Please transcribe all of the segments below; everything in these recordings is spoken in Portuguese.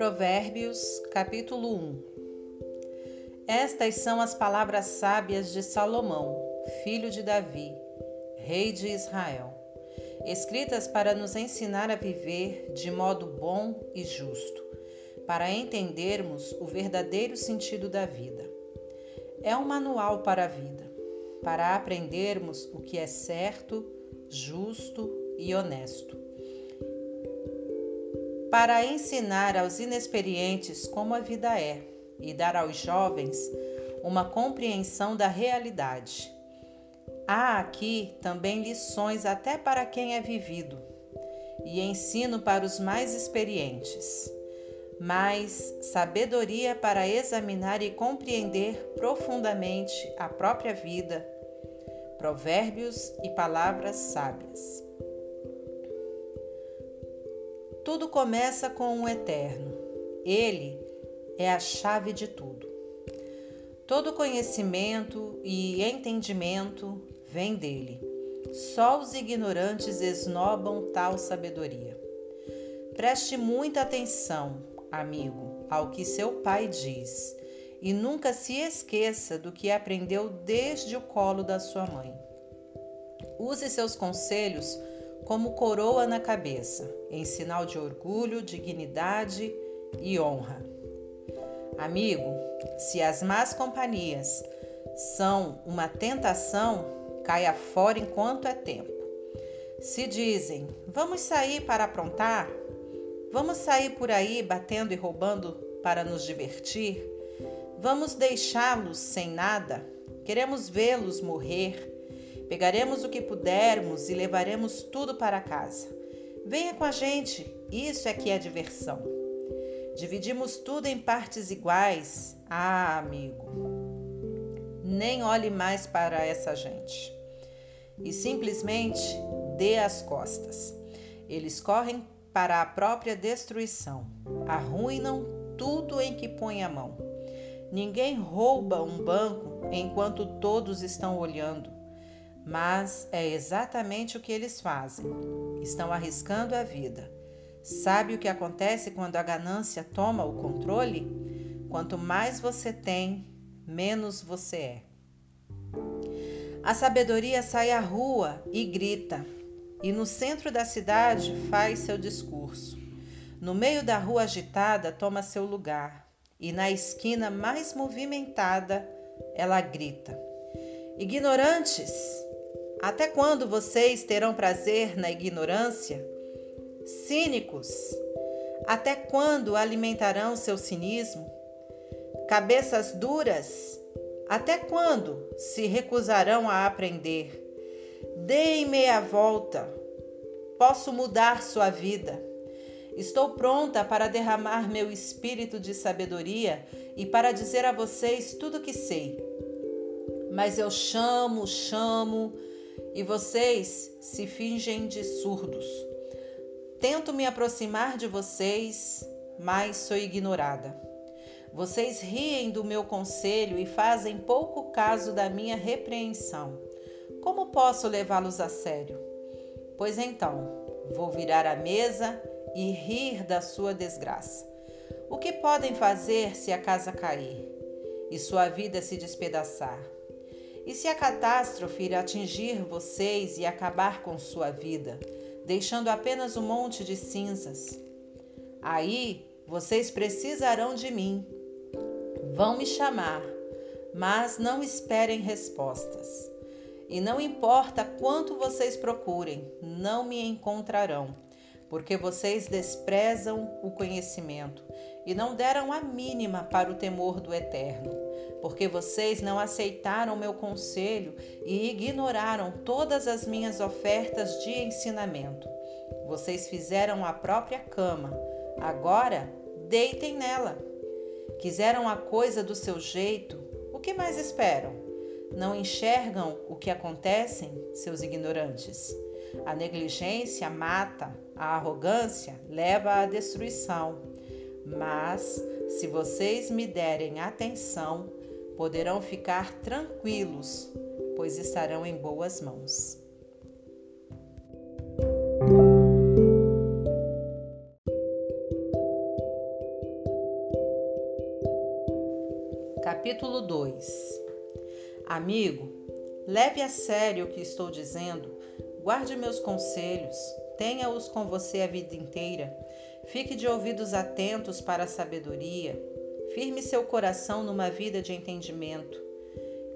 Provérbios, capítulo 1 Estas são as palavras sábias de Salomão, filho de Davi, rei de Israel, escritas para nos ensinar a viver de modo bom e justo, para entendermos o verdadeiro sentido da vida. É um manual para a vida, para aprendermos o que é certo, justo e honesto. Para ensinar aos inexperientes como a vida é e dar aos jovens uma compreensão da realidade. Há aqui também lições até para quem é vivido e ensino para os mais experientes, mas sabedoria para examinar e compreender profundamente a própria vida, provérbios e palavras sábias. Tudo começa com o Eterno. Ele é a chave de tudo. Todo conhecimento e entendimento vem dele. Só os ignorantes esnobam tal sabedoria. Preste muita atenção, amigo, ao que seu pai diz, e nunca se esqueça do que aprendeu desde o colo da sua mãe. Use seus conselhos como coroa na cabeça, em sinal de orgulho, dignidade e honra. Amigo, se as más companhias são uma tentação, caia fora enquanto é tempo. Se dizem, vamos sair para aprontar, vamos sair por aí batendo e roubando para nos divertir, vamos deixá-los sem nada, queremos vê-los morrer Pegaremos o que pudermos e levaremos tudo para casa. Venha com a gente, isso é que é diversão. Dividimos tudo em partes iguais. Ah, amigo, nem olhe mais para essa gente. E simplesmente dê as costas. Eles correm para a própria destruição, arruinam tudo em que põe a mão. Ninguém rouba um banco enquanto todos estão olhando. Mas é exatamente o que eles fazem. Estão arriscando a vida. Sabe o que acontece quando a ganância toma o controle? Quanto mais você tem, menos você é. A sabedoria sai à rua e grita, e no centro da cidade faz seu discurso. No meio da rua agitada, toma seu lugar, e na esquina mais movimentada, ela grita: Ignorantes, até quando vocês terão prazer na ignorância? Cínicos, até quando alimentarão seu cinismo? Cabeças duras, até quando se recusarão a aprender? Deem meia volta, posso mudar sua vida. Estou pronta para derramar meu espírito de sabedoria e para dizer a vocês tudo o que sei. Mas eu chamo, chamo, e vocês se fingem de surdos. Tento me aproximar de vocês, mas sou ignorada. Vocês riem do meu conselho e fazem pouco caso da minha repreensão. Como posso levá-los a sério? Pois então, vou virar a mesa e rir da sua desgraça. O que podem fazer se a casa cair e sua vida se despedaçar? E se a catástrofe atingir vocês e acabar com sua vida, deixando apenas um monte de cinzas? Aí vocês precisarão de mim. Vão me chamar, mas não esperem respostas. E não importa quanto vocês procurem, não me encontrarão, porque vocês desprezam o conhecimento e não deram a mínima para o temor do Eterno porque vocês não aceitaram meu conselho e ignoraram todas as minhas ofertas de ensinamento. Vocês fizeram a própria cama, agora deitem nela. Quiseram a coisa do seu jeito, o que mais esperam? Não enxergam o que acontece, seus ignorantes? A negligência mata, a arrogância leva à destruição. Mas, se vocês me derem atenção, poderão ficar tranquilos, pois estarão em boas mãos. Capítulo 2 Amigo, leve a sério o que estou dizendo, guarde meus conselhos, tenha-os com você a vida inteira, fique de ouvidos atentos para a sabedoria, firme seu coração numa vida de entendimento.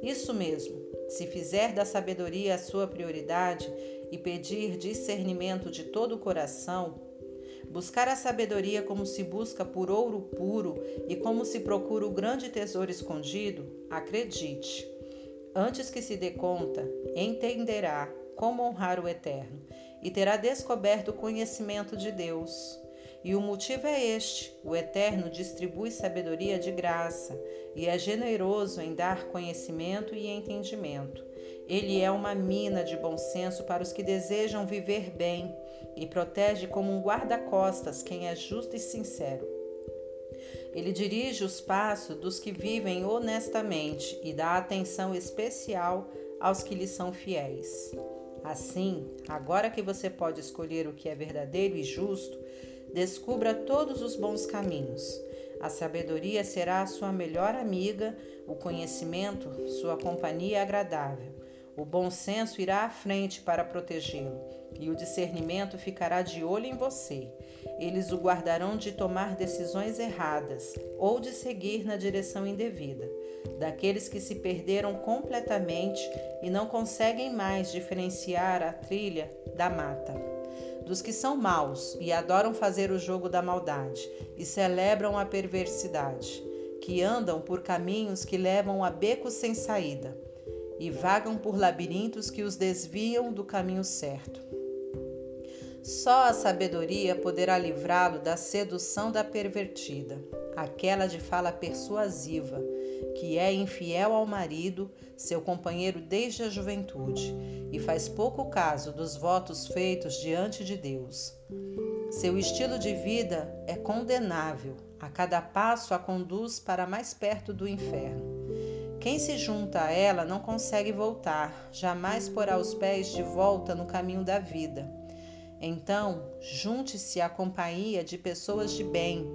Isso mesmo, se fizer da sabedoria a sua prioridade e pedir discernimento de todo o coração, Buscar a sabedoria como se busca por ouro puro e como se procura o grande tesouro escondido, acredite. Antes que se dê conta, entenderá como honrar o Eterno e terá descoberto o conhecimento de Deus. E o motivo é este: o Eterno distribui sabedoria de graça e é generoso em dar conhecimento e entendimento. Ele é uma mina de bom senso para os que desejam viver bem e protege como um guarda-costas quem é justo e sincero. Ele dirige os passos dos que vivem honestamente e dá atenção especial aos que lhe são fiéis. Assim, agora que você pode escolher o que é verdadeiro e justo, descubra todos os bons caminhos. A sabedoria será a sua melhor amiga, o conhecimento, sua companhia agradável. O bom senso irá à frente para protegê-lo, e o discernimento ficará de olho em você. Eles o guardarão de tomar decisões erradas ou de seguir na direção indevida, daqueles que se perderam completamente e não conseguem mais diferenciar a trilha da mata. Dos que são maus e adoram fazer o jogo da maldade e celebram a perversidade, que andam por caminhos que levam a becos sem saída e vagam por labirintos que os desviam do caminho certo. Só a sabedoria poderá livrá-lo da sedução da pervertida, aquela de fala persuasiva, que é infiel ao marido, seu companheiro desde a juventude, e faz pouco caso dos votos feitos diante de Deus. Seu estilo de vida é condenável, a cada passo a conduz para mais perto do inferno. Quem se junta a ela não consegue voltar, jamais porá os pés de volta no caminho da vida. Então, junte-se à companhia de pessoas de bem,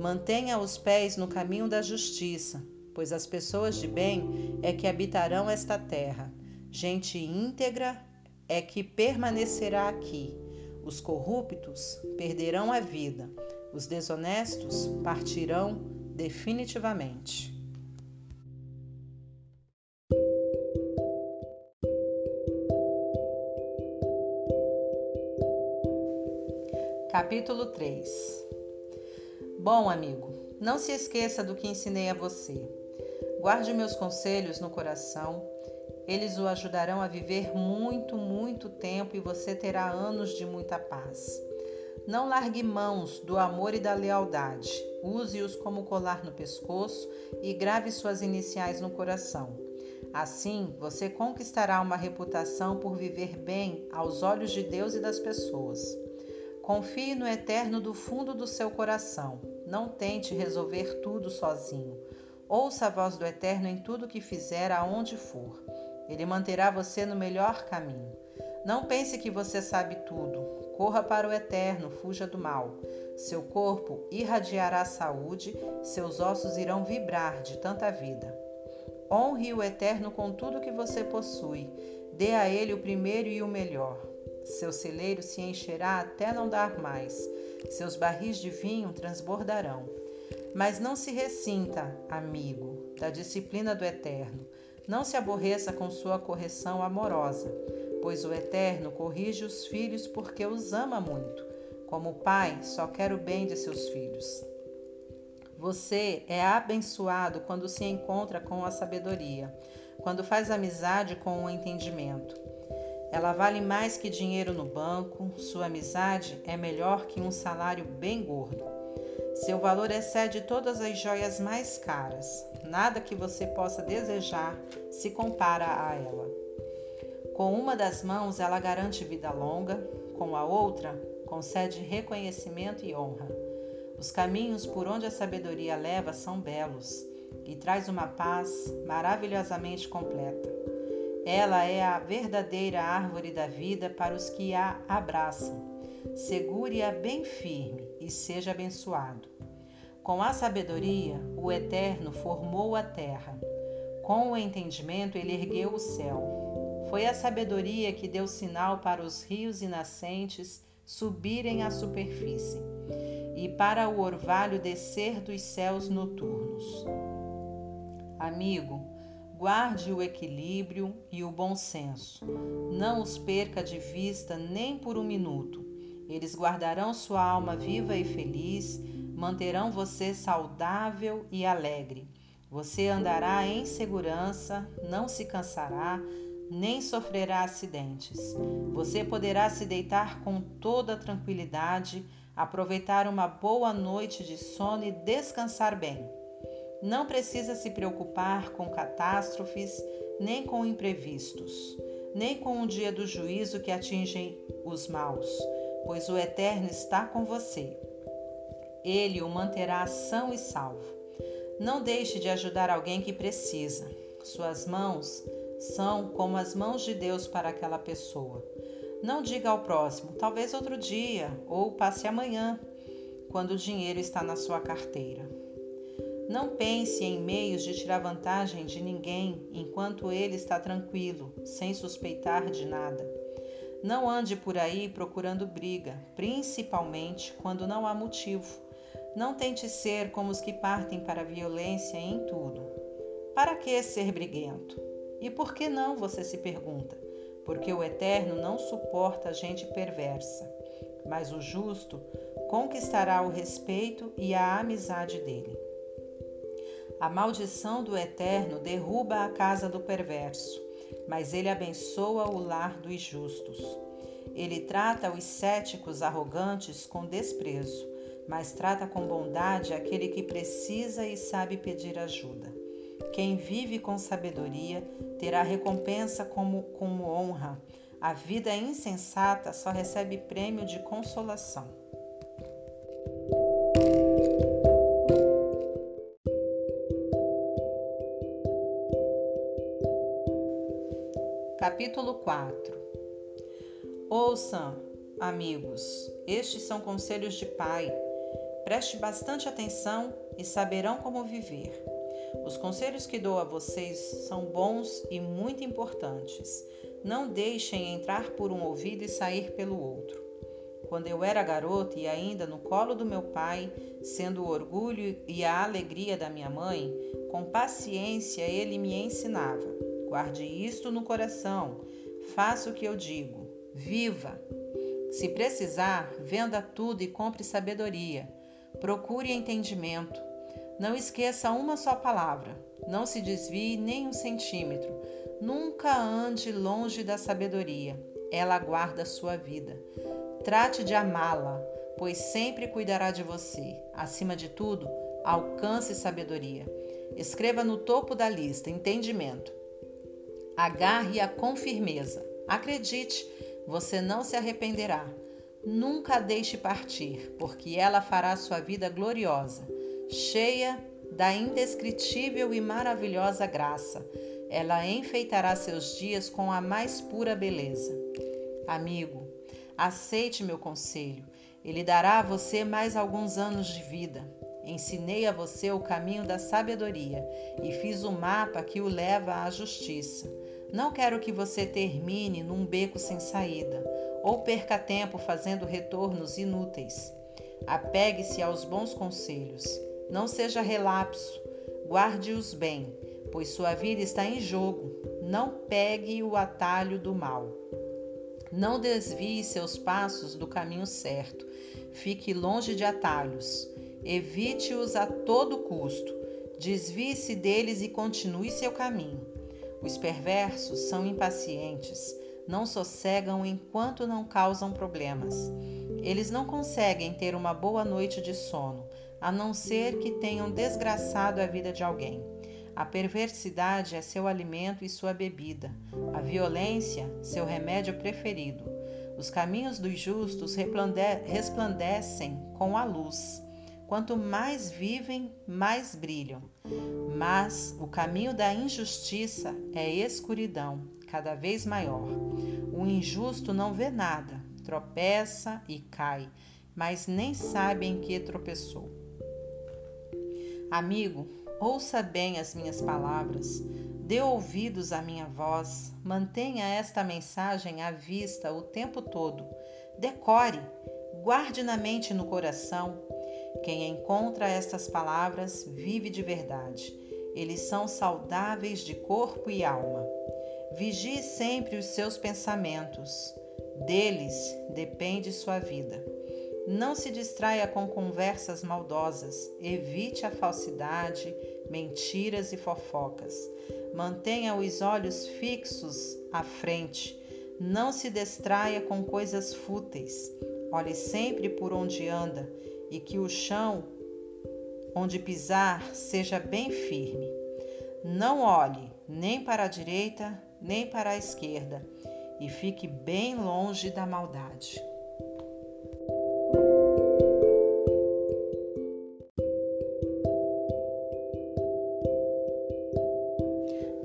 mantenha os pés no caminho da justiça, pois as pessoas de bem é que habitarão esta terra. Gente íntegra é que permanecerá aqui. Os corruptos perderão a vida, os desonestos partirão definitivamente. Capítulo 3 Bom, amigo, não se esqueça do que ensinei a você. Guarde meus conselhos no coração, eles o ajudarão a viver muito, muito tempo e você terá anos de muita paz. Não largue mãos do amor e da lealdade. Use-os como colar no pescoço e grave suas iniciais no coração. Assim, você conquistará uma reputação por viver bem aos olhos de Deus e das pessoas. Confie no eterno do fundo do seu coração. Não tente resolver tudo sozinho. Ouça a voz do eterno em tudo que fizer, aonde for. Ele manterá você no melhor caminho. Não pense que você sabe tudo. Corra para o eterno, fuja do mal. Seu corpo irradiará saúde, seus ossos irão vibrar de tanta vida. Honre o eterno com tudo que você possui. Dê a ele o primeiro e o melhor. Seu celeiro se encherá até não dar mais, seus barris de vinho transbordarão. Mas não se ressinta, amigo, da disciplina do Eterno. Não se aborreça com sua correção amorosa, pois o Eterno corrige os filhos porque os ama muito. Como pai, só quer o bem de seus filhos. Você é abençoado quando se encontra com a sabedoria, quando faz amizade com o entendimento. Ela vale mais que dinheiro no banco, sua amizade é melhor que um salário bem gordo. Seu valor excede todas as joias mais caras. Nada que você possa desejar se compara a ela. Com uma das mãos, ela garante vida longa, com a outra, concede reconhecimento e honra. Os caminhos por onde a sabedoria leva são belos e traz uma paz maravilhosamente completa. Ela é a verdadeira árvore da vida para os que a abraçam. Segure-a bem firme e seja abençoado. Com a sabedoria, o Eterno formou a terra. Com o entendimento, ele ergueu o céu. Foi a sabedoria que deu sinal para os rios e nascentes subirem à superfície e para o orvalho descer dos céus noturnos. Amigo, guarde o equilíbrio e o bom senso. Não os perca de vista nem por um minuto. Eles guardarão sua alma viva e feliz, manterão você saudável e alegre. Você andará em segurança, não se cansará, nem sofrerá acidentes. Você poderá se deitar com toda tranquilidade, aproveitar uma boa noite de sono e descansar bem. Não precisa se preocupar com catástrofes, nem com imprevistos, nem com o dia do juízo que atingem os maus, pois o Eterno está com você. Ele o manterá são e salvo. Não deixe de ajudar alguém que precisa. Suas mãos são como as mãos de Deus para aquela pessoa. Não diga ao próximo, talvez outro dia, ou passe amanhã, quando o dinheiro está na sua carteira. Não pense em meios de tirar vantagem de ninguém enquanto ele está tranquilo, sem suspeitar de nada. Não ande por aí procurando briga, principalmente quando não há motivo. Não tente ser como os que partem para a violência em tudo. Para que ser briguento? E por que não, você se pergunta? Porque o Eterno não suporta gente perversa, mas o justo conquistará o respeito e a amizade dele. A maldição do Eterno derruba a casa do perverso, mas ele abençoa o lar dos justos. Ele trata os céticos arrogantes com desprezo, mas trata com bondade aquele que precisa e sabe pedir ajuda. Quem vive com sabedoria terá recompensa como, como honra. A vida insensata só recebe prêmio de consolação. Capítulo 4 Ouçam, amigos, estes são conselhos de pai. Preste bastante atenção e saberão como viver. Os conselhos que dou a vocês são bons e muito importantes. Não deixem entrar por um ouvido e sair pelo outro. Quando eu era garota e ainda no colo do meu pai, sendo o orgulho e a alegria da minha mãe, com paciência ele me ensinava: guarde isto no coração, faça o que eu digo, viva. Se precisar, venda tudo e compre sabedoria. Procure entendimento. Não esqueça uma só palavra. Não se desvie nem um centímetro. Nunca ande longe da sabedoria. Ela guarda sua vida. Trate de amá-la, pois sempre cuidará de você. Acima de tudo, alcance sabedoria. Escreva no topo da lista entendimento. Agarre-a com firmeza. Acredite, você não se arrependerá. Nunca a deixe partir, porque ela fará sua vida gloriosa cheia da indescritível e maravilhosa graça. Ela enfeitará seus dias com a mais pura beleza. Amigo, aceite meu conselho. Ele dará a você mais alguns anos de vida. Ensinei a você o caminho da sabedoria e fiz o mapa que o leva à justiça. Não quero que você termine num beco sem saída ou perca tempo fazendo retornos inúteis. Apegue-se aos bons conselhos. Não seja relapso, guarde-os bem, pois sua vida está em jogo. Não pegue o atalho do mal. Não desvie seus passos do caminho certo. Fique longe de atalhos. Evite-os a todo custo. Desvie-se deles e continue seu caminho. Os perversos são impacientes, não sossegam enquanto não causam problemas. Eles não conseguem ter uma boa noite de sono, a não ser que tenham desgraçado a vida de alguém. A perversidade é seu alimento e sua bebida, a violência, seu remédio preferido. Os caminhos dos justos resplandecem com a luz. Quanto mais vivem, mais brilham. Mas o caminho da injustiça é escuridão, cada vez maior. O injusto não vê nada, tropeça e cai, mas nem sabe em que tropeçou. Amigo, ouça bem as minhas palavras, dê ouvidos à minha voz, mantenha esta mensagem à vista o tempo todo, decore, guarde na mente e no coração. Quem encontra estas palavras vive de verdade. Eles são saudáveis de corpo e alma. Vigie sempre os seus pensamentos. Deles depende sua vida. Não se distraia com conversas maldosas, evite a falsidade, mentiras e fofocas. Mantenha os olhos fixos à frente. Não se distraia com coisas fúteis. Olhe sempre por onde anda e que o chão onde pisar seja bem firme. Não olhe nem para a direita nem para a esquerda e fique bem longe da maldade.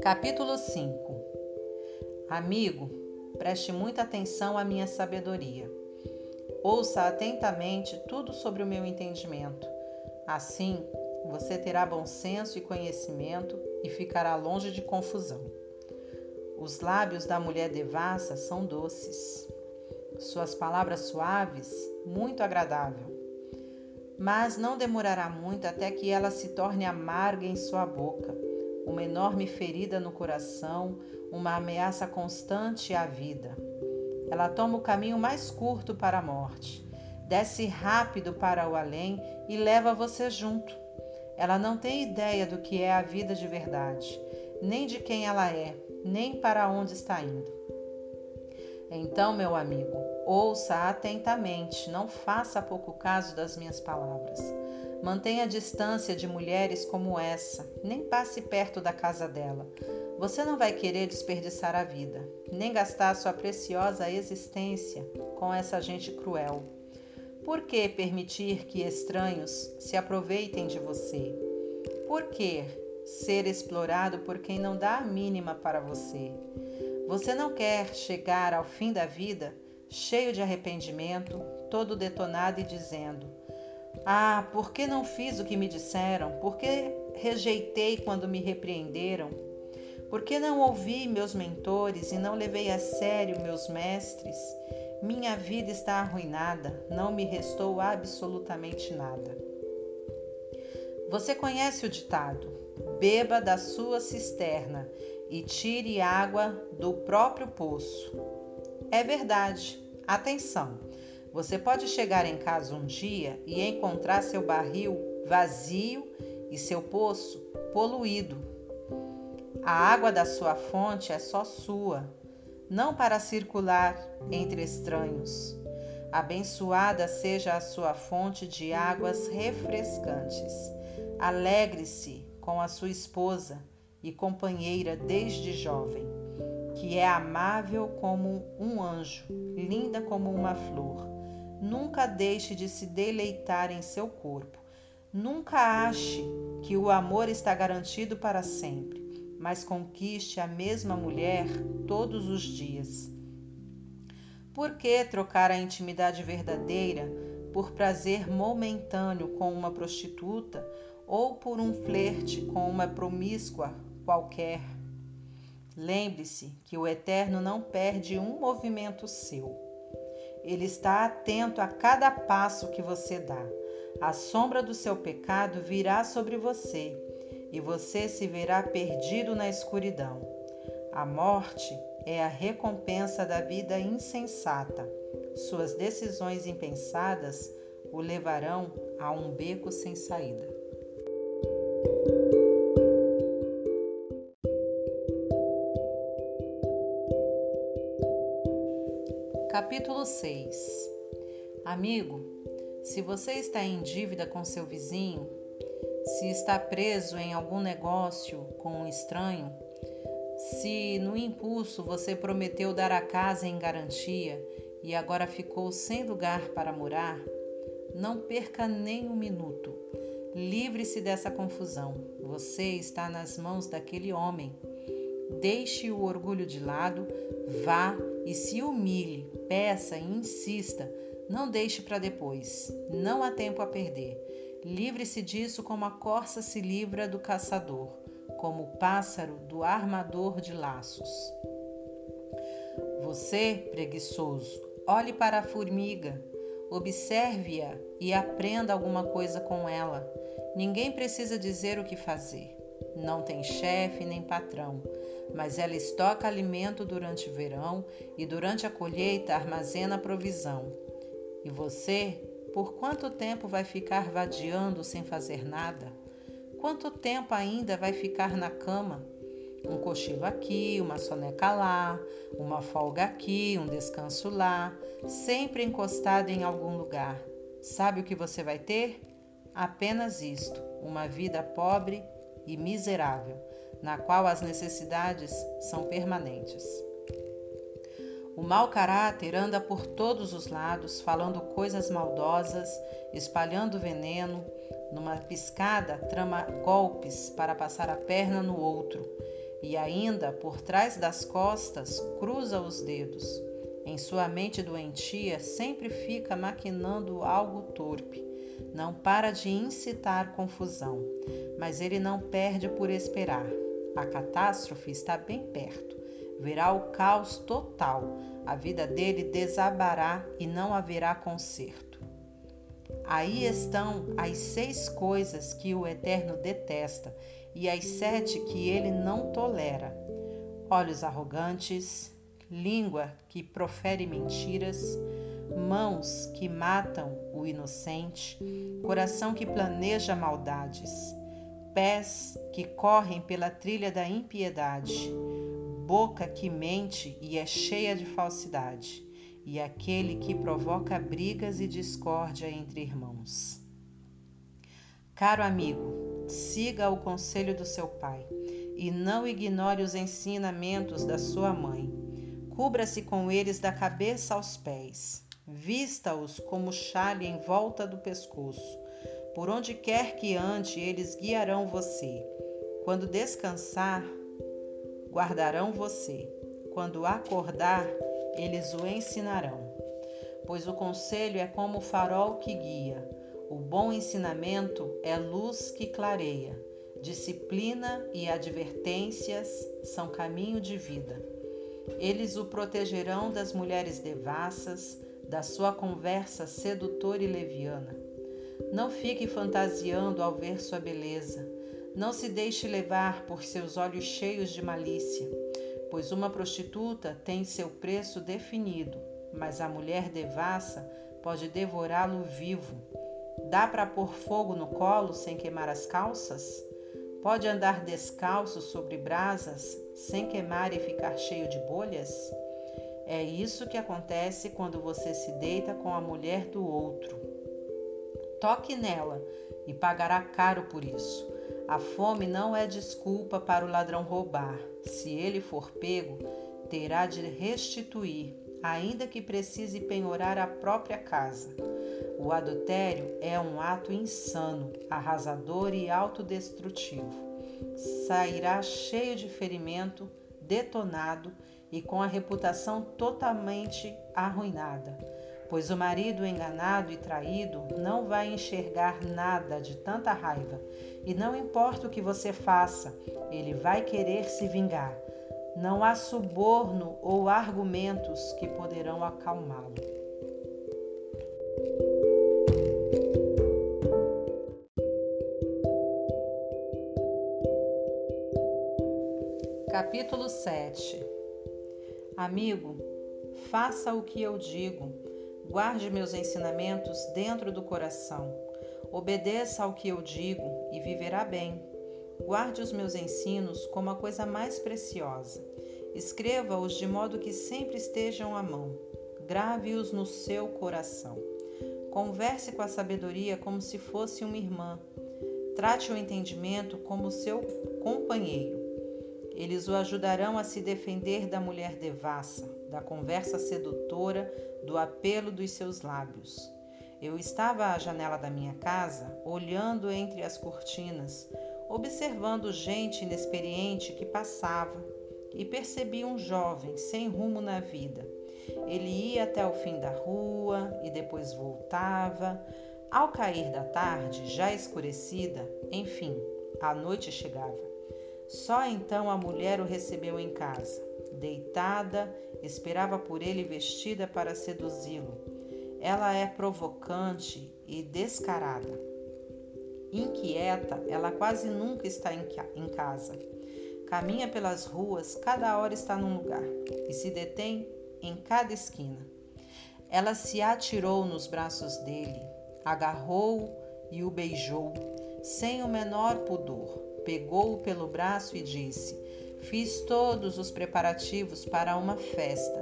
Capítulo 5 Amigo, preste muita atenção à minha sabedoria. Ouça atentamente tudo sobre o meu entendimento. Assim, você terá bom senso e conhecimento e ficará longe de confusão. Os lábios da mulher devassa são doces, suas palavras suaves, muito agradável. Mas não demorará muito até que ela se torne amarga em sua boca uma enorme ferida no coração, uma ameaça constante à vida. Ela toma o caminho mais curto para a morte, desce rápido para o além e leva você junto. Ela não tem ideia do que é a vida de verdade, nem de quem ela é, nem para onde está indo. Então, meu amigo, ouça atentamente, não faça pouco caso das minhas palavras. Mantenha distância de mulheres como essa, nem passe perto da casa dela. Você não vai querer desperdiçar a vida, nem gastar sua preciosa existência com essa gente cruel. Por que permitir que estranhos se aproveitem de você? Por que ser explorado por quem não dá a mínima para você? Você não quer chegar ao fim da vida cheio de arrependimento, todo detonado e dizendo: ah, por que não fiz o que me disseram? Por que rejeitei quando me repreenderam? Por que não ouvi meus mentores e não levei a sério meus mestres? Minha vida está arruinada, não me restou absolutamente nada. Você conhece o ditado: beba da sua cisterna e tire água do próprio poço. É verdade. Atenção! Você pode chegar em casa um dia e encontrar seu barril vazio e seu poço poluído. A água da sua fonte é só sua, não para circular entre estranhos. Abençoada seja a sua fonte de águas refrescantes. Alegre-se com a sua esposa e companheira desde jovem, que é amável como um anjo, linda como uma flor Nunca deixe de se deleitar em seu corpo. Nunca ache que o amor está garantido para sempre, mas conquiste a mesma mulher todos os dias. Por que trocar a intimidade verdadeira por prazer momentâneo com uma prostituta ou por um flerte com uma promíscua qualquer? Lembre-se que o Eterno não perde um movimento seu. Ele está atento a cada passo que você dá. A sombra do seu pecado virá sobre você e você se verá perdido na escuridão. A morte é a recompensa da vida insensata. Suas decisões impensadas o levarão a um beco sem saída. Capítulo 6 Amigo, se você está em dívida com seu vizinho, se está preso em algum negócio com um estranho, se no impulso você prometeu dar a casa em garantia e agora ficou sem lugar para morar, não perca nem um minuto. Livre-se dessa confusão. Você está nas mãos daquele homem. Deixe o orgulho de lado, vá e se humilhe, peça e insista. Não deixe para depois. Não há tempo a perder. Livre-se disso como a corça se livra do caçador, como o pássaro do armador de laços. Você, preguiçoso, olhe para a formiga, observe-a e aprenda alguma coisa com ela. Ninguém precisa dizer o que fazer. Não tem chefe nem patrão, mas ela estoca alimento durante o verão e durante a colheita armazena provisão. E você, por quanto tempo vai ficar vadiando sem fazer nada? Quanto tempo ainda vai ficar na cama? Um cochilo aqui, uma soneca lá, uma folga aqui, um descanso lá, sempre encostado em algum lugar. Sabe o que você vai ter? Apenas isto: uma vida pobre e miserável, na qual as necessidades são permanentes. O mau caráter anda por todos os lados, falando coisas maldosas, espalhando veneno, numa piscada trama golpes para passar a perna no outro, e ainda por trás das costas cruza os dedos. Em sua mente doentia sempre fica maquinando algo torpe. Não para de incitar confusão, mas ele não perde por esperar. A catástrofe está bem perto verá o caos total, a vida dele desabará e não haverá conserto. Aí estão as seis coisas que o Eterno detesta e as sete que ele não tolera: olhos arrogantes, língua que profere mentiras, mãos que matam o inocente, coração que planeja maldades, pés que correm pela trilha da impiedade boca que mente e é cheia de falsidade, e aquele que provoca brigas e discórdia entre irmãos. Caro amigo, siga o conselho do seu pai e não ignore os ensinamentos da sua mãe. Cubra-se com eles da cabeça aos pés. Vista-os como chale em volta do pescoço. Por onde quer que ande, eles guiarão você. Quando descansar, guardarão você. Quando acordar, eles o ensinarão. Pois o conselho é como o farol que guia, o bom ensinamento é luz que clareia. Disciplina e advertências são caminho de vida. Eles o protegerão das mulheres devassas, da sua conversa sedutora e leviana. Não fique fantasiando ao ver sua beleza. Não se deixe levar por seus olhos cheios de malícia, pois uma prostituta tem seu preço definido, mas a mulher devassa pode devorá-lo vivo. Dá para pôr fogo no colo sem queimar as calças? Pode andar descalço sobre brasas sem queimar e ficar cheio de bolhas? É isso que acontece quando você se deita com a mulher do outro. Toque nela e pagará caro por isso. A fome não é desculpa para o ladrão roubar. Se ele for pego, terá de restituir, ainda que precise penhorar a própria casa. O adultério é um ato insano, arrasador e autodestrutivo. Sairá cheio de ferimento, detonado e com a reputação totalmente arruinada pois o marido enganado e traído não vai enxergar nada de tanta raiva, e não importa o que você faça, ele vai querer se vingar. Não há suborno ou argumentos que poderão acalmá-lo. Capítulo 7 Amigo, faça o que eu digo Guarde meus ensinamentos dentro do coração. Obedeça ao que eu digo e viverá bem. Guarde os meus ensinos como a coisa mais preciosa. Escreva-os de modo que sempre estejam à mão. Grave-os no seu coração. Converse com a sabedoria como se fosse uma irmã. Trate o entendimento como seu companheiro. Eles o ajudarão a se defender da mulher devassa, da conversa sedutora, do apelo dos seus lábios. Eu estava à janela da minha casa, olhando entre as cortinas, observando gente inexperiente que passava, e percebi um jovem sem rumo na vida. Ele ia até o fim da rua e depois voltava, Ao cair da tarde, já escurecida, enfim, a noite chegava. Só então a mulher o recebeu em casa. Deitada, esperava por ele vestida para seduzi-lo. Ela é provocante e descarada. Inquieta, ela quase nunca está em casa. Caminha pelas ruas, cada hora está num lugar e se detém em cada esquina. Ela se atirou nos braços dele, agarrou-o e o beijou, sem o menor pudor. Pegou-o pelo braço e disse: Fiz todos os preparativos para uma festa.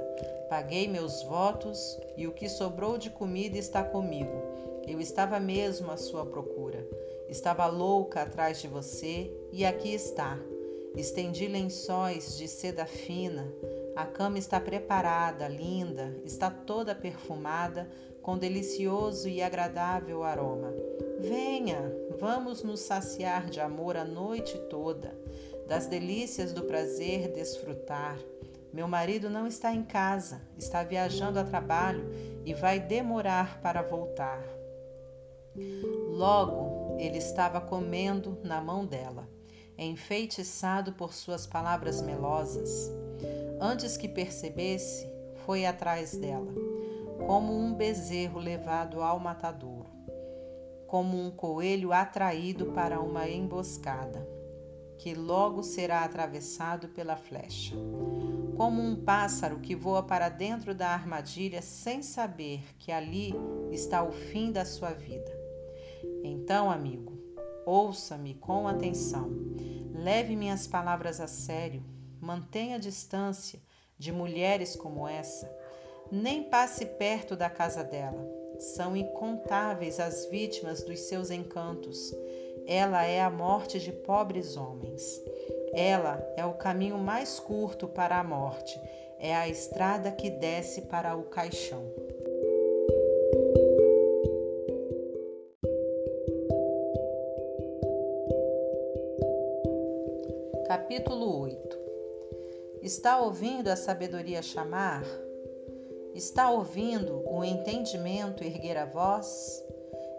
Paguei meus votos e o que sobrou de comida está comigo. Eu estava mesmo à sua procura. Estava louca atrás de você e aqui está. Estendi lençóis de seda fina. A cama está preparada, linda, está toda perfumada, com delicioso e agradável aroma. Venha, vamos nos saciar de amor a noite toda, das delícias do prazer desfrutar. Meu marido não está em casa, está viajando a trabalho e vai demorar para voltar. Logo, ele estava comendo na mão dela enfeitiçado por suas palavras melosas. Antes que percebesse, foi atrás dela, como um bezerro levado ao matadouro, como um coelho atraído para uma emboscada, que logo será atravessado pela flecha, como um pássaro que voa para dentro da armadilha sem saber que ali está o fim da sua vida. Então, amigo, Ouça-me com atenção. Leve minhas palavras a sério. Mantenha distância de mulheres como essa. Nem passe perto da casa dela. São incontáveis as vítimas dos seus encantos. Ela é a morte de pobres homens. Ela é o caminho mais curto para a morte. É a estrada que desce para o caixão. Capítulo 8 Está ouvindo a sabedoria chamar? Está ouvindo o entendimento erguer a voz?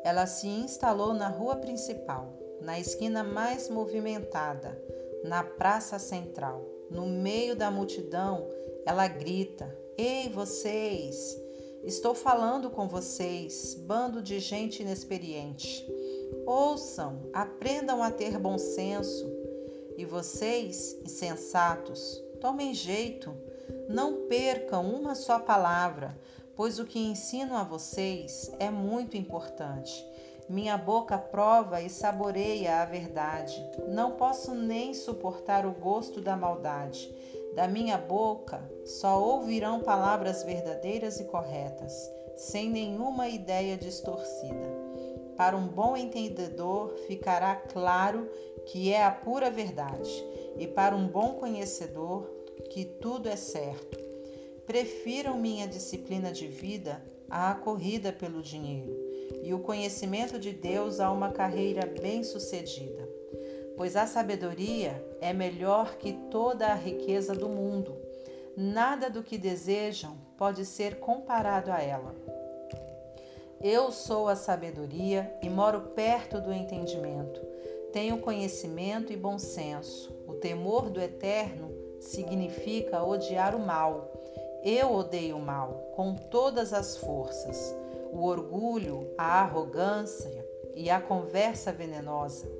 Ela se instalou na rua principal, na esquina mais movimentada, na praça central. No meio da multidão, ela grita: Ei, vocês! Estou falando com vocês, bando de gente inexperiente. Ouçam, aprendam a ter bom senso e vocês, insensatos, tomem jeito, não percam uma só palavra, pois o que ensino a vocês é muito importante. Minha boca prova e saboreia a verdade. Não posso nem suportar o gosto da maldade. Da minha boca só ouvirão palavras verdadeiras e corretas, sem nenhuma ideia distorcida. Para um bom entendedor ficará claro que é a pura verdade, e para um bom conhecedor, que tudo é certo. Prefiram minha disciplina de vida à corrida pelo dinheiro, e o conhecimento de Deus a uma carreira bem-sucedida. Pois a sabedoria é melhor que toda a riqueza do mundo. Nada do que desejam pode ser comparado a ela. Eu sou a sabedoria e moro perto do entendimento. Tenho conhecimento e bom senso. O temor do eterno significa odiar o mal. Eu odeio o mal com todas as forças. O orgulho, a arrogância e a conversa venenosa.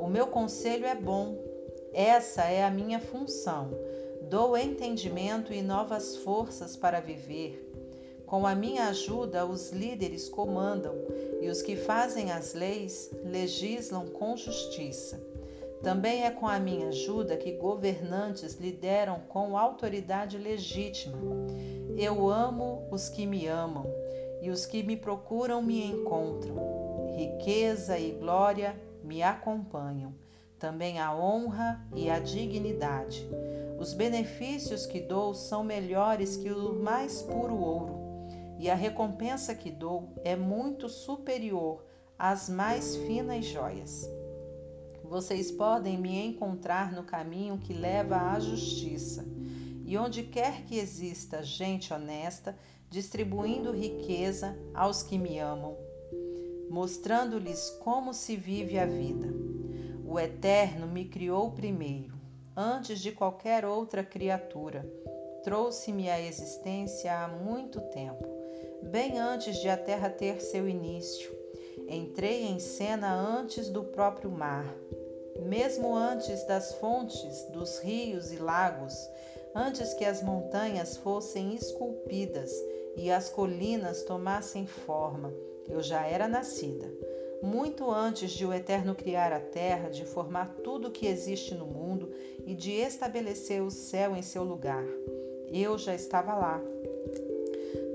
O meu conselho é bom. Essa é a minha função. Dou entendimento e novas forças para viver. Com a minha ajuda, os líderes comandam e os que fazem as leis legislam com justiça. Também é com a minha ajuda que governantes lideram com autoridade legítima. Eu amo os que me amam e os que me procuram me encontram. Riqueza e glória me acompanham, também a honra e a dignidade. Os benefícios que dou são melhores que o mais puro ouro e a recompensa que dou é muito superior às mais finas joias. Vocês podem me encontrar no caminho que leva à justiça, e onde quer que exista gente honesta, distribuindo riqueza aos que me amam. mostrando-lhes como se vive a vida. O Eterno me criou primeiro, antes de qualquer outra criatura. Trouxe-me à existência há muito tempo, bem antes de a terra ter seu início. Entrei em cena antes do próprio mar, mesmo antes das fontes, dos rios e lagos, antes que as montanhas fossem esculpidas e as colinas tomassem forma, eu já era nascida. Muito antes de o Eterno criar a terra, de formar tudo o que existe no mundo e de estabelecer o céu em seu lugar, eu já estava lá.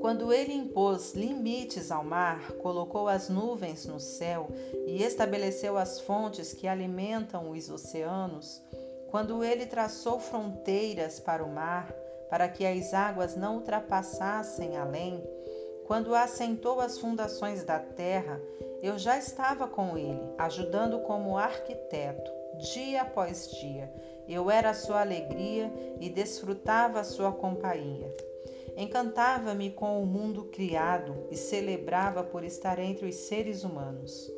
Quando ele impôs limites ao mar, colocou as nuvens no céu e estabeleceu as fontes que alimentam os oceanos, quando ele traçou fronteiras para o mar, para que as águas não ultrapassassem além, quando assentou as fundações da terra, eu já estava com ele, ajudando como arquiteto, dia após dia. Eu era sua alegria e desfrutava sua companhia. Encantava-me com o mundo criado e celebrava por estar entre os seres humanos.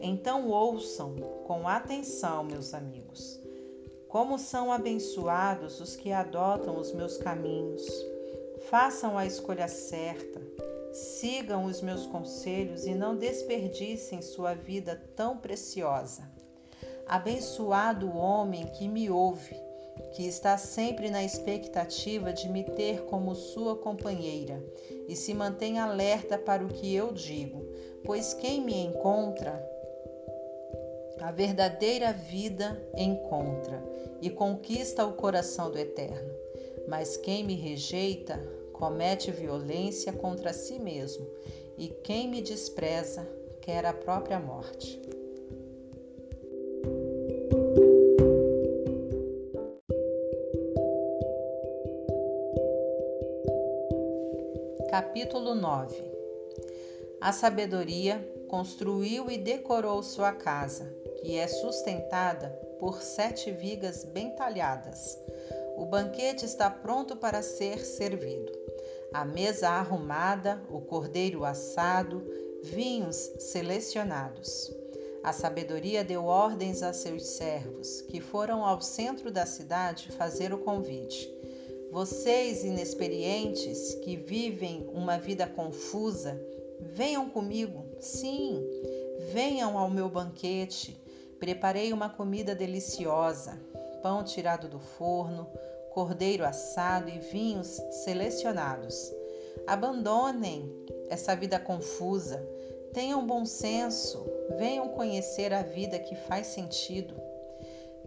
Então ouçam com atenção, meus amigos. Como são abençoados os que adotam os meus caminhos. Façam a escolha certa, sigam os meus conselhos e não desperdicem sua vida tão preciosa. Abençoado o homem que me ouve, que está sempre na expectativa de me ter como sua companheira e se mantém alerta para o que eu digo, pois quem me encontra a verdadeira vida encontra e conquista o coração do Eterno. Mas quem me rejeita comete violência contra si mesmo, e quem me despreza quer a própria morte. Capítulo 9 A sabedoria construiu e decorou sua casa que é sustentada por sete vigas bem talhadas. O banquete está pronto para ser servido. A mesa arrumada, o cordeiro assado, vinhos selecionados. A sabedoria deu ordens a seus servos, que foram ao centro da cidade fazer o convite. Vocês inexperientes que vivem uma vida confusa, venham comigo, sim, venham ao meu banquete, Preparei uma comida deliciosa: pão tirado do forno, cordeiro assado e vinhos selecionados. Abandonem essa vida confusa, tenham bom senso, venham conhecer a vida que faz sentido.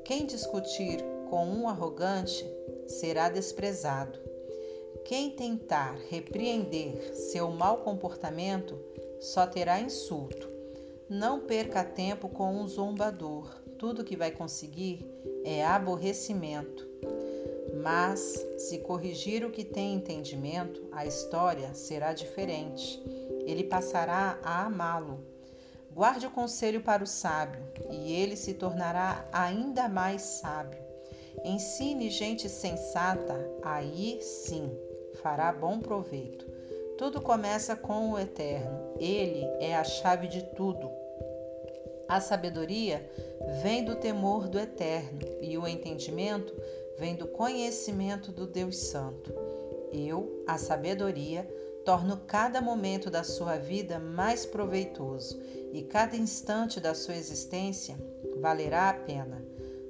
Quem discutir com um arrogante será desprezado. Quem tentar repreender seu mau comportamento só terá insulto. Não perca tempo com um zombador. Tudo que vai conseguir é aborrecimento. Mas, se corrigir o que tem entendimento, a história será diferente. Ele passará a amá-lo. Guarde o conselho para o sábio, e ele se tornará ainda mais sábio. Ensine gente sensata, aí sim fará bom proveito. Tudo começa com o Eterno. Ele é a chave de tudo. A sabedoria vem do temor do Eterno e o entendimento vem do conhecimento do Deus Santo. Eu, a sabedoria, torno cada momento da sua vida mais proveitoso e cada instante da sua existência valerá a pena.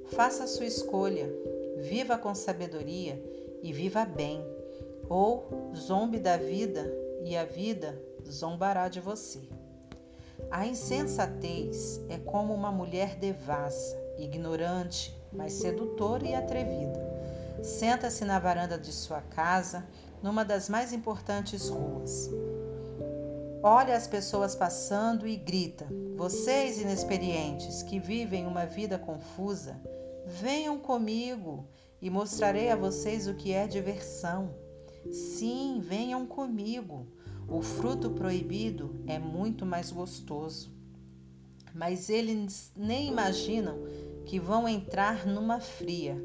Faça a sua escolha, viva com sabedoria e viva bem ou zombe da vida e a vida zombará de você. A insensatez é como uma mulher devassa, ignorante, mas sedutora e atrevida. Senta-se na varanda de sua casa, numa das mais importantes ruas. Olha as pessoas passando e grita: Vocês inexperientes que vivem uma vida confusa, venham comigo e mostrarei a vocês o que é diversão. Sim, venham comigo. O fruto proibido é muito mais gostoso. Mas eles nem imaginam que vão entrar numa fria.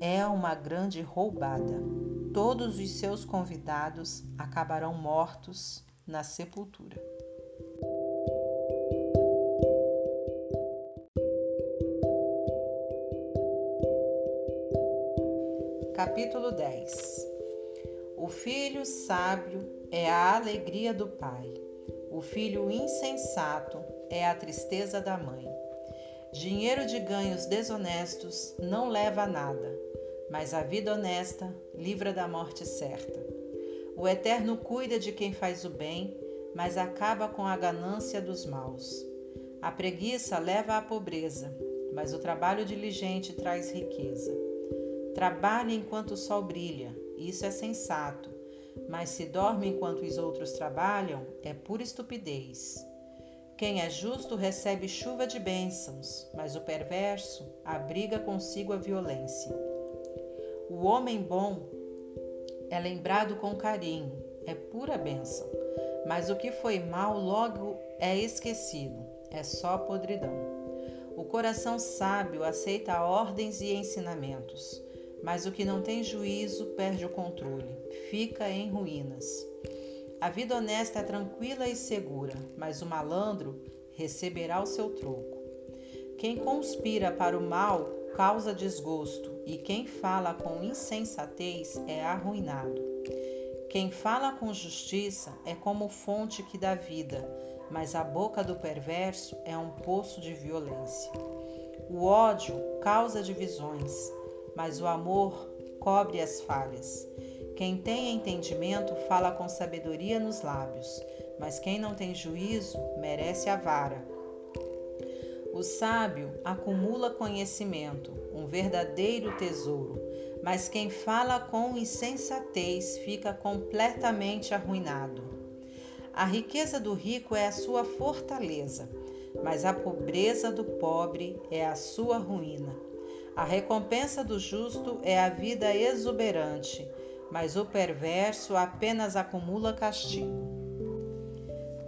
É uma grande roubada. Todos os seus convidados acabarão mortos na sepultura. Capítulo 10 O filho sábio é a alegria do pai, o filho insensato é a tristeza da mãe. Dinheiro de ganhos desonestos não leva a nada, mas a vida honesta livra da morte certa. O Eterno cuida de quem faz o bem, mas acaba com a ganância dos maus. A preguiça leva à pobreza, mas o trabalho diligente traz riqueza. Trabalhe enquanto o sol brilha, isso é sensato, mas se dorme enquanto os outros trabalham, é pura estupidez. Quem é justo recebe chuva de bênçãos, mas o perverso abriga consigo a violência. O homem bom é lembrado com carinho, é pura bênção, mas o que foi mal logo é esquecido, é só podridão. O coração sábio aceita ordens e ensinamentos, mas o que não tem juízo perde o controle, fica em ruínas. A vida honesta é tranquila e segura, mas o malandro receberá o seu troco. Quem conspira para o mal causa desgosto, e quem fala com insensatez é arruinado. Quem fala com justiça é como fonte que dá vida, mas a boca do perverso é um poço de violência. O ódio causa divisões, mas o amor cobre as falhas. Quem tem entendimento fala com sabedoria nos lábios, mas quem não tem juízo merece a vara. O sábio acumula conhecimento, um verdadeiro tesouro, mas quem fala com insensatez fica completamente arruinado. A riqueza do rico é a sua fortaleza, mas a pobreza do pobre é a sua ruína. A recompensa do justo é a vida exuberante, mas o perverso apenas acumula castigo.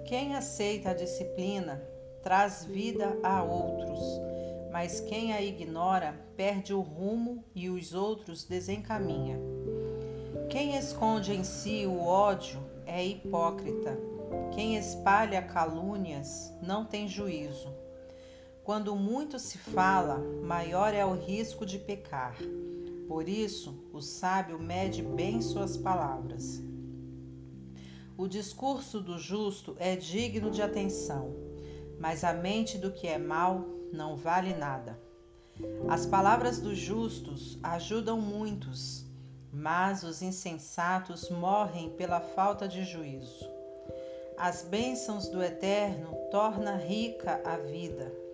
Quem aceita a disciplina traz vida a outros, mas quem a ignora perde o rumo e os outros desencaminha. Quem esconde em si o ódio é hipócrita quem espalha calúnias não tem juízo. Quando muito se fala, maior é o risco de pecar. Por isso, o sábio mede bem suas palavras. O discurso do justo é digno de atenção, mas a mente do que é mal não vale nada. As palavras dos justos ajudam muitos, mas os insensatos morrem pela falta de juízo. As bênçãos do Eterno torna rica a vida.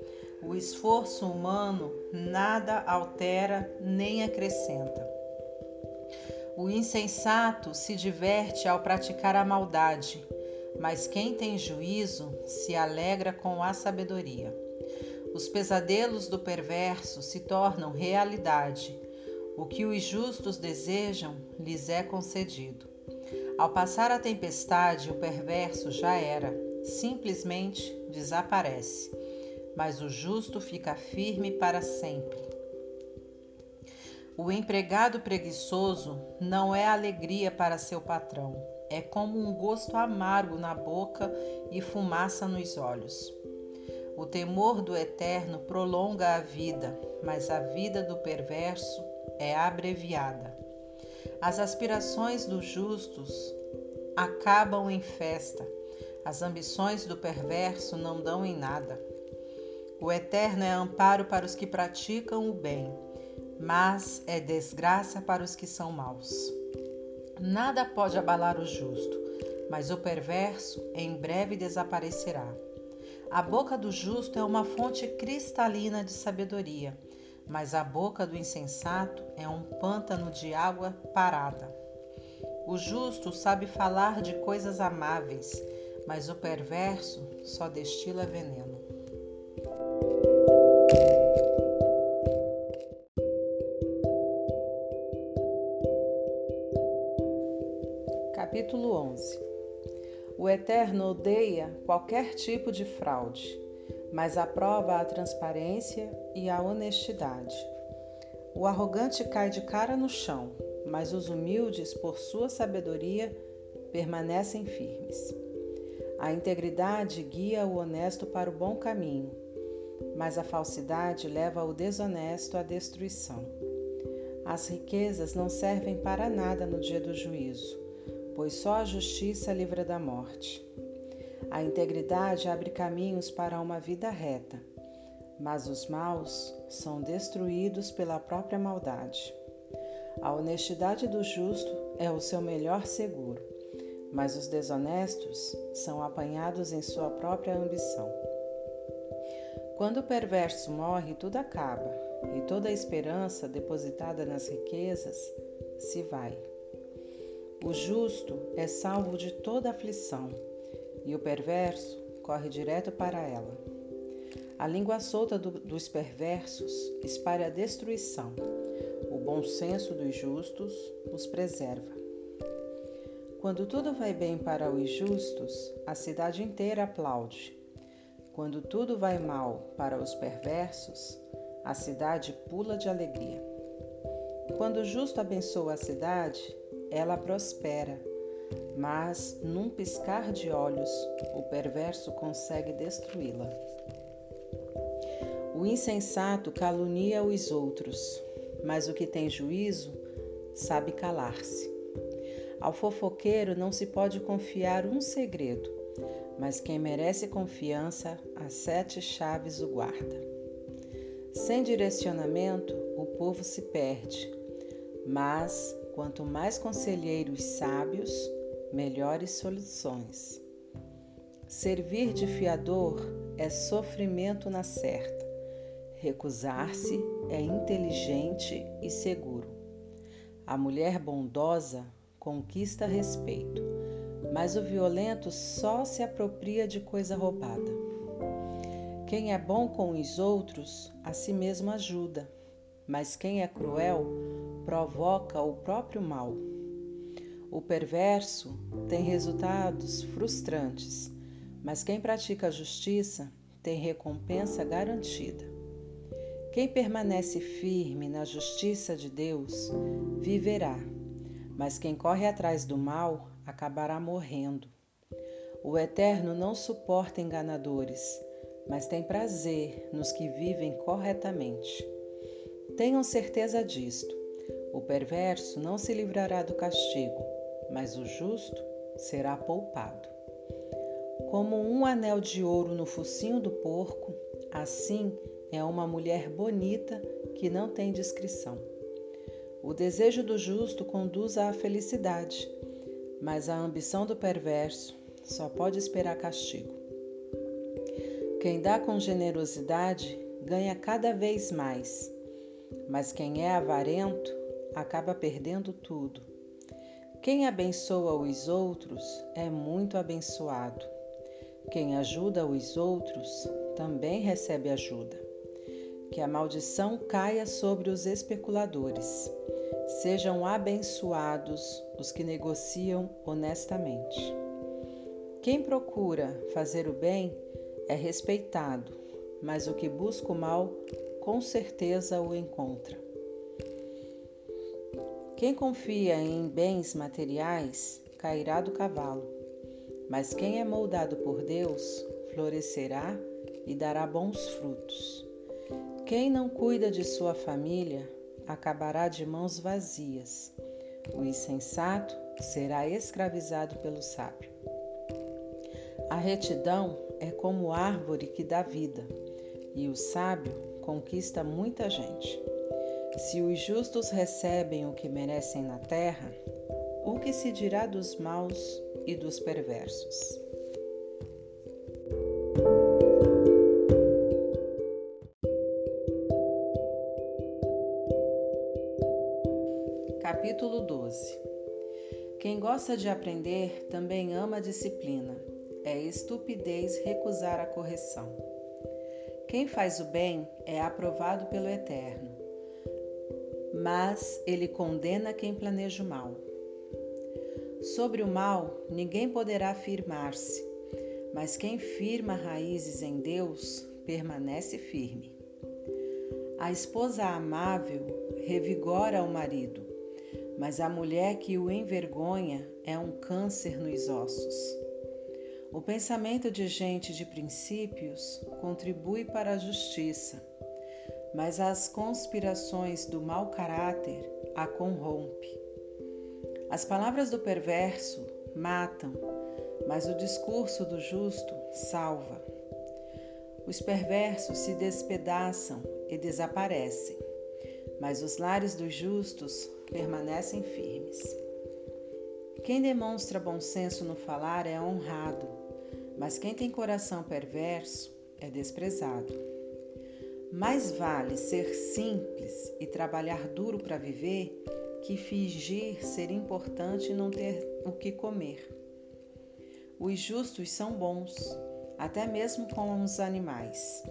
O esforço humano nada altera nem acrescenta. O insensato se diverte ao praticar a maldade, mas quem tem juízo se alegra com a sabedoria. Os pesadelos do perverso se tornam realidade. O que os justos desejam lhes é concedido. Ao passar a tempestade, o perverso já era, simplesmente desaparece, mas o justo fica firme para sempre. O empregado preguiçoso não é alegria para seu patrão, é como um gosto amargo na boca e fumaça nos olhos. O temor do eterno prolonga a vida, mas a vida do perverso é abreviada. As aspirações dos justos acabam em festa, as ambições do perverso não dão em nada. O eterno é amparo para os que praticam o bem, mas é desgraça para os que são maus. Nada pode abalar o justo, mas o perverso em breve desaparecerá. A boca do justo é uma fonte cristalina de sabedoria mas a boca do insensato é um pântano de água parada. O justo sabe falar de coisas amáveis, mas o perverso só destila veneno. Capítulo 11 O Eterno odeia qualquer tipo de fraude mas aprova a transparência e a honestidade. O arrogante cai de cara no chão, mas os humildes, por sua sabedoria, permanecem firmes. A integridade guia o honesto para o bom caminho, mas a falsidade leva o desonesto à destruição. As riquezas não servem para nada no dia do juízo, pois só a justiça livra da morte. A integridade abre caminhos para uma vida reta, mas os maus são destruídos pela própria maldade. A honestidade do justo é o seu melhor seguro, mas os desonestos são apanhados em sua própria ambição. Quando o perverso morre, tudo acaba, e toda a esperança depositada nas riquezas se vai. O justo é salvo de toda aflição, e o perverso corre direto para ela. A língua solta do, dos perversos espalha destruição. O bom senso dos justos os preserva. Quando tudo vai bem para os justos, a cidade inteira aplaude. Quando tudo vai mal para os perversos, a cidade pula de alegria. Quando o justo abençoa a cidade, ela prospera, mas num piscar de olhos, o perverso consegue destruí-la. O insensato calunia os outros, mas o que tem juízo sabe calar-se. Ao fofoqueiro não se pode confiar um segredo, mas quem merece confiança, as sete chaves o guarda. Sem direcionamento, o povo se perde, mas quanto mais conselheiros sábios, melhores soluções. Servir de fiador é sofrimento na certa. Recusar-se é inteligente e seguro. A mulher bondosa conquista respeito, mas o violento só se apropria de coisa roubada. Quem é bom com os outros, a si mesmo ajuda, mas quem é cruel provoca o próprio mal. O perverso tem resultados frustrantes, mas quem pratica a justiça tem recompensa garantida. Quem permanece firme na justiça de Deus viverá, mas quem corre atrás do mal acabará morrendo. O Eterno não suporta enganadores, mas tem prazer nos que vivem corretamente. Tenham certeza disto: o perverso não se livrará do castigo, mas o justo será poupado. Como um anel de ouro no focinho do porco, assim é uma mulher bonita que não tem descrição. O desejo do justo conduz à felicidade, mas a ambição do perverso só pode esperar castigo. Quem dá com generosidade ganha cada vez mais, mas quem é avarento acaba perdendo tudo. Quem abençoa os outros é muito abençoado. Quem ajuda os outros também recebe ajuda que a maldição caia sobre os especuladores. Sejam abençoados os que negociam honestamente. Quem procura fazer o bem é respeitado, mas o que busca o mal com certeza o encontra. Quem confia em bens materiais cairá do cavalo, mas quem é moldado por Deus florescerá e dará bons frutos. Quem não cuida de sua família acabará de mãos vazias. O insensato será escravizado pelo sábio. A retidão é como árvore que dá vida, e o sábio conquista muita gente. Se os justos recebem o que merecem na terra, o que se dirá dos maus e dos perversos? 12 Quem gosta de aprender também ama a disciplina. É estupidez recusar a correção. Quem faz o bem é aprovado pelo Eterno, mas ele condena quem planeja o mal. Sobre o mal, ninguém poderá afirmar-se, mas quem firma raízes em Deus permanece firme. A esposa amável revigora o marido, mas a mulher que o envergonha é um câncer nos ossos. O pensamento de gente de princípios contribui para a justiça, mas as conspirações do mau caráter a corrompe. As palavras do perverso matam, mas o discurso do justo salva. Os perversos se despedaçam e desaparecem, mas os lares dos justos permanecem firmes. Quem demonstra bom senso no falar é honrado, mas quem tem coração perverso é desprezado. Mais vale ser simples e trabalhar duro para viver que fingir ser importante e não ter o que comer. Os justos são bons, até mesmo com os animais,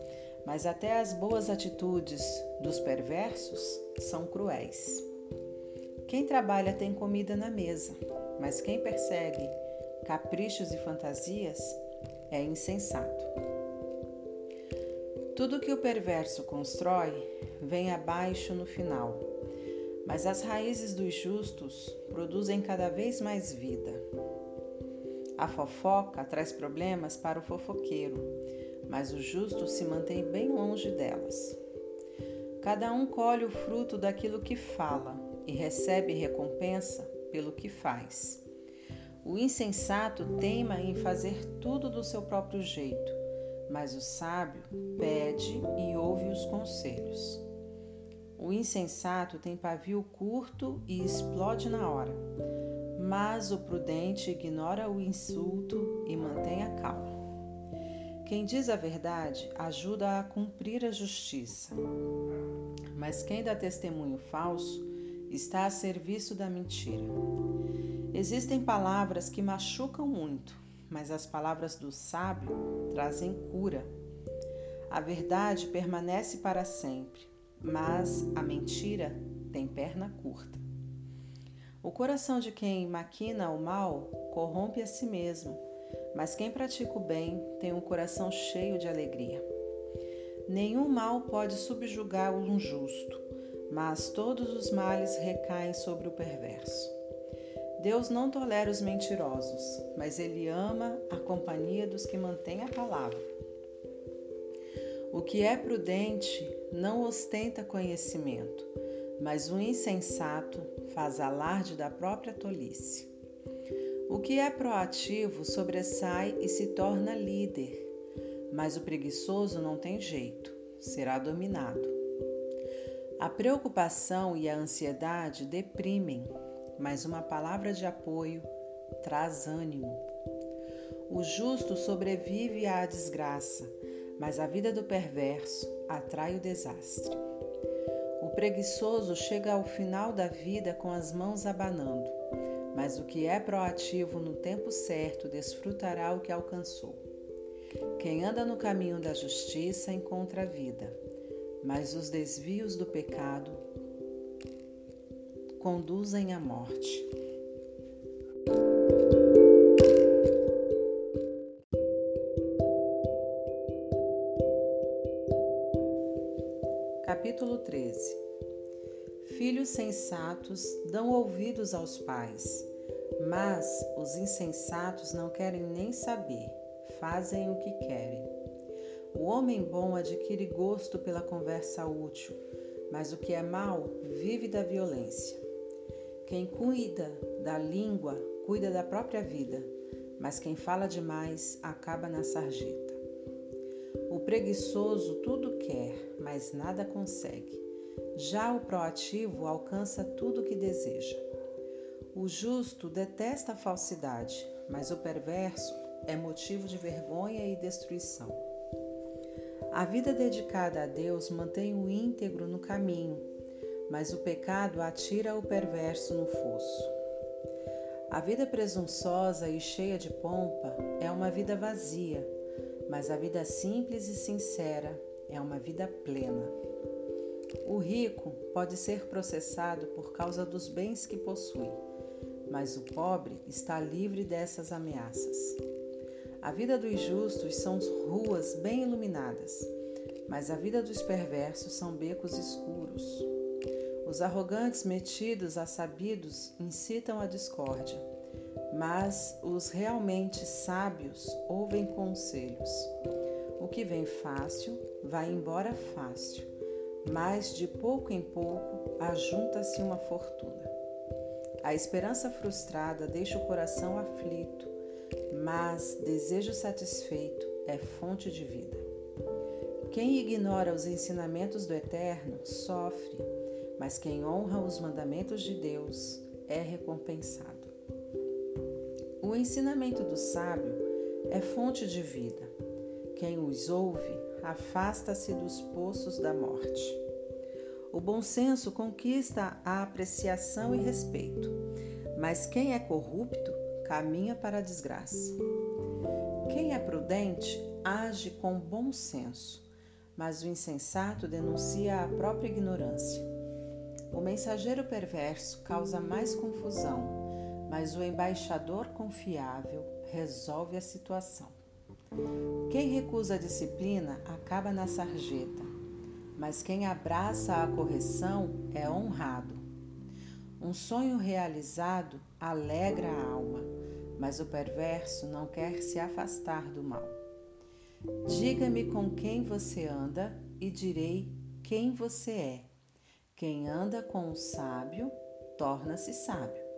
mas até as boas atitudes dos perversos são cruéis. Quem trabalha tem comida na mesa, mas quem persegue caprichos e fantasias é insensato. Tudo que o perverso constrói vem abaixo no final, mas as raízes dos justos produzem cada vez mais vida. A fofoca traz problemas para o fofoqueiro, mas o justo se mantém bem longe delas. Cada um colhe o fruto daquilo que fala e recebe recompensa pelo que faz. O insensato teima em fazer tudo do seu próprio jeito, mas o sábio pede e ouve os conselhos. O insensato tem pavio curto e explode na hora, mas o prudente ignora o insulto e mantém a calma. Quem diz a verdade ajuda a cumprir a justiça, mas quem dá testemunho falso está a serviço da mentira. Existem palavras que machucam muito, mas as palavras do sábio trazem cura. A verdade permanece para sempre, mas a mentira tem perna curta. O coração de quem maquina o mal corrompe a si mesmo, mas quem pratica o bem tem um coração cheio de alegria. Nenhum mal pode subjugar um justo, mas todos os males recaem sobre o perverso. Deus não tolera os mentirosos, mas Ele ama a companhia dos que mantêm a palavra. O que é prudente não ostenta conhecimento, mas o insensato faz alarde da própria tolice. O que é proativo sobressai e se torna líder, mas o preguiçoso não tem jeito, será dominado. A preocupação e a ansiedade deprimem, mas uma palavra de apoio traz ânimo. O justo sobrevive à desgraça, mas a vida do perverso atrai o desastre. O preguiçoso chega ao final da vida com as mãos abanando, mas o que é proativo no tempo certo desfrutará o que alcançou. Quem anda no caminho da justiça encontra a vida mas os desvios do pecado conduzem à morte. Capítulo 13 Filhos sensatos dão ouvidos aos pais, mas os insensatos não querem nem saber, fazem o que querem. O homem bom adquire gosto pela conversa útil, mas o que é mal vive da violência. Quem cuida da língua cuida da própria vida, mas quem fala demais acaba na sarjeta. O preguiçoso tudo quer, mas nada consegue. Já o proativo alcança tudo o que deseja. O justo detesta a falsidade, mas o perverso é motivo de vergonha e destruição. A vida dedicada a Deus mantém o íntegro no caminho, mas o pecado atira o perverso no fosso. A vida presunçosa e cheia de pompa é uma vida vazia, mas a vida simples e sincera é uma vida plena. O rico pode ser processado por causa dos bens que possui, mas o pobre está livre dessas ameaças. A vida dos justos são ruas bem iluminadas, mas a vida dos perversos são becos escuros. Os arrogantes metidos a sabidos incitam a discórdia, mas os realmente sábios ouvem conselhos. O que vem fácil vai embora fácil, mas de pouco em pouco ajunta-se uma fortuna. A esperança frustrada deixa o coração aflito, mas desejo satisfeito é fonte de vida. Quem ignora os ensinamentos do Eterno sofre, mas quem honra os mandamentos de Deus é recompensado. O ensinamento do sábio é fonte de vida. Quem os ouve afasta-se dos poços da morte. O bom senso conquista a apreciação e respeito, mas quem é corrupto caminha para a desgraça. Quem é prudente age com bom senso, mas o insensato denuncia a própria ignorância. O mensageiro perverso causa mais confusão mas o embaixador confiável resolve a situação. Quem recusa a disciplina acaba na sarjeta, mas quem abraça a correção é honrado. Um sonho realizado alegra a alma, mas o perverso não quer se afastar do mal. Diga-me com quem você anda e direi quem você é. Quem anda com o sábio torna-se sábio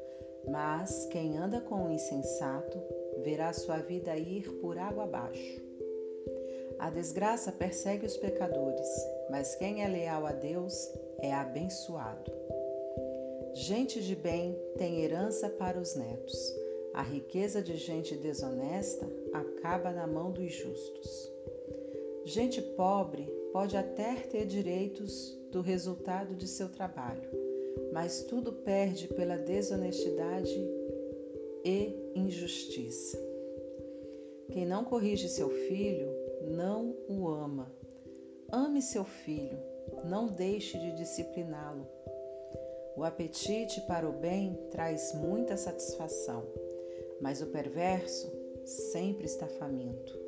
mas quem anda com o insensato verá sua vida ir por água abaixo. A desgraça persegue os pecadores, mas quem é leal a Deus é abençoado. Gente de bem tem herança para os netos. A riqueza de gente desonesta acaba na mão dos justos. Gente pobre pode até ter direitos do resultado de seu trabalho mas tudo perde pela desonestidade e injustiça. Quem não corrige seu filho não o ama. Ame seu filho, não deixe de discipliná-lo. O apetite para o bem traz muita satisfação, mas o perverso sempre está faminto.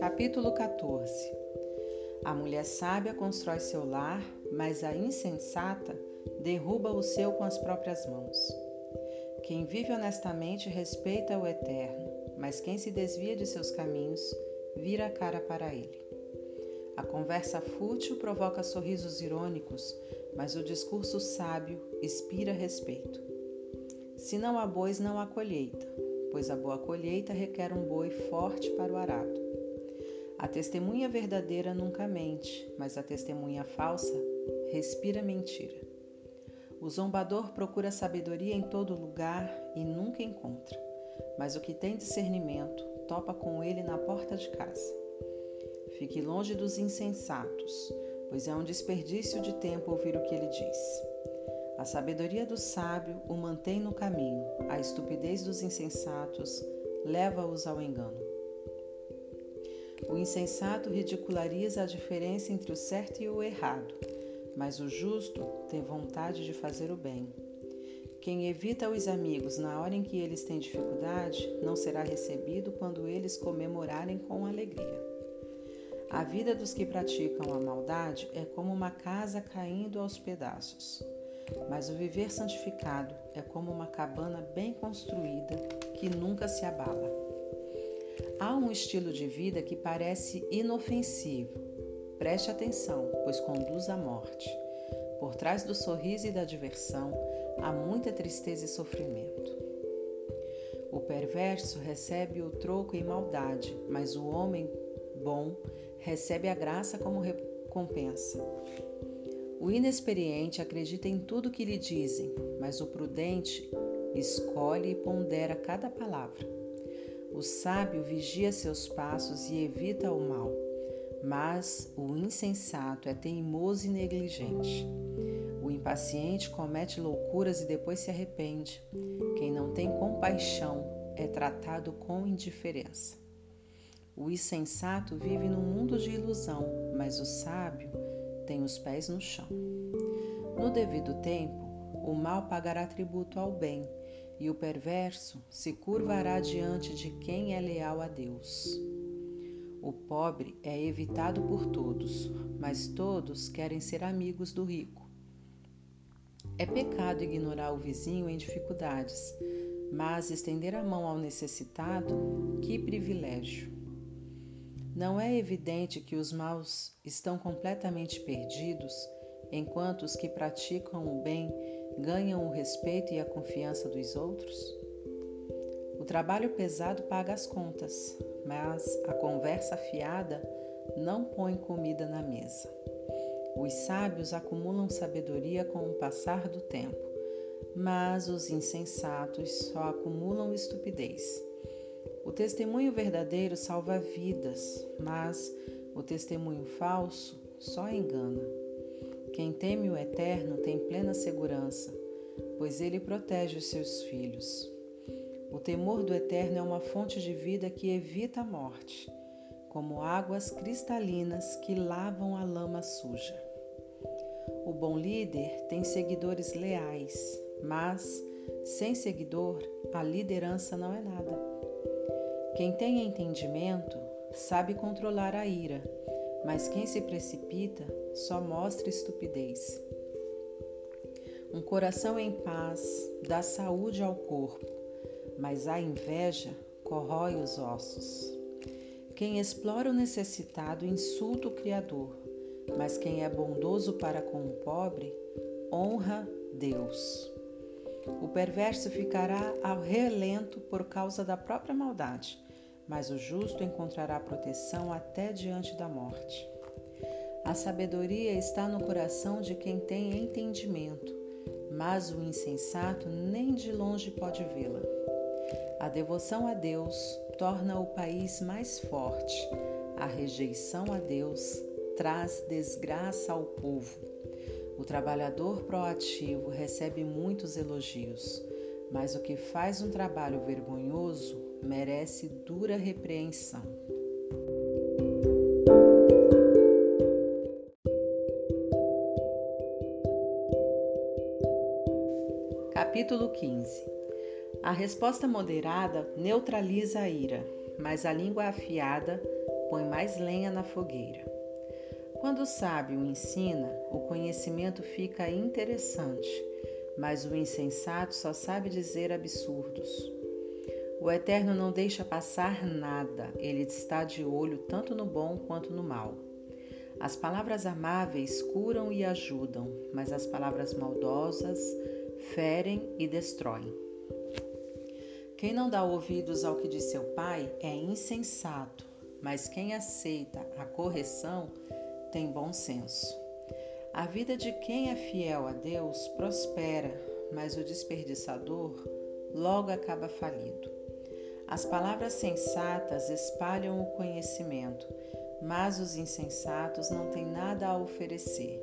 Capítulo 14 A mulher sábia constrói seu lar, mas a insensata derruba o seu com as próprias mãos. Quem vive honestamente respeita o eterno, mas quem se desvia de seus caminhos vira a cara para ele. A conversa fútil provoca sorrisos irônicos, mas o discurso sábio inspira respeito. Se não há bois, não há colheita, pois a boa colheita requer um boi forte para o arado. A testemunha verdadeira nunca mente, mas a testemunha falsa respira mentira. O zombador procura sabedoria em todo lugar e nunca encontra, mas o que tem discernimento topa com ele na porta de casa. Fique longe dos insensatos, pois é um desperdício de tempo ouvir o que ele diz. A sabedoria do sábio o mantém no caminho, a estupidez dos insensatos leva-os ao engano. O insensato ridiculariza a diferença entre o certo e o errado, mas o justo tem vontade de fazer o bem. Quem evita os amigos na hora em que eles têm dificuldade não será recebido quando eles comemorarem com alegria. A vida dos que praticam a maldade é como uma casa caindo aos pedaços, mas o viver santificado é como uma cabana bem construída que nunca se abala. Há um estilo de vida que parece inofensivo. Preste atenção, pois conduz à morte. Por trás do sorriso e da diversão há muita tristeza e sofrimento. O perverso recebe o troco em maldade, mas o homem bom recebe a graça como recompensa. O inexperiente acredita em tudo que lhe dizem, mas o prudente escolhe e pondera cada palavra. O sábio vigia seus passos e evita o mal, mas o insensato é teimoso e negligente. O impaciente comete loucuras e depois se arrepende. Quem não tem compaixão é tratado com indiferença. O insensato vive num mundo de ilusão, mas o sábio tem os pés no chão. No devido tempo, o mal pagará tributo ao bem e o perverso se curvará diante de quem é leal a Deus. O pobre é evitado por todos, mas todos querem ser amigos do rico. É pecado ignorar o vizinho em dificuldades, mas estender a mão ao necessitado, que privilégio! Não é evidente que os maus estão completamente perdidos, enquanto os que praticam o bem ganham o respeito e a confiança dos outros? O trabalho pesado paga as contas, mas a conversa fiada não põe comida na mesa. Os sábios acumulam sabedoria com o passar do tempo, mas os insensatos só acumulam estupidez. O testemunho verdadeiro salva vidas, mas o testemunho falso só engana. Quem teme o Eterno tem plena segurança, pois ele protege os seus filhos. O temor do Eterno é uma fonte de vida que evita a morte, como águas cristalinas que lavam a lama suja. O bom líder tem seguidores leais, mas sem seguidor, a liderança não é nada. Quem tem entendimento sabe controlar a ira, mas quem se precipita só mostra estupidez. Um coração em paz dá saúde ao corpo, mas a inveja corrói os ossos. Quem explora o necessitado insulta o Criador, mas quem é bondoso para com o pobre honra Deus. O perverso ficará ao relento por causa da própria maldade, mas o justo encontrará proteção até diante da morte. A sabedoria está no coração de quem tem entendimento, mas o insensato nem de longe pode vê-la. A devoção a Deus torna o país mais forte, a rejeição a Deus traz desgraça ao povo. O trabalhador proativo recebe muitos elogios, mas o que faz um trabalho vergonhoso merece dura repreensão. Capítulo 15 A resposta moderada neutraliza a ira, mas a língua afiada põe mais lenha na fogueira. Quando o sábio ensina, o conhecimento fica interessante, mas o insensato só sabe dizer absurdos. O Eterno não deixa passar nada, ele está de olho tanto no bom quanto no mal. As palavras amáveis curam e ajudam, mas as palavras maldosas ferem e destroem. Quem não dá ouvidos ao que diz seu pai é insensato, mas quem aceita a correção tem bom senso. A vida de quem é fiel a Deus prospera, mas o desperdiçador logo acaba falido. As palavras sensatas espalham o conhecimento, mas os insensatos não têm nada a oferecer.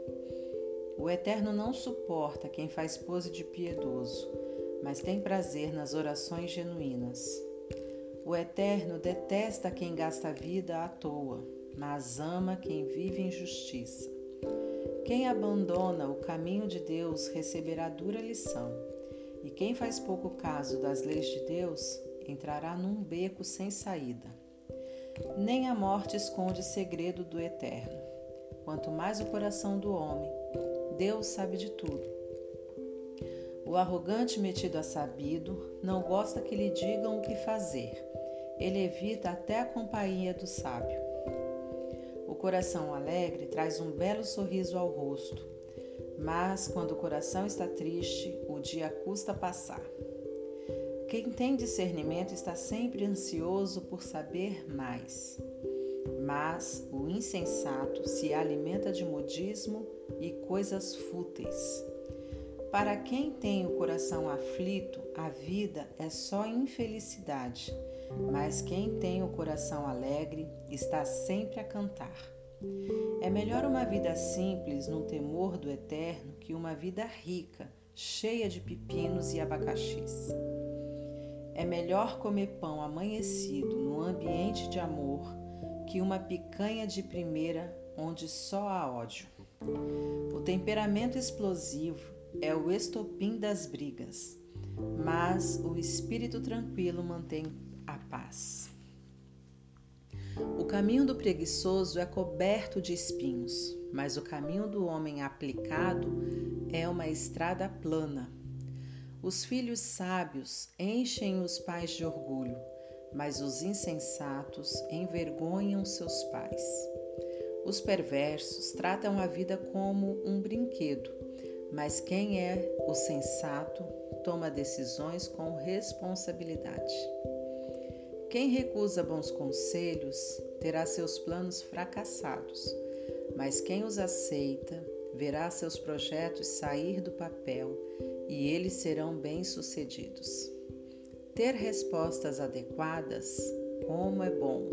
O Eterno não suporta quem faz pose de piedoso, mas tem prazer nas orações genuínas. O Eterno detesta quem gasta vida à toa mas ama quem vive em justiça. Quem abandona o caminho de Deus receberá dura lição, e quem faz pouco caso das leis de Deus entrará num beco sem saída. Nem a morte esconde segredo do eterno. Quanto mais o coração do homem, Deus sabe de tudo. O arrogante metido a sabido não gosta que lhe digam o que fazer. Ele evita até a companhia do sábio coração alegre traz um belo sorriso ao rosto, mas quando o coração está triste, o dia custa passar. Quem tem discernimento está sempre ansioso por saber mais. Mas o insensato se alimenta de modismo e coisas fúteis. Para quem tem o coração aflito, a vida é só infelicidade mas quem tem o coração alegre está sempre a cantar. É melhor uma vida simples no temor do eterno que uma vida rica, cheia de pepinos e abacaxis. É melhor comer pão amanhecido no ambiente de amor que uma picanha de primeira onde só há ódio. O temperamento explosivo é o estopim das brigas, mas o espírito tranquilo mantém a paz. O caminho do preguiçoso é coberto de espinhos, mas o caminho do homem aplicado é uma estrada plana. Os filhos sábios enchem os pais de orgulho, mas os insensatos envergonham seus pais. Os perversos tratam a vida como um brinquedo, mas quem é o sensato toma decisões com responsabilidade. Quem recusa bons conselhos terá seus planos fracassados, mas quem os aceita verá seus projetos sair do papel e eles serão bem-sucedidos. Ter respostas adequadas, como é bom.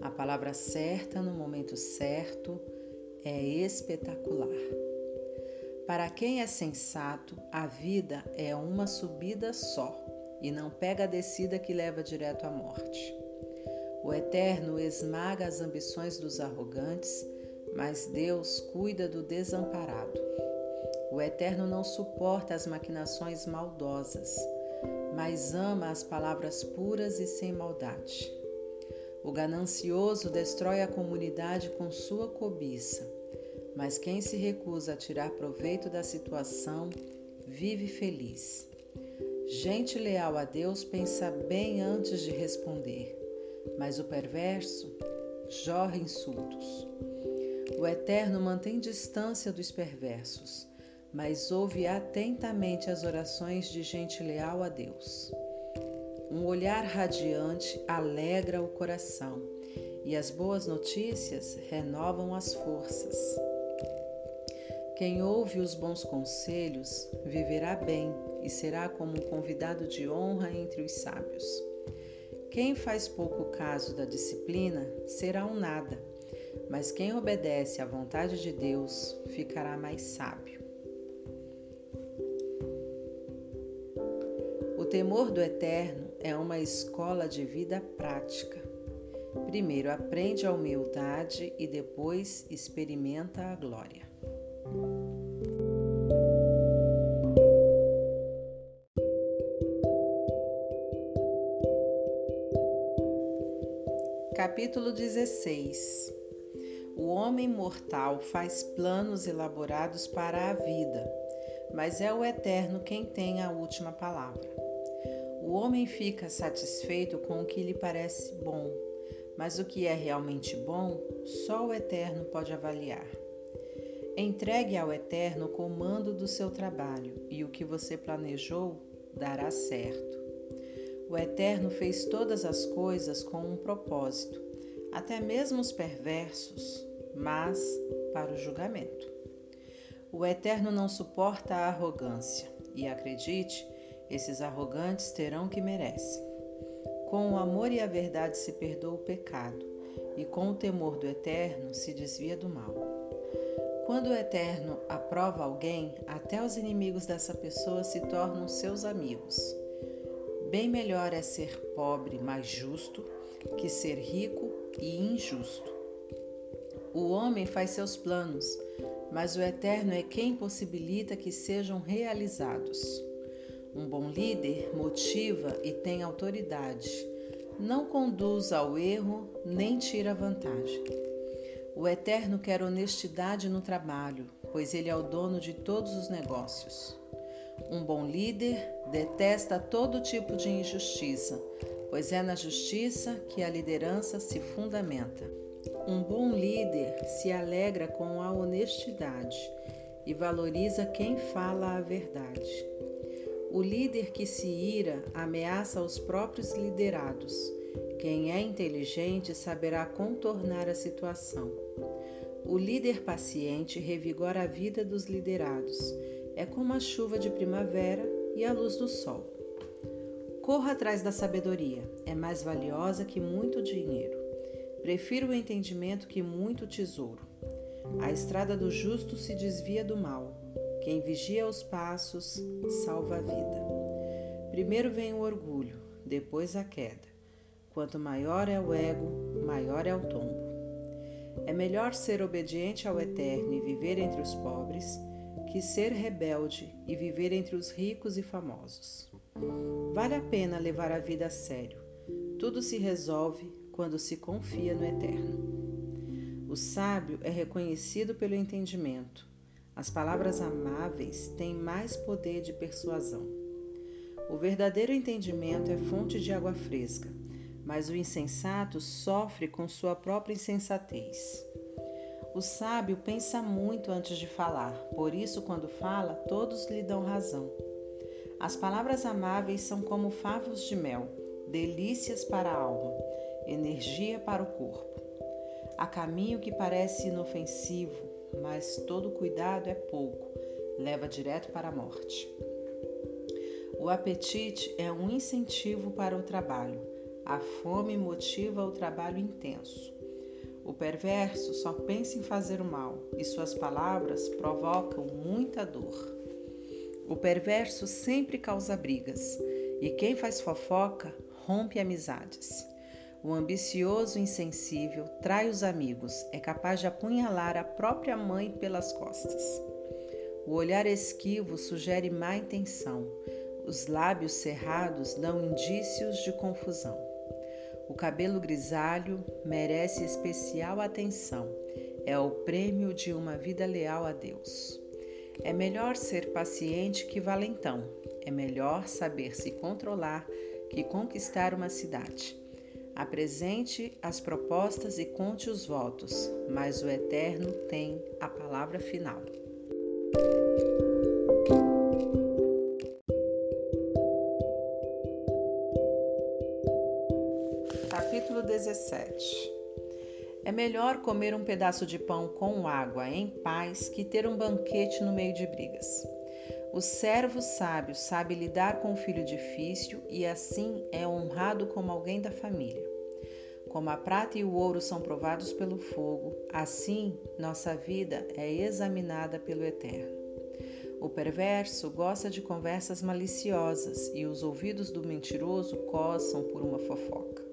A palavra certa no momento certo é espetacular. Para quem é sensato, a vida é uma subida só e não pega a descida que leva direto à morte. O Eterno esmaga as ambições dos arrogantes, mas Deus cuida do desamparado. O Eterno não suporta as maquinações maldosas, mas ama as palavras puras e sem maldade. O ganancioso destrói a comunidade com sua cobiça, mas quem se recusa a tirar proveito da situação vive feliz. Gente leal a Deus pensa bem antes de responder, mas o perverso jorra insultos. O Eterno mantém distância dos perversos, mas ouve atentamente as orações de gente leal a Deus. Um olhar radiante alegra o coração e as boas notícias renovam as forças. Quem ouve os bons conselhos viverá bem e será como um convidado de honra entre os sábios. Quem faz pouco caso da disciplina será um nada, mas quem obedece à vontade de Deus ficará mais sábio. O temor do Eterno é uma escola de vida prática. Primeiro aprende a humildade e depois experimenta a glória. Capítulo 16 O homem mortal faz planos elaborados para a vida, mas é o Eterno quem tem a última palavra. O homem fica satisfeito com o que lhe parece bom, mas o que é realmente bom, só o Eterno pode avaliar. Entregue ao Eterno o comando do seu trabalho e o que você planejou dará certo. O Eterno fez todas as coisas com um propósito, até mesmo os perversos, mas para o julgamento. O Eterno não suporta a arrogância, e acredite, esses arrogantes terão o que merecem. Com o amor e a verdade se perdoa o pecado, e com o temor do Eterno se desvia do mal. Quando o Eterno aprova alguém, até os inimigos dessa pessoa se tornam seus amigos. Bem melhor é ser pobre, mas justo, que ser rico e injusto. O homem faz seus planos, mas o Eterno é quem possibilita que sejam realizados. Um bom líder motiva e tem autoridade, não conduz ao erro nem tira vantagem. O Eterno quer honestidade no trabalho, pois Ele é o dono de todos os negócios. Um bom líder detesta todo tipo de injustiça, pois é na justiça que a liderança se fundamenta. Um bom líder se alegra com a honestidade e valoriza quem fala a verdade. O líder que se ira ameaça os próprios liderados. Quem é inteligente saberá contornar a situação. O líder paciente revigora a vida dos liderados. É como a chuva de primavera e a luz do sol. Corra atrás da sabedoria, é mais valiosa que muito dinheiro. Prefiro o entendimento que muito tesouro. A estrada do justo se desvia do mal. Quem vigia os passos salva a vida. Primeiro vem o orgulho, depois a queda. Quanto maior é o ego, maior é o tombo. É melhor ser obediente ao Eterno e viver entre os pobres, que ser rebelde e viver entre os ricos e famosos. Vale a pena levar a vida a sério. Tudo se resolve quando se confia no Eterno. O sábio é reconhecido pelo entendimento. As palavras amáveis têm mais poder de persuasão. O verdadeiro entendimento é fonte de água fresca, mas o insensato sofre com sua própria insensatez. O sábio pensa muito antes de falar, por isso, quando fala, todos lhe dão razão. As palavras amáveis são como favos de mel, delícias para a alma, energia para o corpo. Há caminho que parece inofensivo, mas todo cuidado é pouco, leva direto para a morte. O apetite é um incentivo para o trabalho. A fome motiva o trabalho intenso. O perverso só pensa em fazer o mal e suas palavras provocam muita dor. O perverso sempre causa brigas e quem faz fofoca rompe amizades. O ambicioso insensível trai os amigos, é capaz de apunhalar a própria mãe pelas costas. O olhar esquivo sugere má intenção, os lábios cerrados dão indícios de confusão. O cabelo grisalho merece especial atenção, é o prêmio de uma vida leal a Deus. É melhor ser paciente que valentão, é melhor saber se controlar que conquistar uma cidade. Apresente as propostas e conte os votos, mas o Eterno tem a palavra final. Melhor comer um pedaço de pão com água em paz que ter um banquete no meio de brigas. O servo sábio sabe lidar com o filho difícil e assim é honrado como alguém da família. Como a prata e o ouro são provados pelo fogo, assim nossa vida é examinada pelo Eterno. O perverso gosta de conversas maliciosas e os ouvidos do mentiroso coçam por uma fofoca.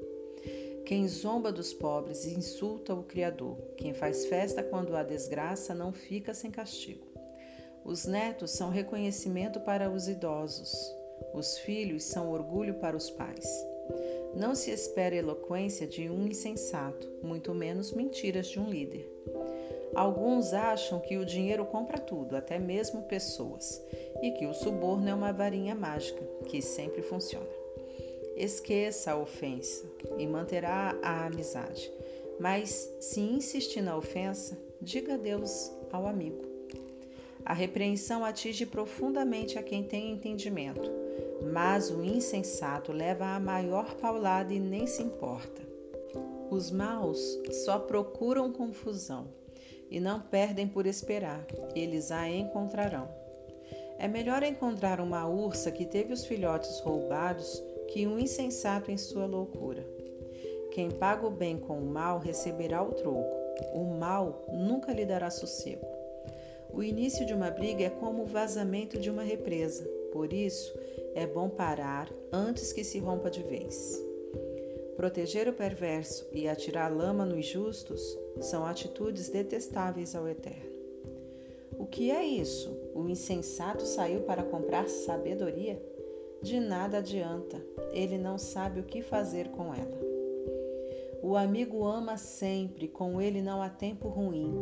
Quem zomba dos pobres insulta o Criador. Quem faz festa quando há desgraça não fica sem castigo. Os netos são reconhecimento para os idosos. Os filhos são orgulho para os pais. Não se espera eloquência de um insensato, muito menos mentiras de um líder. Alguns acham que o dinheiro compra tudo, até mesmo pessoas, e que o suborno é uma varinha mágica que sempre funciona. Esqueça a ofensa e manterá a amizade, mas se insistir na ofensa, diga adeus ao amigo. A repreensão atinge profundamente a quem tem entendimento, mas o insensato leva a maior paulada e nem se importa. Os maus só procuram confusão e não perdem por esperar, eles a encontrarão. É melhor encontrar uma ursa que teve os filhotes roubados que um insensato em sua loucura. Quem paga o bem com o mal receberá o troco. O mal nunca lhe dará sossego. O início de uma briga é como o vazamento de uma represa, por isso é bom parar antes que se rompa de vez. Proteger o perverso e atirar lama nos justos são atitudes detestáveis ao Eterno. O que é isso? O insensato saiu para comprar sabedoria? De nada adianta, ele não sabe o que fazer com ela. O amigo ama sempre, com ele não há tempo ruim.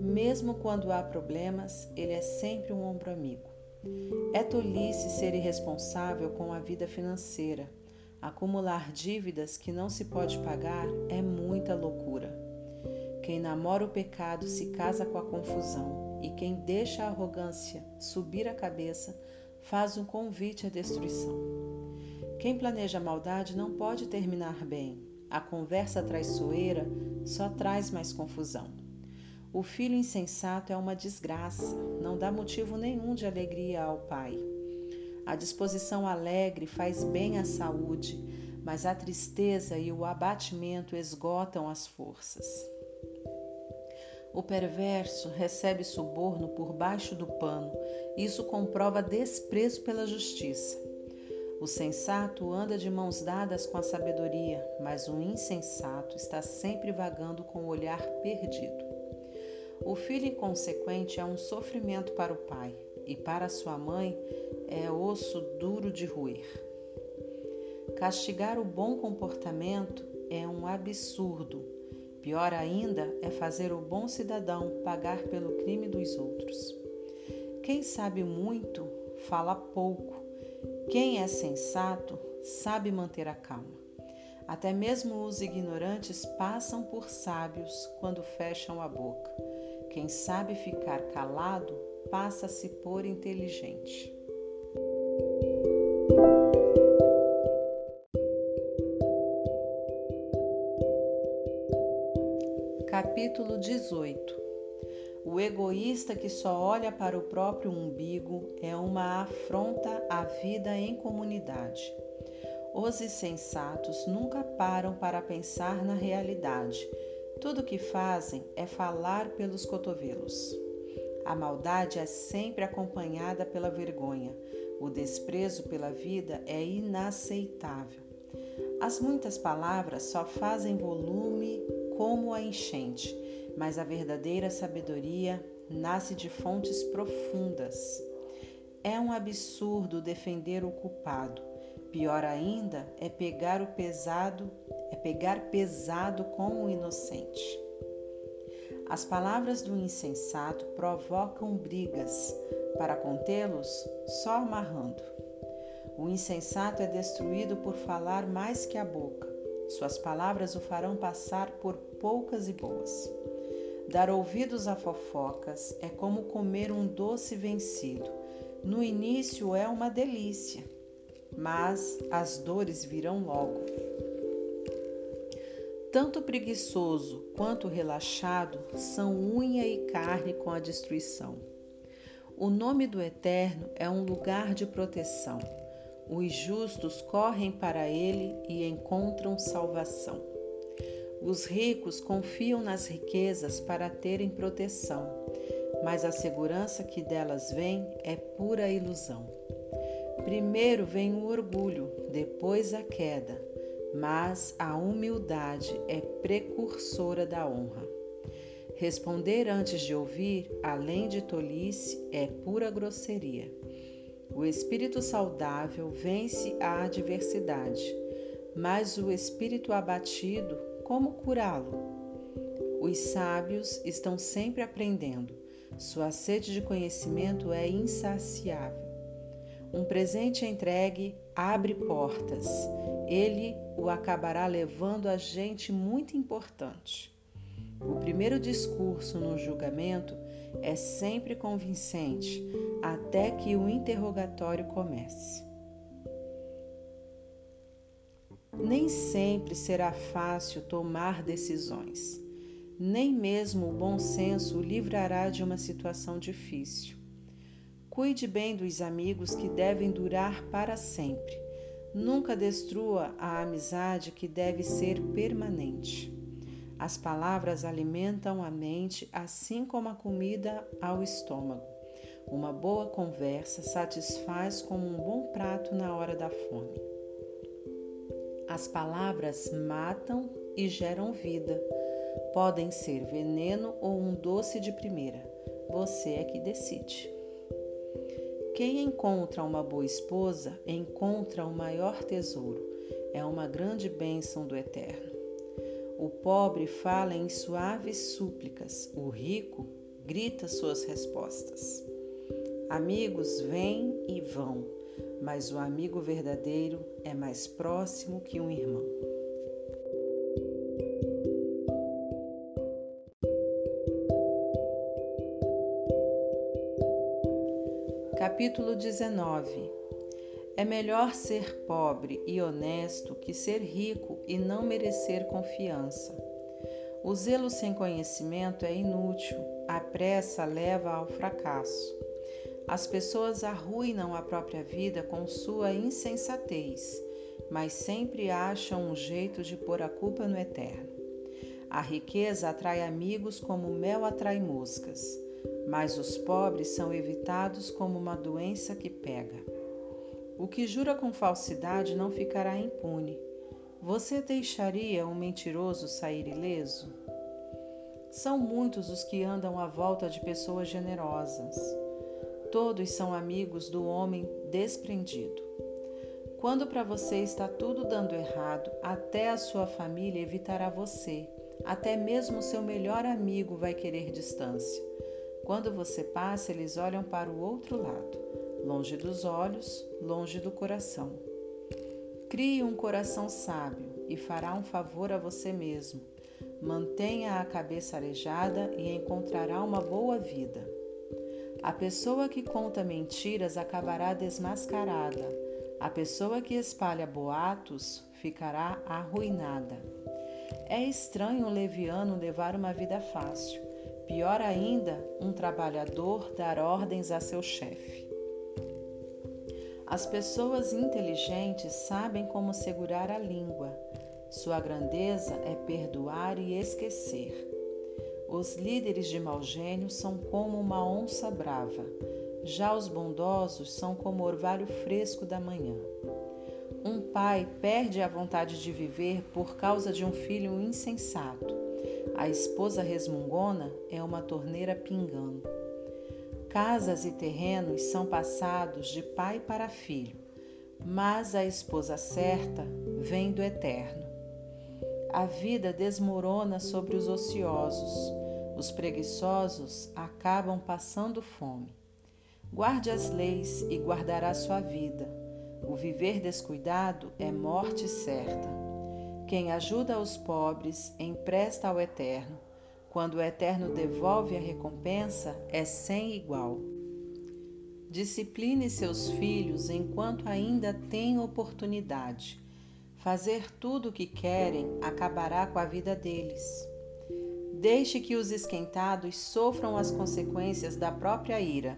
Mesmo quando há problemas, ele é sempre um ombro amigo. É tolice ser irresponsável com a vida financeira. Acumular dívidas que não se pode pagar é muita loucura. Quem namora o pecado se casa com a confusão, e quem deixa a arrogância subir a cabeça faz um convite à destruição. Quem planeja maldade não pode terminar bem, a conversa traiçoeira só traz mais confusão. O filho insensato é uma desgraça, não dá motivo nenhum de alegria ao pai. A disposição alegre faz bem à saúde, mas a tristeza e o abatimento esgotam as forças. O perverso recebe suborno por baixo do pano, isso comprova desprezo pela justiça. O sensato anda de mãos dadas com a sabedoria, mas o insensato está sempre vagando com o olhar perdido. O filho inconsequente é um sofrimento para o pai, e para sua mãe é osso duro de roer. Castigar o bom comportamento é um absurdo. Pior ainda é fazer o bom cidadão pagar pelo crime dos outros. Quem sabe muito, fala pouco Quem é sensato sabe manter a calma. Até mesmo os ignorantes passam por sábios quando fecham a boca. Quem sabe ficar calado passa-se por inteligente. Capítulo 18 O egoísta que só olha para o próprio umbigo é uma afronta à vida em comunidade. Os insensatos nunca param para pensar na realidade. Tudo o que fazem é falar pelos cotovelos. A maldade é sempre acompanhada pela vergonha. O desprezo pela vida é inaceitável. As muitas palavras só fazem volume como a enchente, mas a verdadeira sabedoria nasce de fontes profundas. É um absurdo defender o culpado. Pior ainda é pegar o pesado, é pegar pesado com o inocente. As palavras do insensato provocam brigas, para contê-los, só amarrando. O insensato é destruído por falar mais que a boca. Suas palavras o farão passar por poucas e boas. Dar ouvidos a fofocas é como comer um doce vencido. No início é uma delícia, mas as dores virão logo. Tanto preguiçoso quanto relaxado são unha e carne com a destruição. O nome do Eterno é um lugar de proteção. Os justos correm para ele e encontram salvação. Os ricos confiam nas riquezas para terem proteção, mas a segurança que delas vem é pura ilusão. Primeiro vem o orgulho, depois a queda, mas a humildade é precursora da honra. Responder antes de ouvir, além de tolice, é pura grosseria. O espírito saudável vence a adversidade, mas o espírito abatido, como curá-lo? Os sábios estão sempre aprendendo. Sua sede de conhecimento é insaciável. Um presente entregue abre portas. Ele o acabará levando a gente muito importante. O primeiro discurso no julgamento é sempre convincente até que o interrogatório comece. Nem sempre será fácil tomar decisões. Nem mesmo o bom senso o livrará de uma situação difícil. Cuide bem dos amigos que devem durar para sempre. Nunca destrua a amizade que deve ser permanente. As palavras alimentam a mente, assim como a comida ao estômago. Uma boa conversa satisfaz como um bom prato na hora da fome. As palavras matam e geram vida. Podem ser veneno ou um doce de primeira. Você é que decide. Quem encontra uma boa esposa encontra o maior tesouro. É uma grande bênção do Eterno. O pobre fala em suaves súplicas, o rico grita suas respostas. Amigos vêm e vão, mas o amigo verdadeiro é mais próximo que um irmão. Capítulo 19 é melhor ser pobre e honesto que ser rico e não merecer confiança. O zelo sem conhecimento é inútil, a pressa leva ao fracasso. As pessoas arruinam a própria vida com sua insensatez, mas sempre acham um jeito de pôr a culpa no eterno. A riqueza atrai amigos como o mel atrai moscas, mas os pobres são evitados como uma doença que pega. O que jura com falsidade não ficará impune. Você deixaria um mentiroso sair ileso? São muitos os que andam à volta de pessoas generosas. Todos são amigos do homem desprendido. Quando para você está tudo dando errado, até a sua família evitará você, até mesmo seu melhor amigo vai querer distância. Quando você passa, eles olham para o outro lado. Longe dos olhos, longe do coração. Crie um coração sábio e fará um favor a você mesmo. Mantenha a cabeça arejada e encontrará uma boa vida. A pessoa que conta mentiras acabará desmascarada. A pessoa que espalha boatos ficará arruinada. É estranho um leviano levar uma vida fácil. Pior ainda, um trabalhador dar ordens a seu chefe. As pessoas inteligentes sabem como segurar a língua. Sua grandeza é perdoar e esquecer. Os líderes de mau gênio são como uma onça brava. Já os bondosos são como o orvalho fresco da manhã. Um pai perde a vontade de viver por causa de um filho insensato. A esposa resmungona é uma torneira pingando. Casas e terrenos são passados de pai para filho, mas a esposa certa vem do eterno. A vida desmorona sobre os ociosos, os preguiçosos acabam passando fome. Guarde as leis e guardará sua vida. O viver descuidado é morte certa. Quem ajuda os pobres empresta ao Eterno quando o Eterno devolve a recompensa, é sem igual. Discipline seus filhos enquanto ainda têm oportunidade. Fazer tudo o que querem acabará com a vida deles. Deixe que os esquentados sofram as consequências da própria ira.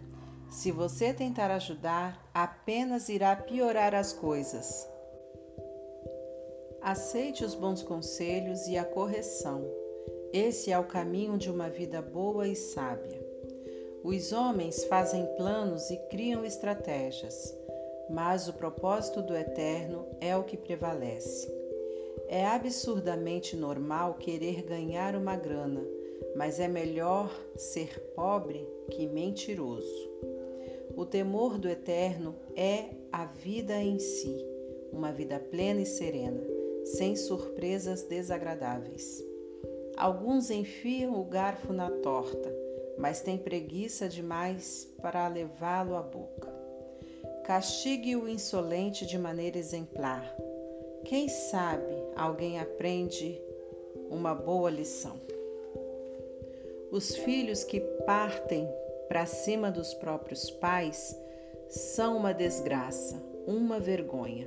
Se você tentar ajudar, apenas irá piorar as coisas. Aceite os bons conselhos e a correção. Esse é o caminho de uma vida boa e sábia. Os homens fazem planos e criam estratégias, mas o propósito do Eterno é o que prevalece. É absurdamente normal querer ganhar uma grana, mas é melhor ser pobre que mentiroso. O temor do Eterno é a vida em si, uma vida plena e serena, sem surpresas desagradáveis. Alguns enfiam o garfo na torta, mas têm preguiça demais para levá-lo à boca. Castigue o insolente de maneira exemplar. Quem sabe alguém aprende uma boa lição. Os filhos que partem para cima dos próprios pais são uma desgraça, uma vergonha.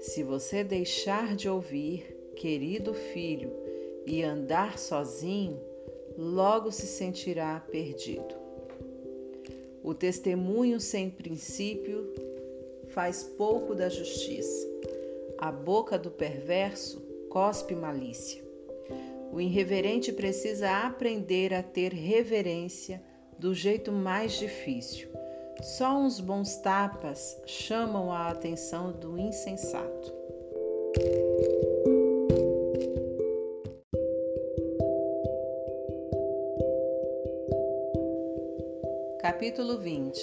Se você deixar de ouvir, querido filho, e andar sozinho, logo se sentirá perdido. O testemunho sem princípio faz pouco da justiça. A boca do perverso cospe malícia. O irreverente precisa aprender a ter reverência do jeito mais difícil. Só uns bons tapas chamam a atenção do insensato. Capítulo 20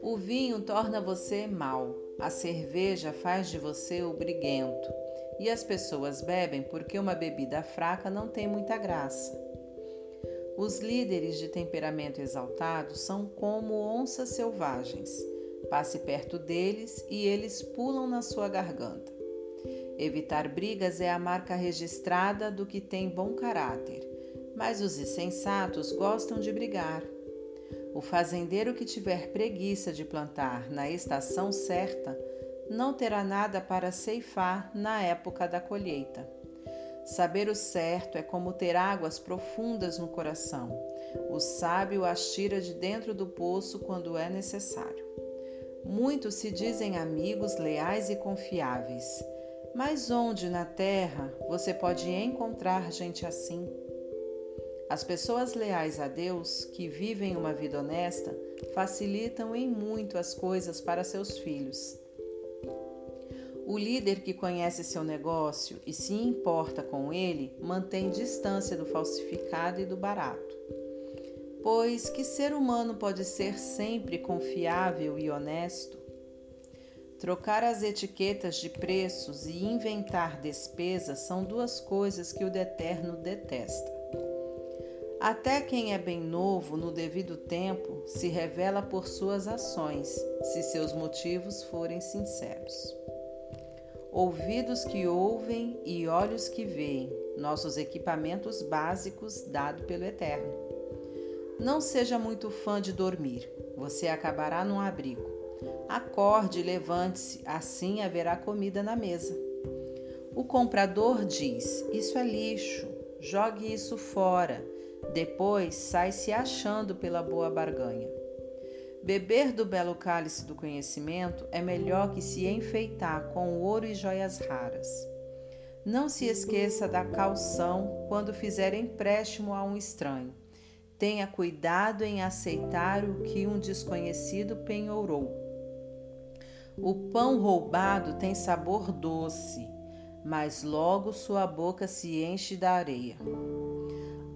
O vinho torna você mal, a cerveja faz de você o briguento, e as pessoas bebem porque uma bebida fraca não tem muita graça. Os líderes de temperamento exaltado são como onças selvagens. Passe perto deles e eles pulam na sua garganta. Evitar brigas é a marca registrada do que tem bom caráter, mas os insensatos gostam de brigar o fazendeiro que tiver preguiça de plantar na estação certa não terá nada para ceifar na época da colheita. Saber o certo é como ter águas profundas no coração. O sábio as tira de dentro do poço quando é necessário. Muitos se dizem amigos leais e confiáveis, mas onde na terra você pode encontrar gente assim? As pessoas leais a Deus, que vivem uma vida honesta, facilitam em muito as coisas para seus filhos. O líder que conhece seu negócio e se importa com ele mantém distância do falsificado e do barato. Pois que ser humano pode ser sempre confiável e honesto? Trocar as etiquetas de preços e inventar despesas são duas coisas que o Eterno detesta. Até quem é bem novo no devido tempo se revela por suas ações, se seus motivos forem sinceros. Ouvidos que ouvem e olhos que veem, nossos equipamentos básicos dado pelo Eterno. Não seja muito fã de dormir, você acabará num abrigo. Acorde e levante-se, assim haverá comida na mesa. O comprador diz: Isso é lixo, jogue isso fora depois sai se achando pela boa barganha. Beber do belo cálice do conhecimento é melhor que se enfeitar com ouro e joias raras. Não se esqueça da calção quando fizer empréstimo a um estranho. Tenha cuidado em aceitar o que um desconhecido penhorou. O pão roubado tem sabor doce, mas logo sua boca se enche da areia.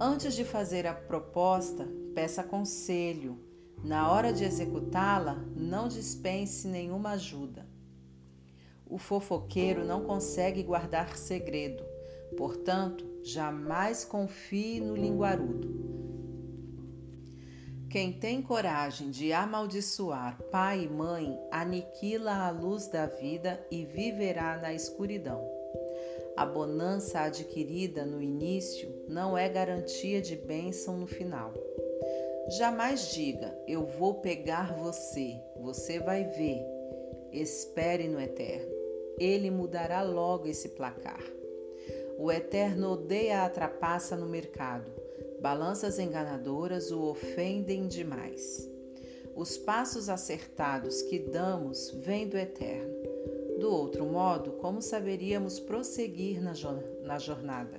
Antes de fazer a proposta, peça conselho. Na hora de executá-la, não dispense nenhuma ajuda. O fofoqueiro não consegue guardar segredo, portanto, jamais confie no linguarudo. Quem tem coragem de amaldiçoar pai e mãe aniquila a luz da vida e viverá na escuridão. A bonança adquirida no início não é garantia de bênção no final. Jamais diga: Eu vou pegar você, você vai ver. Espere no Eterno. Ele mudará logo esse placar. O Eterno odeia a trapaça no mercado. Balanças enganadoras o ofendem demais. Os passos acertados que damos vêm do Eterno. Do outro modo, como saberíamos prosseguir na, na jornada?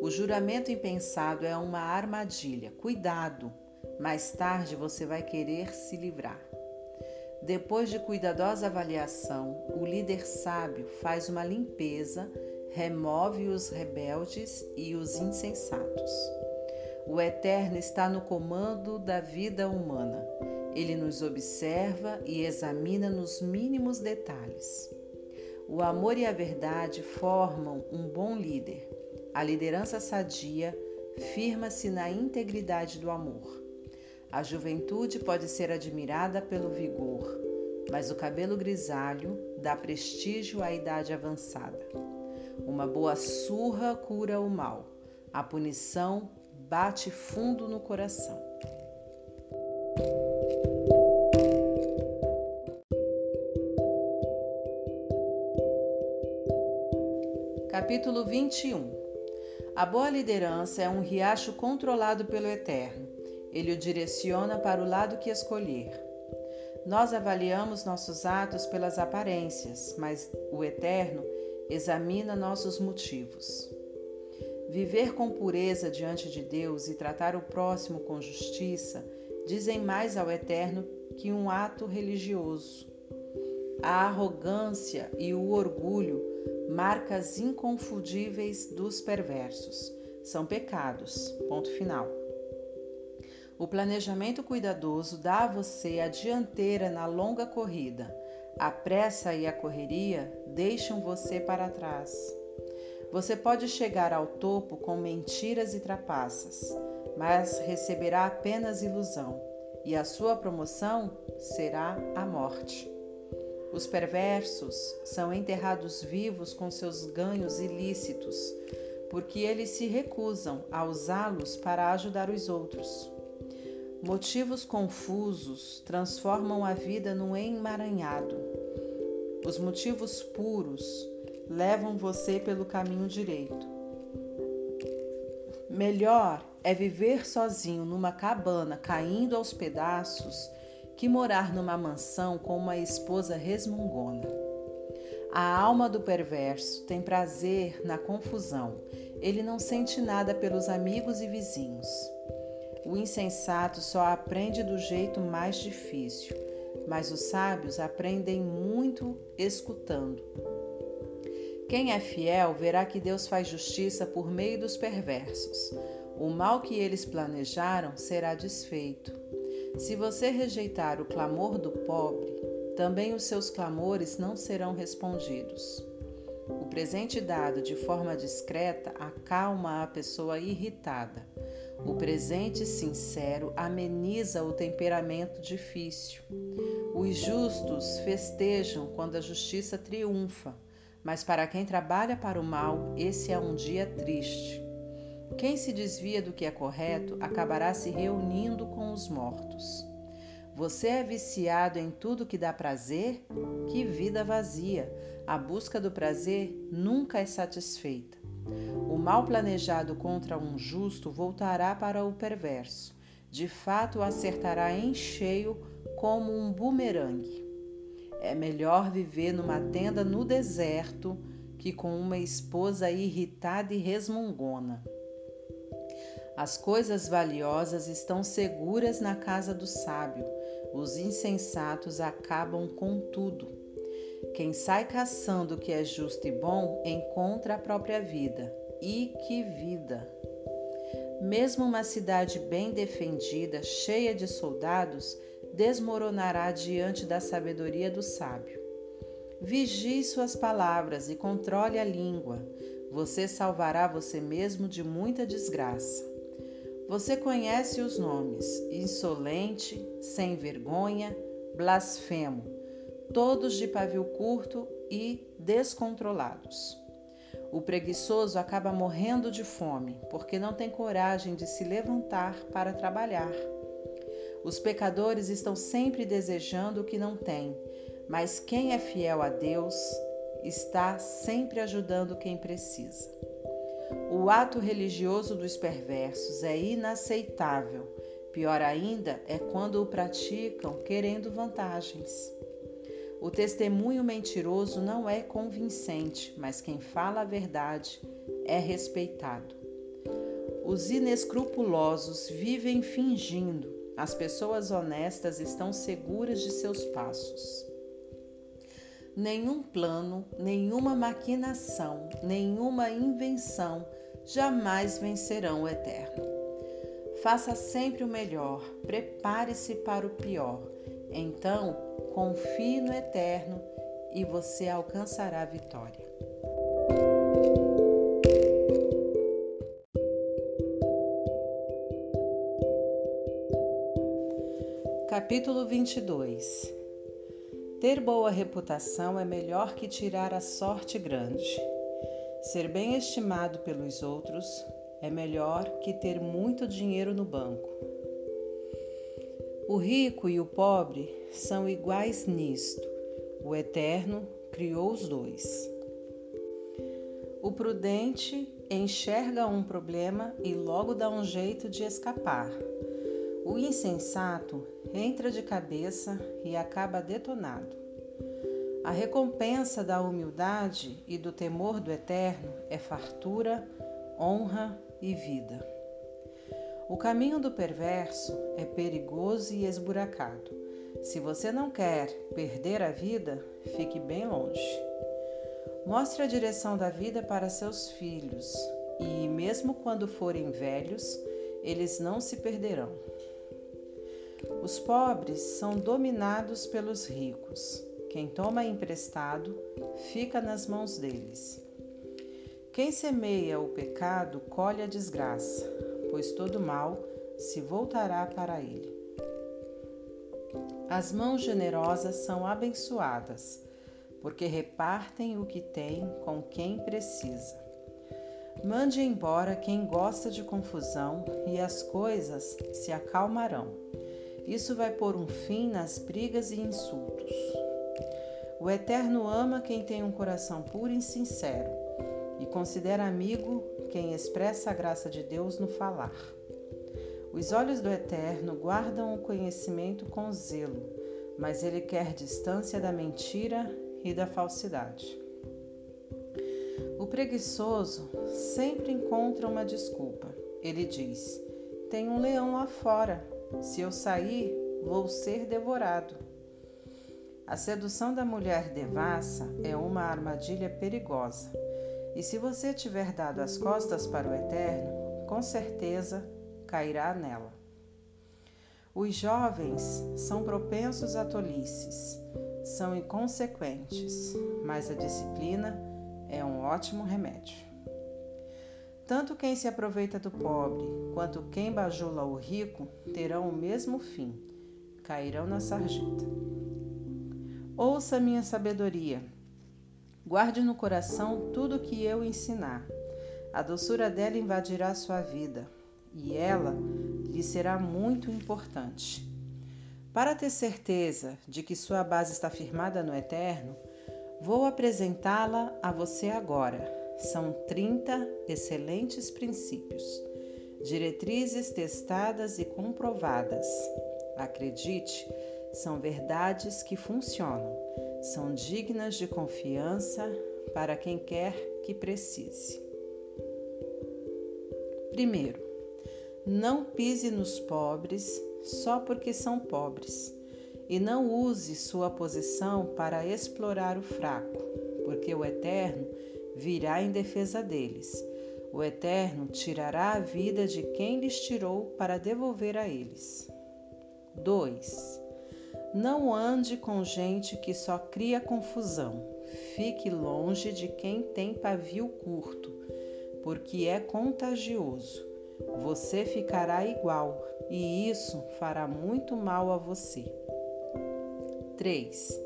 O juramento impensado é uma armadilha. Cuidado! Mais tarde você vai querer se livrar. Depois de cuidadosa avaliação, o líder sábio faz uma limpeza, remove os rebeldes e os insensatos. O Eterno está no comando da vida humana ele nos observa e examina nos mínimos detalhes. O amor e a verdade formam um bom líder. A liderança sadia firma-se na integridade do amor. A juventude pode ser admirada pelo vigor, mas o cabelo grisalho dá prestígio à idade avançada. Uma boa surra cura o mal. A punição bate fundo no coração. Capítulo 21 A boa liderança é um riacho controlado pelo Eterno. Ele o direciona para o lado que escolher. Nós avaliamos nossos atos pelas aparências, mas o Eterno examina nossos motivos. Viver com pureza diante de Deus e tratar o próximo com justiça dizem mais ao Eterno que um ato religioso. A arrogância e o orgulho marcas inconfundíveis dos perversos. São pecados. Ponto final. O planejamento cuidadoso dá a você a dianteira na longa corrida. A pressa e a correria deixam você para trás. Você pode chegar ao topo com mentiras e trapaças, mas receberá apenas ilusão, e a sua promoção será a morte. Os perversos são enterrados vivos com seus ganhos ilícitos, porque eles se recusam a usá-los para ajudar os outros. Motivos confusos transformam a vida num emaranhado. Os motivos puros levam você pelo caminho direito. Melhor é viver sozinho numa cabana caindo aos pedaços que morar numa mansão com uma esposa resmungona. A alma do perverso tem prazer na confusão, ele não sente nada pelos amigos e vizinhos. O insensato só aprende do jeito mais difícil, mas os sábios aprendem muito escutando. Quem é fiel verá que Deus faz justiça por meio dos perversos. O mal que eles planejaram será desfeito. Se você rejeitar o clamor do pobre, também os seus clamores não serão respondidos. O presente dado de forma discreta acalma a pessoa irritada. O presente sincero ameniza o temperamento difícil. Os justos festejam quando a justiça triunfa, mas para quem trabalha para o mal, esse é um dia triste. Quem se desvia do que é correto acabará se reunindo com os mortos. Você é viciado em tudo que dá prazer? Que vida vazia! A busca do prazer nunca é satisfeita. O mal planejado contra um justo voltará para o perverso. De fato, acertará em cheio como um bumerangue. É melhor viver numa tenda no deserto que com uma esposa irritada e resmungona. As coisas valiosas estão seguras na casa do sábio, os insensatos acabam com tudo. Quem sai caçando o que é justo e bom encontra a própria vida. E que vida! Mesmo uma cidade bem defendida, cheia de soldados, desmoronará diante da sabedoria do sábio. Vigie suas palavras e controle a língua. Você salvará você mesmo de muita desgraça. Você conhece os nomes: insolente, sem vergonha, blasfemo, todos de pavio curto e descontrolados. O preguiçoso acaba morrendo de fome porque não tem coragem de se levantar para trabalhar. Os pecadores estão sempre desejando o que não têm, mas quem é fiel a Deus está sempre ajudando quem precisa. O ato religioso dos perversos é inaceitável. Pior ainda é quando o praticam querendo vantagens. O testemunho mentiroso não é convincente, mas quem fala a verdade é respeitado. Os inescrupulosos vivem fingindo, as pessoas honestas estão seguras de seus passos. Nenhum plano, nenhuma maquinação, nenhuma invenção jamais vencerão o eterno. Faça sempre o melhor, prepare-se para o pior. Então, confie no eterno e você alcançará a vitória. Capítulo 22 Ter boa reputação é melhor que tirar a sorte grande. Ser bem estimado pelos outros é melhor que ter muito dinheiro no banco. O rico e o pobre são iguais nisto. O Eterno criou os dois. O prudente enxerga um problema e logo dá um jeito de escapar. O insensato entra de cabeça e acaba detonado. A recompensa da humildade e do temor do eterno é fartura, honra e vida. O caminho do perverso é perigoso e esburacado. Se você não quer perder a vida, fique bem longe. Mostre a direção da vida para seus filhos, e mesmo quando forem velhos, eles não se perderão. Os pobres são dominados pelos ricos. Quem toma emprestado fica nas mãos deles. Quem semeia o pecado colhe a desgraça, pois todo mal se voltará para ele. As mãos generosas são abençoadas, porque repartem o que têm com quem precisa. Mande embora quem gosta de confusão e as coisas se acalmarão. Isso vai pôr um fim nas brigas e insultos. O Eterno ama quem tem um coração puro e sincero e considera amigo quem expressa a graça de Deus no falar. Os olhos do Eterno guardam o conhecimento com zelo, mas ele quer distância da mentira e da falsidade. O preguiçoso sempre encontra uma desculpa. Ele diz: Tem um leão lá fora se eu sair, vou ser devorado. A sedução da mulher devassa é uma armadilha perigosa. E se você tiver dado as costas para o eterno, com certeza cairá nela. Os jovens são propensos a tolices, são inconsequentes, mas a disciplina é um ótimo remédio. Tanto quem se aproveita do pobre quanto quem bajula o rico terão o mesmo fim, cairão na sarjeta. Ouça minha sabedoria, guarde no coração tudo o que eu ensinar. A doçura dela invadirá sua vida e ela lhe será muito importante. Para ter certeza de que sua base está firmada no eterno, vou apresentá-la a você agora são 30 excelentes princípios, diretrizes testadas e comprovadas. Acredite, são verdades que funcionam, são dignas de confiança para quem quer que precise. Primeiro, não pise nos pobres só porque são pobres, e não use sua posição para explorar o fraco, porque o Eterno virá em defesa deles. O Eterno tirará a vida de quem lhes tirou para devolver a eles. 2. Não ande com gente que só cria confusão. Fique longe de quem tem pavio curto, porque é contagioso. Você ficará igual e isso fará muito mal a você. 3.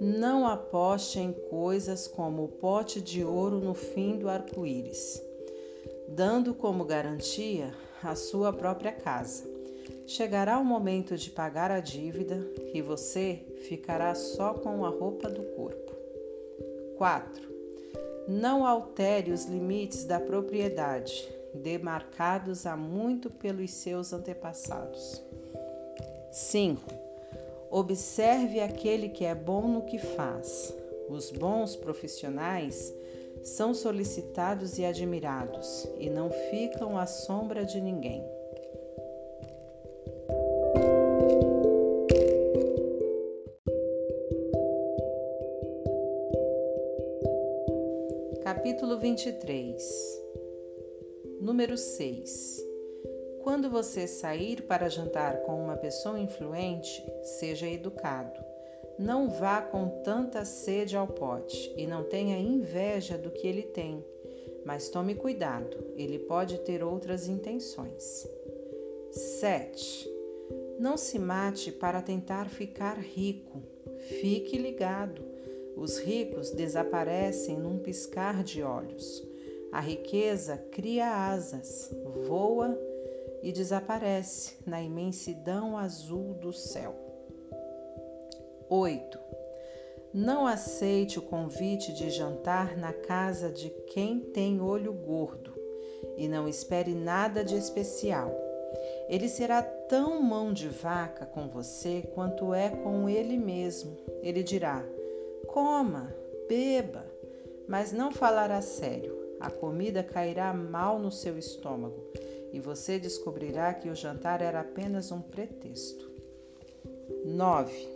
Não aposte em coisas como o pote de ouro no fim do arco-íris, dando como garantia a sua própria casa. Chegará o momento de pagar a dívida e você ficará só com a roupa do corpo. 4. Não altere os limites da propriedade, demarcados há muito pelos seus antepassados. 5 Observe aquele que é bom no que faz. Os bons profissionais são solicitados e admirados e não ficam à sombra de ninguém. Capítulo 23 Número 6 quando você sair para jantar com uma pessoa influente, seja educado. Não vá com tanta sede ao pote e não tenha inveja do que ele tem, mas tome cuidado, ele pode ter outras intenções. 7. Não se mate para tentar ficar rico. Fique ligado. Os ricos desaparecem num piscar de olhos. A riqueza cria asas, voa e desaparece na imensidão azul do céu. 8. Não aceite o convite de jantar na casa de quem tem olho gordo e não espere nada de especial. Ele será tão mão de vaca com você quanto é com ele mesmo. Ele dirá: coma, beba, mas não falará sério. A comida cairá mal no seu estômago e você descobrirá que o jantar era apenas um pretexto. 9.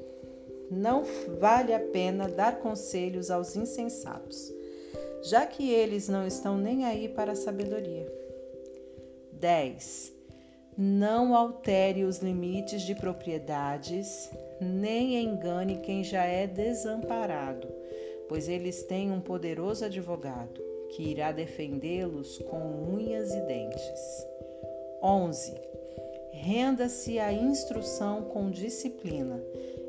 Não vale a pena dar conselhos aos insensatos, já que eles não estão nem aí para a sabedoria. 10. Não altere os limites de propriedades, nem engane quem já é desamparado, pois eles têm um poderoso advogado que irá defendê-los com unhas e dentes. 11. Renda-se à instrução com disciplina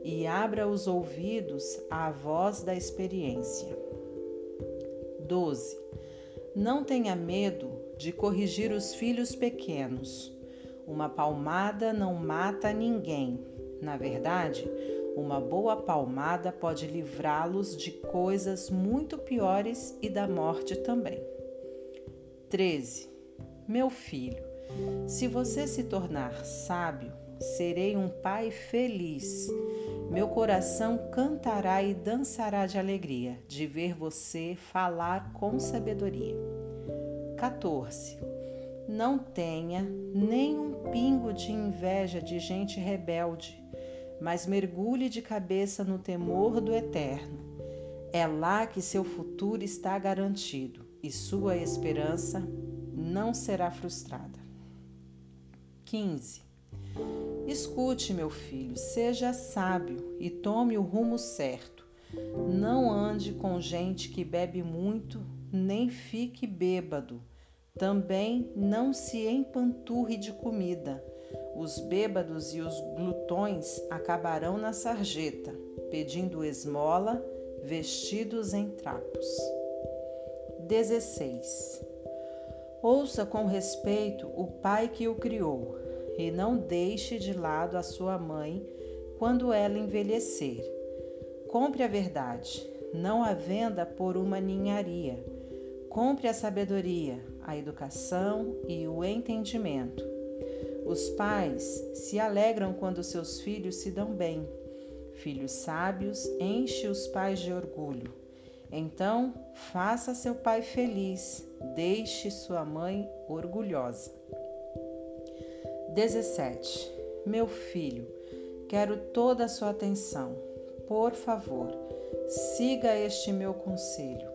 e abra os ouvidos à voz da experiência. 12. Não tenha medo de corrigir os filhos pequenos. Uma palmada não mata ninguém. Na verdade, uma boa palmada pode livrá-los de coisas muito piores e da morte também. 13. Meu filho, se você se tornar sábio, serei um pai feliz. Meu coração cantará e dançará de alegria de ver você falar com sabedoria. 14. Não tenha nem um pingo de inveja de gente rebelde, mas mergulhe de cabeça no temor do eterno. É lá que seu futuro está garantido e sua esperança não será frustrada. 15. Escute, meu filho, seja sábio e tome o rumo certo. Não ande com gente que bebe muito, nem fique bêbado. Também não se empanturre de comida. Os bêbados e os glutões acabarão na sarjeta, pedindo esmola, vestidos em trapos. 16. Ouça com respeito o pai que o criou, e não deixe de lado a sua mãe quando ela envelhecer. Compre a verdade, não a venda por uma ninharia. Compre a sabedoria, a educação e o entendimento. Os pais se alegram quando seus filhos se dão bem. Filhos sábios enche os pais de orgulho. Então, faça seu pai feliz, deixe sua mãe orgulhosa. 17. Meu filho, quero toda a sua atenção. Por favor, siga este meu conselho.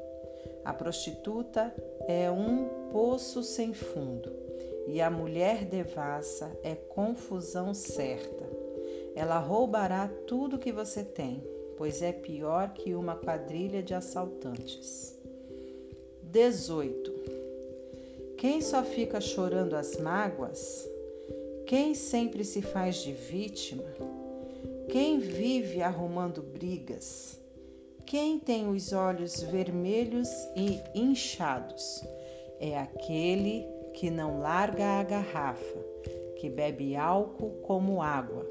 A prostituta é um poço sem fundo e a mulher devassa é confusão certa. Ela roubará tudo que você tem, pois é pior que uma quadrilha de assaltantes. 18. Quem só fica chorando as mágoas? Quem sempre se faz de vítima? Quem vive arrumando brigas? Quem tem os olhos vermelhos e inchados? É aquele que não larga a garrafa, que bebe álcool como água.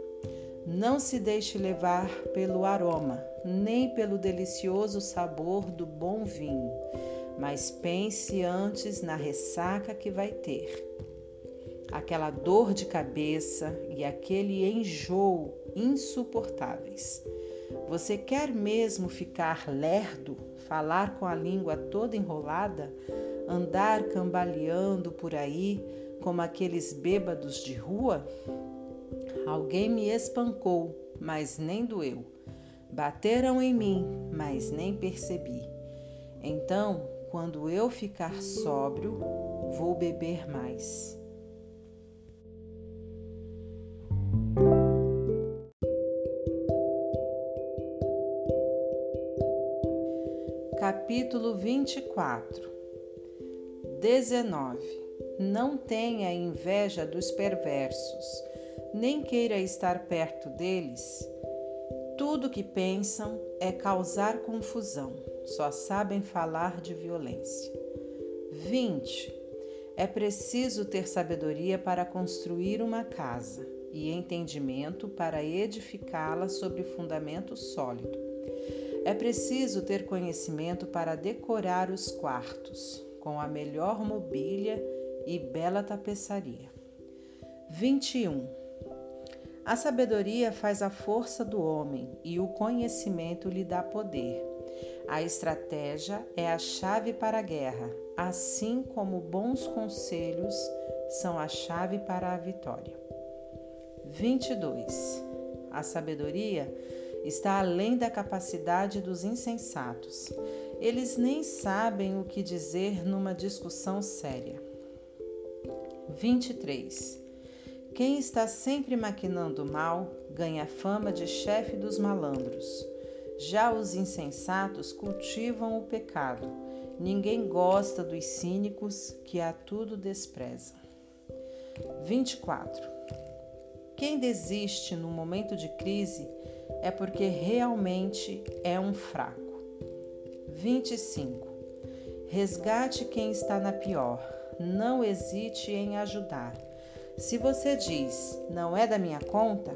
Não se deixe levar pelo aroma, nem pelo delicioso sabor do bom vinho, mas pense antes na ressaca que vai ter aquela dor de cabeça e aquele enjoo insuportáveis. Você quer mesmo ficar lerdo, falar com a língua toda enrolada, andar cambaleando por aí como aqueles bêbados de rua? Alguém me espancou, mas nem doeu. Bateram em mim, mas nem percebi. Então, quando eu ficar sóbrio, vou beber mais. Capítulo 24 19 Não tenha inveja dos perversos, nem queira estar perto deles. Tudo que pensam é causar confusão, só sabem falar de violência. 20 É preciso ter sabedoria para construir uma casa e entendimento para edificá-la sobre fundamento sólido. É preciso ter conhecimento para decorar os quartos com a melhor mobília e bela tapeçaria. 21. A sabedoria faz a força do homem e o conhecimento lhe dá poder. A estratégia é a chave para a guerra, assim como bons conselhos são a chave para a vitória. 22. A sabedoria está além da capacidade dos insensatos. Eles nem sabem o que dizer numa discussão séria. 23. Quem está sempre maquinando mal ganha fama de chefe dos malandros. Já os insensatos cultivam o pecado. Ninguém gosta dos cínicos que a tudo desprezam. 24. Quem desiste no momento de crise é porque realmente é um fraco. 25. Resgate quem está na pior. Não hesite em ajudar. Se você diz, não é da minha conta,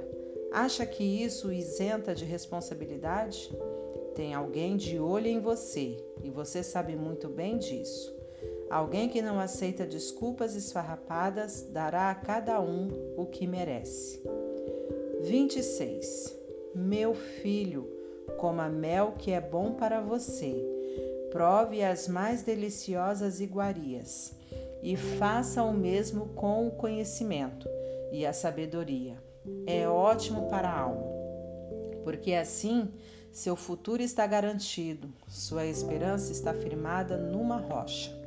acha que isso isenta de responsabilidade? Tem alguém de olho em você e você sabe muito bem disso. Alguém que não aceita desculpas esfarrapadas dará a cada um o que merece. 26. Meu filho, coma mel que é bom para você. Prove as mais deliciosas iguarias e faça o mesmo com o conhecimento e a sabedoria. É ótimo para a alma, porque assim seu futuro está garantido, sua esperança está firmada numa rocha.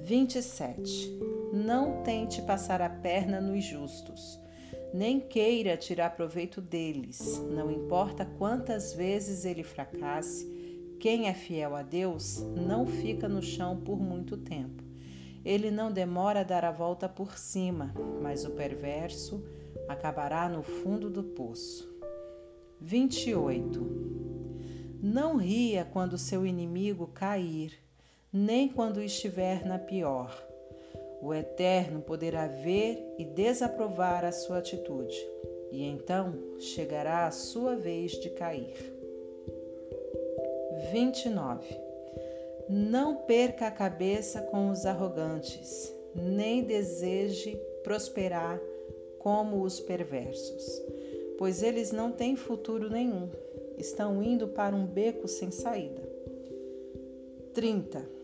27. Não tente passar a perna nos justos nem queira tirar proveito deles. Não importa quantas vezes ele fracasse, quem é fiel a Deus não fica no chão por muito tempo. Ele não demora a dar a volta por cima, mas o perverso acabará no fundo do poço. 28. Não ria quando seu inimigo cair, nem quando estiver na pior. O Eterno poderá ver e desaprovar a sua atitude, e então chegará a sua vez de cair. 29. Não perca a cabeça com os arrogantes, nem deseje prosperar como os perversos, pois eles não têm futuro nenhum, estão indo para um beco sem saída. 30.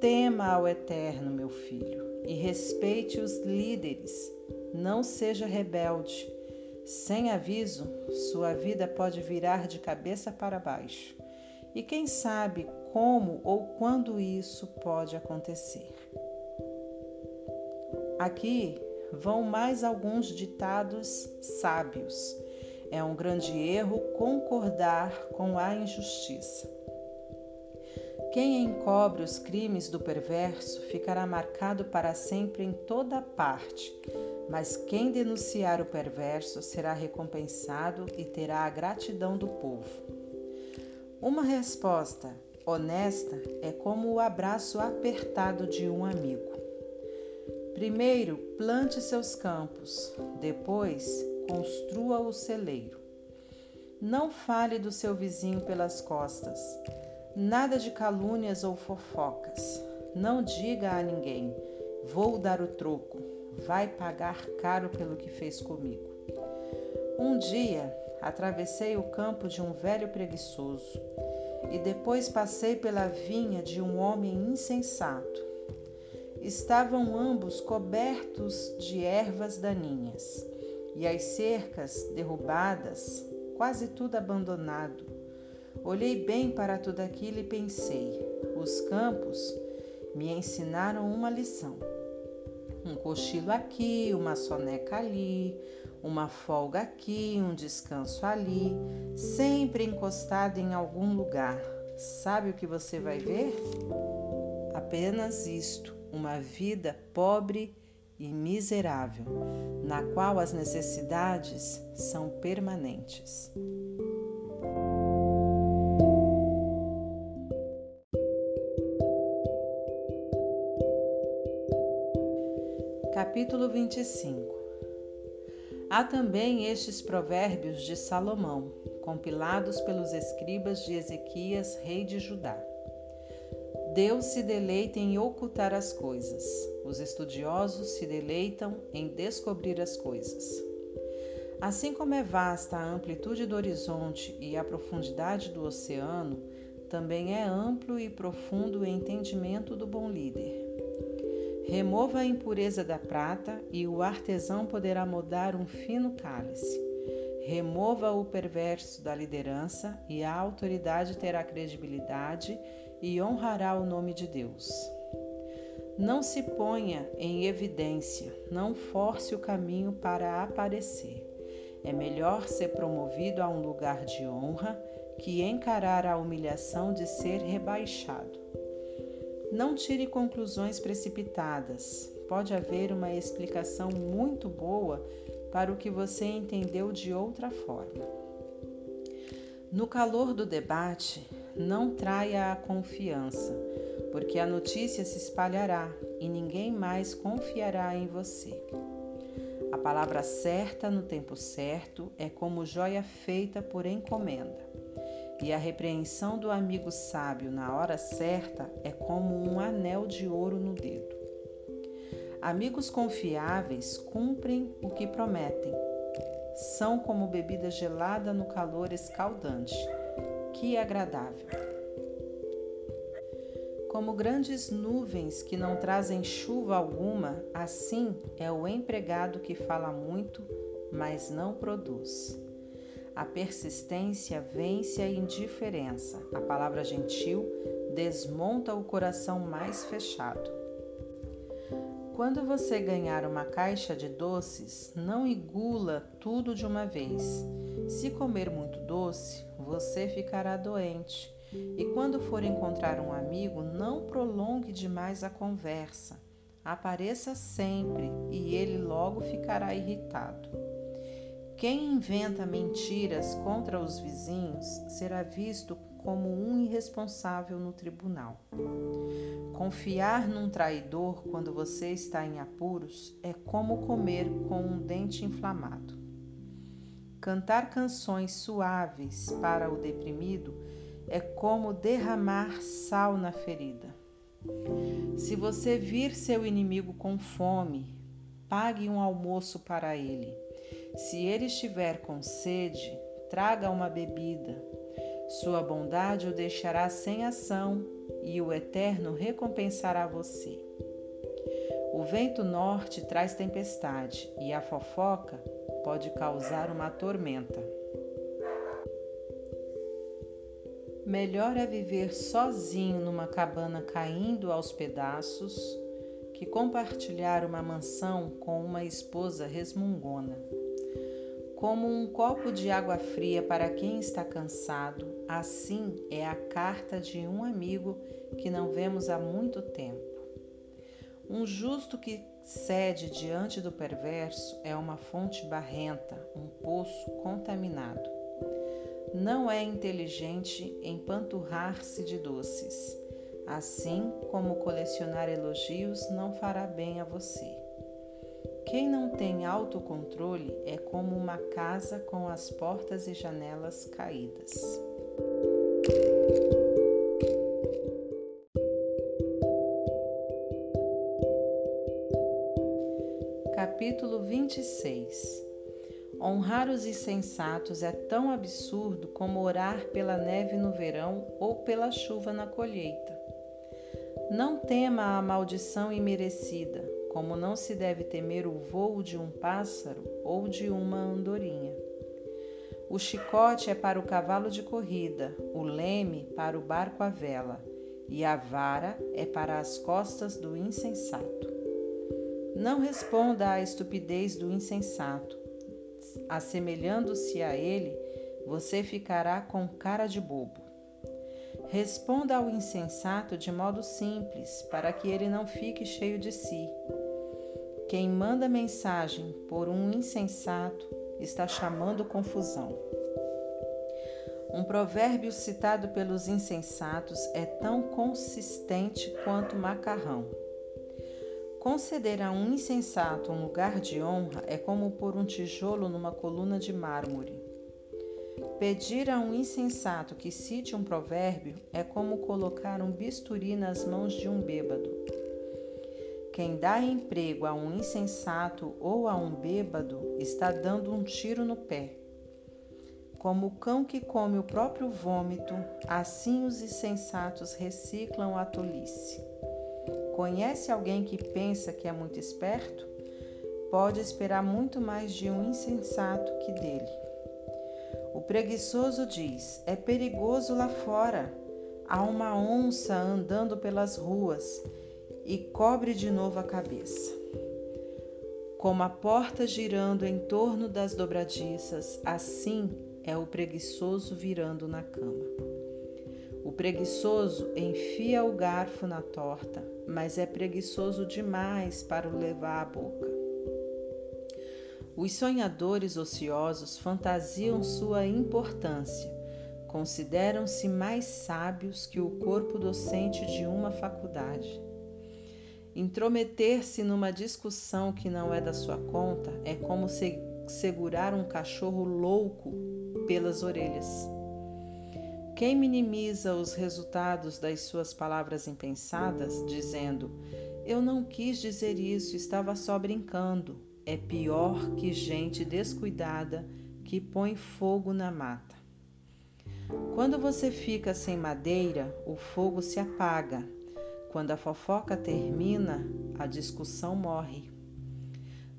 Tema ao Eterno, meu filho, e respeite os líderes, não seja rebelde. Sem aviso, sua vida pode virar de cabeça para baixo. E quem sabe como ou quando isso pode acontecer. Aqui vão mais alguns ditados sábios. É um grande erro concordar com a injustiça. Quem encobre os crimes do perverso ficará marcado para sempre em toda parte, mas quem denunciar o perverso será recompensado e terá a gratidão do povo. Uma resposta honesta é como o abraço apertado de um amigo. Primeiro, plante seus campos, depois, construa o celeiro. Não fale do seu vizinho pelas costas, nada de calúnias ou fofocas. Não diga a ninguém: vou dar o troco, vai pagar caro pelo que fez comigo. Um dia, atravessei o campo de um velho preguiçoso e depois passei pela vinha de um homem insensato. Estavam ambos cobertos de ervas daninhas e as cercas derrubadas, quase tudo abandonado. Olhei bem para tudo aquilo e pensei: os campos me ensinaram uma lição. Um cochilo aqui, uma soneca ali, uma folga aqui, um descanso ali, sempre encostado em algum lugar. Sabe o que você vai ver? Apenas isto: uma vida pobre e miserável, na qual as necessidades são permanentes. Capítulo 25 Há também estes provérbios de Salomão, compilados pelos escribas de Ezequias, rei de Judá. Deus se deleita em ocultar as coisas, os estudiosos se deleitam em descobrir as coisas. Assim como é vasta a amplitude do horizonte e a profundidade do oceano, também é amplo e profundo o entendimento do bom líder. Remova a impureza da prata e o artesão poderá moldar um fino cálice. Remova o perverso da liderança e a autoridade terá credibilidade e honrará o nome de Deus. Não se ponha em evidência, não force o caminho para aparecer. É melhor ser promovido a um lugar de honra que encarar a humilhação de ser rebaixado. Não tire conclusões precipitadas. Pode haver uma explicação muito boa para o que você entendeu de outra forma. No calor do debate, não traia a confiança, porque a notícia se espalhará e ninguém mais confiará em você. A palavra certa no tempo certo é como joia feita por encomenda. E a repreensão do amigo sábio na hora certa é como um anel de ouro no dedo. Amigos confiáveis cumprem o que prometem. São como bebida gelada no calor escaldante. Que agradável! Como grandes nuvens que não trazem chuva alguma, assim é o empregado que fala muito, mas não produz. A persistência vence a indiferença. A palavra gentil desmonta o coração mais fechado. Quando você ganhar uma caixa de doces, não engula tudo de uma vez. Se comer muito doce, você ficará doente E quando for encontrar um amigo, não prolongue demais a conversa. Apareça sempre e ele logo ficará irritado. Quem inventa mentiras contra os vizinhos será visto como um irresponsável no tribunal. Confiar num traidor quando você está em apuros é como comer com um dente inflamado. Cantar canções suaves para o deprimido é como derramar sal na ferida. Se você vir seu inimigo com fome, pague um almoço para ele. Se ele estiver com sede, traga uma bebida. Sua bondade o deixará sem ação e o Eterno recompensará você. O vento norte traz tempestade e a fofoca pode causar uma tormenta. Melhor é viver sozinho numa cabana caindo aos pedaços que compartilhar uma mansão com uma esposa resmungona. Como um copo de água fria para quem está cansado, assim é a carta de um amigo que não vemos há muito tempo. Um justo que cede diante do perverso é uma fonte barrenta, um poço contaminado. Não é inteligente empanturrar-se de doces, assim como colecionar elogios não fará bem a você. Quem não tem autocontrole é como uma casa com as portas e janelas caídas. Capítulo 26 Honrar os insensatos é tão absurdo como orar pela neve no verão ou pela chuva na colheita. Não tema a maldição imerecida como não se deve temer o vôo de um pássaro ou de uma andorinha. O chicote é para o cavalo de corrida, o leme para o barco à vela, e a vara é para as costas do insensato. Não responda à estupidez do insensato. Assemelhando-se a ele, você ficará com cara de bobo. Responda ao insensato de modo simples, para que ele não fique cheio de si. Quem manda mensagem por um insensato está chamando confusão. Um provérbio citado pelos insensatos é tão consistente quanto macarrão. Conceder a um insensato um lugar de honra é como pôr um tijolo numa coluna de mármore. Pedir a um insensato que cite um provérbio é como colocar um bisturi nas mãos de um bêbado. Quem dá emprego a um insensato ou a um bêbado está dando um tiro no pé. Como o cão que come o próprio vômito, assim os insensatos reciclam a tolice. Conhece alguém que pensa que é muito esperto? Pode esperar muito mais de um insensato que dele. O preguiçoso diz: É perigoso lá fora. Há uma onça andando pelas ruas e cobre de novo a cabeça. Como a porta girando em torno das dobradiças, assim é o preguiçoso virando na cama. O preguiçoso enfia o garfo na torta, mas é preguiçoso demais para o levar à boca. Os sonhadores ociosos fantasiam sua importância, consideram-se mais sábios que o corpo docente de uma faculdade. Intrometer-se numa discussão que não é da sua conta é como se segurar um cachorro louco pelas orelhas. Quem minimiza os resultados das suas palavras impensadas, dizendo: Eu não quis dizer isso, estava só brincando, é pior que gente descuidada que põe fogo na mata. Quando você fica sem madeira, o fogo se apaga quando a fofoca termina, a discussão morre.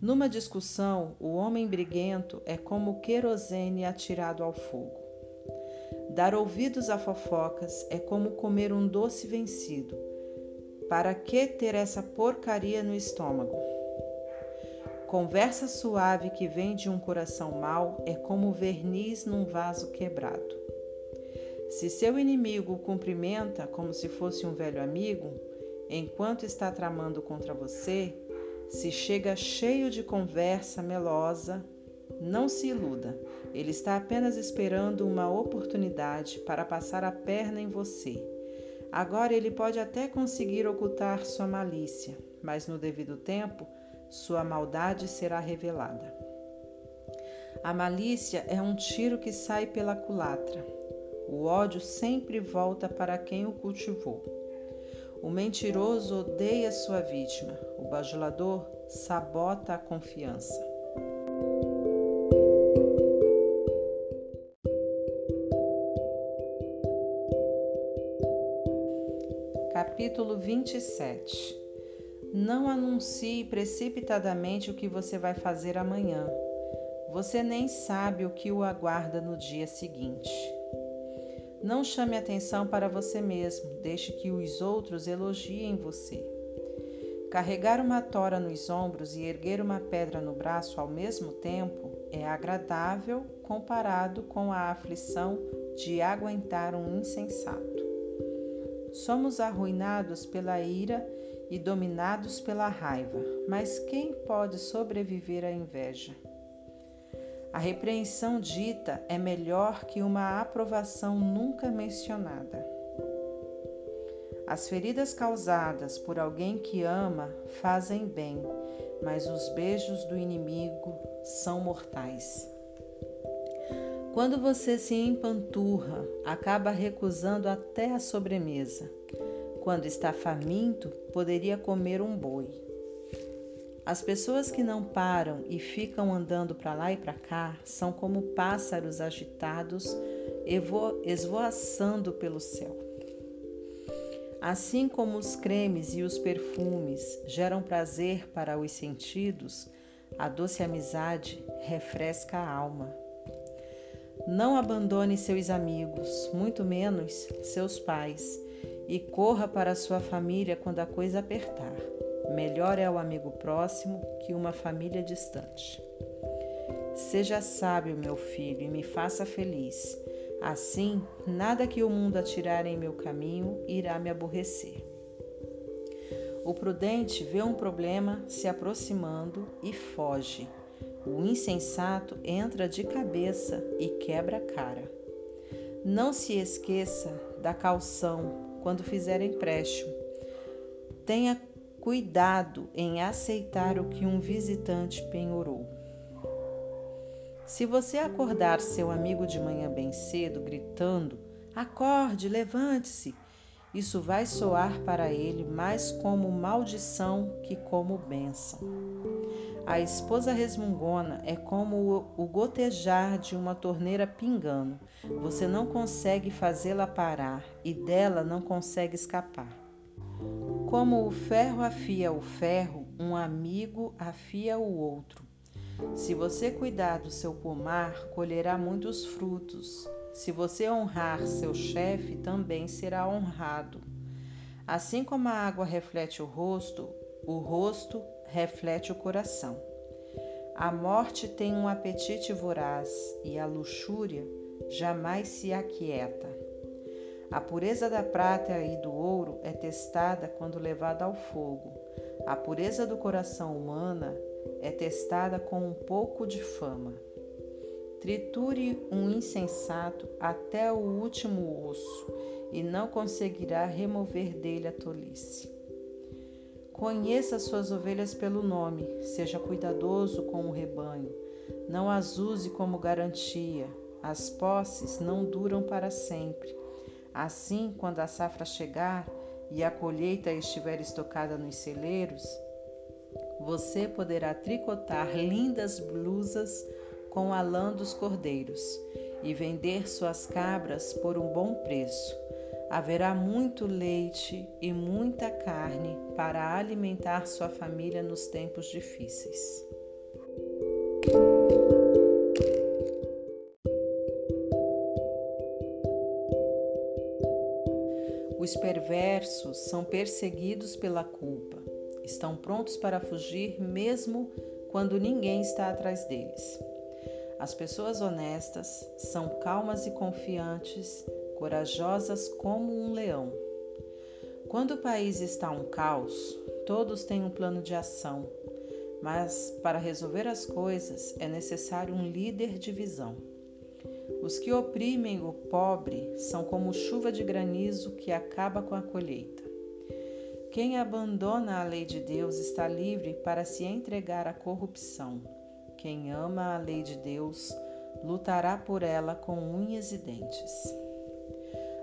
Numa discussão, o homem briguento é como querosene atirado ao fogo. Dar ouvidos a fofocas é como comer um doce vencido. Para que ter essa porcaria no estômago? Conversa suave que vem de um coração mau é como verniz num vaso quebrado. Se seu inimigo o cumprimenta como se fosse um velho amigo, enquanto está tramando contra você, se chega cheio de conversa melosa, não se iluda. Ele está apenas esperando uma oportunidade para passar a perna em você. Agora ele pode até conseguir ocultar sua malícia, mas no devido tempo, sua maldade será revelada. A malícia é um tiro que sai pela culatra. O ódio sempre volta para quem o cultivou. O mentiroso odeia sua vítima, o bajulador sabota a confiança. Capítulo 27 Não anuncie precipitadamente o que você vai fazer amanhã você nem sabe o que o aguarda no dia seguinte. Não chame atenção para você mesmo, deixe que os outros elogiem você. Carregar uma tora nos ombros e erguer uma pedra no braço ao mesmo tempo é agradável comparado com a aflição de aguentar um insensato. Somos arruinados pela ira e dominados pela raiva, mas quem pode sobreviver à inveja? A repreensão dita é melhor que uma aprovação nunca mencionada. As feridas causadas por alguém que ama fazem bem, mas os beijos do inimigo são mortais. Quando você se empanturra, acaba recusando até a sobremesa. Quando está faminto, poderia comer um boi. As pessoas que não param e ficam andando para lá e para cá são como pássaros agitados esvoaçando pelo céu. Assim como os cremes e os perfumes geram prazer para os sentidos, a doce amizade refresca a alma. Não abandone seus amigos, muito menos seus pais, e corra para sua família quando a coisa apertar. Melhor é o amigo próximo que uma família distante. Seja sábio, meu filho, e me faça feliz. Assim, nada que o mundo atirar em meu caminho irá me aborrecer. O prudente vê um problema se aproximando e foge. O insensato entra de cabeça e quebra a cara. Não se esqueça da calção quando fizer empréstimo. Tenha cuidado em aceitar o que um visitante penhorou. Se você acordar seu amigo de manhã bem cedo, gritando: Acorde, levante-se! Isso vai soar para ele mais como maldição que como bênção. A esposa resmungona é como o gotejar de uma torneira pingando. Você não consegue fazê-la parar e dela não consegue escapar. Como o ferro afia o ferro, um amigo afia o outro. Se você cuidar do seu pomar, colherá muitos frutos. Se você honrar seu chefe, também será honrado. Assim como a água reflete o rosto, o rosto reflete o coração. A morte tem um apetite voraz e a luxúria jamais se aquieta. A pureza da prata e do ouro é testada quando levada ao fogo. A pureza do coração humana é testada com um pouco de fama. Triture um insensato até o último osso e não conseguirá remover dele a tolice. Conheça suas ovelhas pelo nome, seja cuidadoso com o rebanho, não as use como garantia. As posses não duram para sempre. Assim, quando a safra chegar e a colheita estiver estocada nos celeiros, você poderá tricotar lindas blusas com a lã dos cordeiros e vender suas cabras por um bom preço. Haverá muito leite e muita carne para alimentar sua família nos tempos difíceis. Os perversos são perseguidos pela culpa, estão prontos para fugir mesmo quando ninguém está atrás deles. As pessoas honestas são calmas e confiantes corajosas como um leão. Quando o país está um caos, todos têm um plano de ação, mas para resolver as coisas é necessário um líder de visão. Os que oprimem o pobre são como chuva de granizo que acaba com a colheita. Quem abandona a lei de Deus está livre para se entregar à corrupção. Quem ama a lei de Deus lutará por ela com unhas e dentes.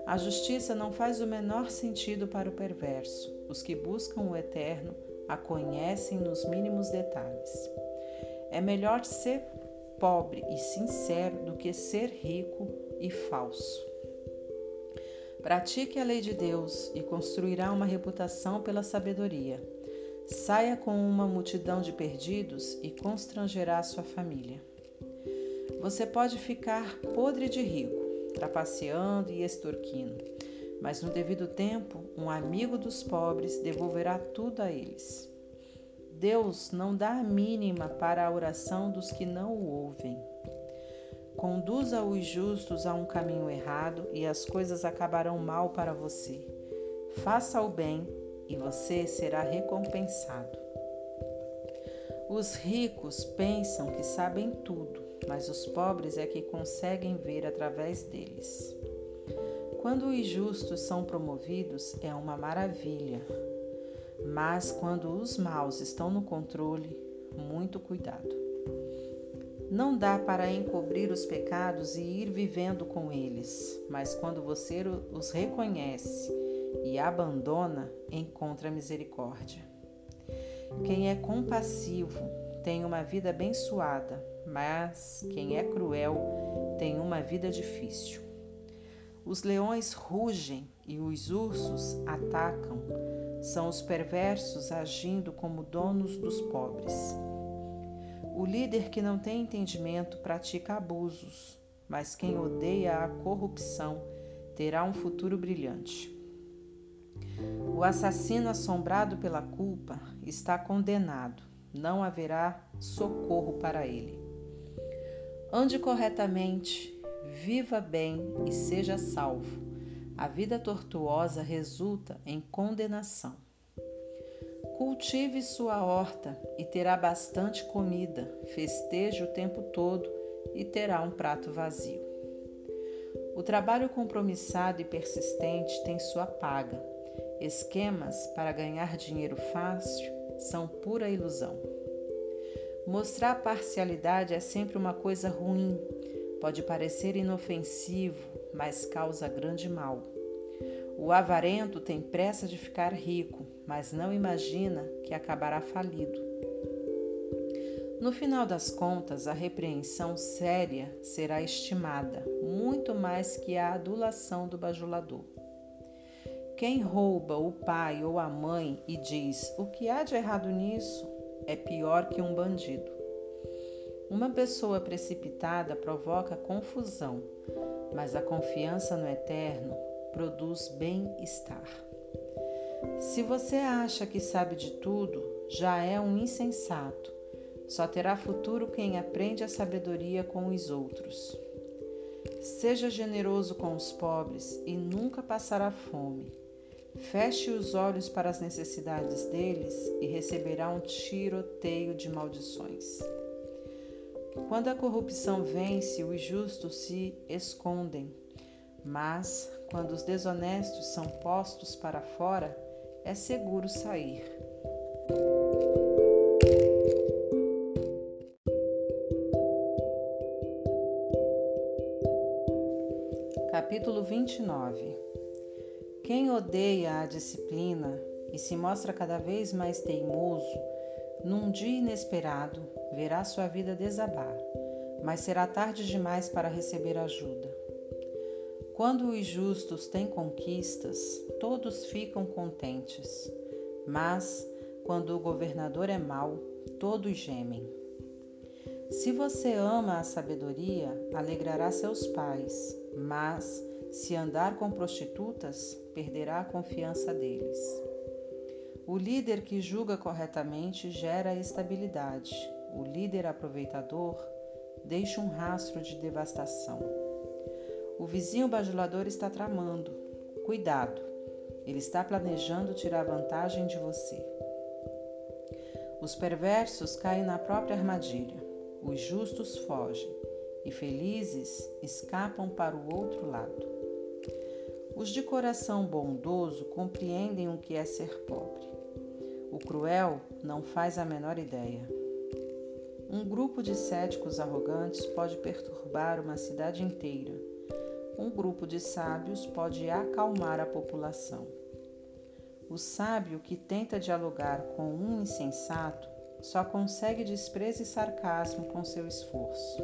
A justiça não faz o menor sentido para o perverso. Os que buscam o eterno a conhecem nos mínimos detalhes. É melhor ser pobre e sincero do que ser rico e falso. Pratique a lei de Deus e construirá uma reputação pela sabedoria. Saia com uma multidão de perdidos e constrangerá sua família. Você pode ficar podre de rico, trapaceando e extorquindo, mas no devido tempo, um amigo dos pobres devolverá tudo a eles. Deus não dá a mínima para a oração dos que não o ouvem. Conduza os justos a um caminho errado e as coisas acabarão mal para você. Faça o bem e você será recompensado. Os ricos pensam que sabem tudo, mas os pobres é que conseguem ver através deles. Quando os justos são promovidos, é uma maravilha. Mas quando os maus estão no controle, muito cuidado. Não dá para encobrir os pecados e ir vivendo com eles, mas quando você os reconhece e abandona, encontra misericórdia. Quem é compassivo tem uma vida abençoada, mas quem é cruel tem uma vida difícil. Os leões rugem e os ursos atacam. São os perversos agindo como donos dos pobres. O líder que não tem entendimento pratica abusos, mas quem odeia a corrupção terá um futuro brilhante. O assassino assombrado pela culpa está condenado, não haverá socorro para ele. Ande corretamente, viva bem e seja salvo. A vida tortuosa resulta em condenação. Cultive sua horta e terá bastante comida, festeje o tempo todo e terá um prato vazio. O trabalho compromissado e persistente tem sua paga. Esquemas para ganhar dinheiro fácil são pura ilusão. Mostrar parcialidade é sempre uma coisa ruim, pode parecer inofensivo, mas causa grande mal. O avarento tem pressa de ficar rico, mas não imagina que acabará falido. No final das contas, a repreensão séria será estimada muito mais que a adulação do bajulador. Quem rouba o pai ou a mãe e diz o que há de errado nisso é pior que um bandido. Uma pessoa precipitada provoca confusão, mas a confiança no eterno produz bem-estar. Se você acha que sabe de tudo, já é um insensato. Só terá futuro quem aprende a sabedoria com os outros. Seja generoso com os pobres e nunca passará fome. Feche os olhos para as necessidades deles e receberá um tiroteio de maldições. Quando a corrupção vence, os justos se escondem, mas quando os desonestos são postos para fora, é seguro sair. Capítulo 29 Quem odeia a disciplina e se mostra cada vez mais teimoso, num dia inesperado verá sua vida desabar, mas será tarde demais para receber ajuda. Quando os justos têm conquistas, todos ficam contentes, mas quando o governador é mau, todos gemem. Se você ama a sabedoria, alegrará seus pais, mas se andar com prostitutas, perderá a confiança deles. O líder que julga corretamente gera estabilidade. O líder aproveitador deixa um rastro de devastação. O vizinho bajulador está tramando. Cuidado, ele está planejando tirar vantagem de você. Os perversos caem na própria armadilha, os justos fogem e felizes escapam para o outro lado. Os de coração bondoso compreendem o que é ser pobre. O cruel não faz a menor ideia. Um grupo de céticos arrogantes pode perturbar uma cidade inteira. Um grupo de sábios pode acalmar a população. O sábio que tenta dialogar com um insensato só consegue desprezo e sarcasmo com seu esforço.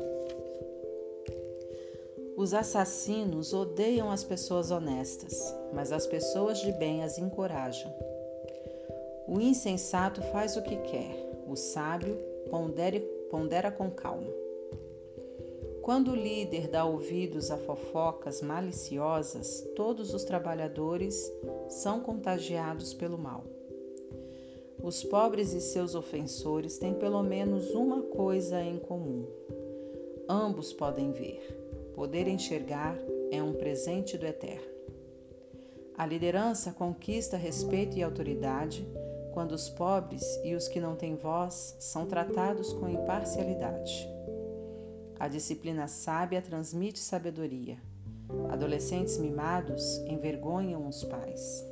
Os assassinos odeiam as pessoas honestas, mas as pessoas de bem as encorajam. O insensato faz o que quer, o sábio pondere, pondera com calma. Quando o líder dá ouvidos a fofocas maliciosas, todos os trabalhadores são contagiados pelo mal. Os pobres e seus ofensores têm pelo menos uma coisa em comum: ambos podem ver. Poder enxergar é um presente do Eterno. A liderança conquista respeito e autoridade quando os pobres e os que não têm voz são tratados com imparcialidade. A disciplina sábia transmite sabedoria. Adolescentes mimados envergonham os pais.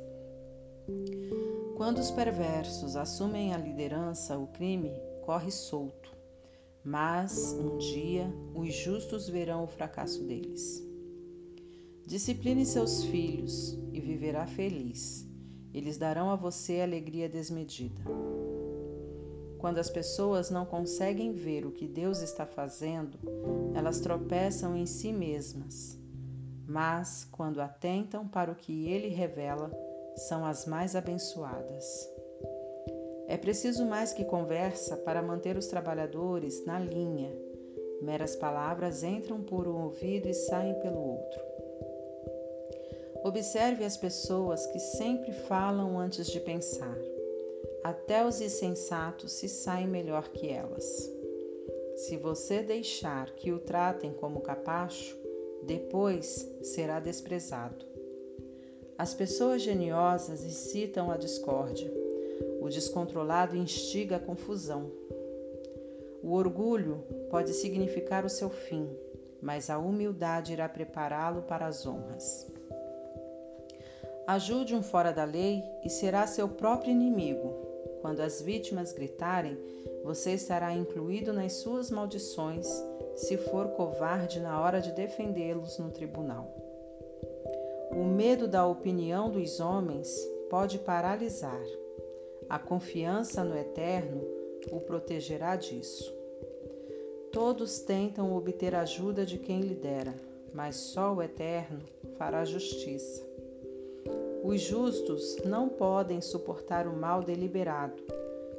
Quando os perversos assumem a liderança, o crime corre solto. Mas um dia os justos verão o fracasso deles. Discipline seus filhos e viverá feliz eles darão a você alegria desmedida. Quando as pessoas não conseguem ver o que Deus está fazendo, elas tropeçam em si mesmas. Mas, quando atentam para o que Ele revela, são as mais abençoadas. É preciso mais que conversa para manter os trabalhadores na linha. Meras palavras entram por um ouvido e saem pelo outro. Observe as pessoas que sempre falam antes de pensar. Até os insensatos se saem melhor que elas. Se você deixar que o tratem como capacho, depois será desprezado. As pessoas geniosas incitam a discórdia. O descontrolado instiga a confusão. O orgulho pode significar o seu fim, mas a humildade irá prepará-lo para as honras. Ajude um fora da lei e será seu próprio inimigo. Quando as vítimas gritarem, você estará incluído nas suas maldições se for covarde na hora de defendê-los no tribunal. O medo da opinião dos homens pode paralisar. A confiança no Eterno o protegerá disso. Todos tentam obter ajuda de quem lhe dera, mas só o Eterno fará justiça. Os justos não podem suportar o mal deliberado.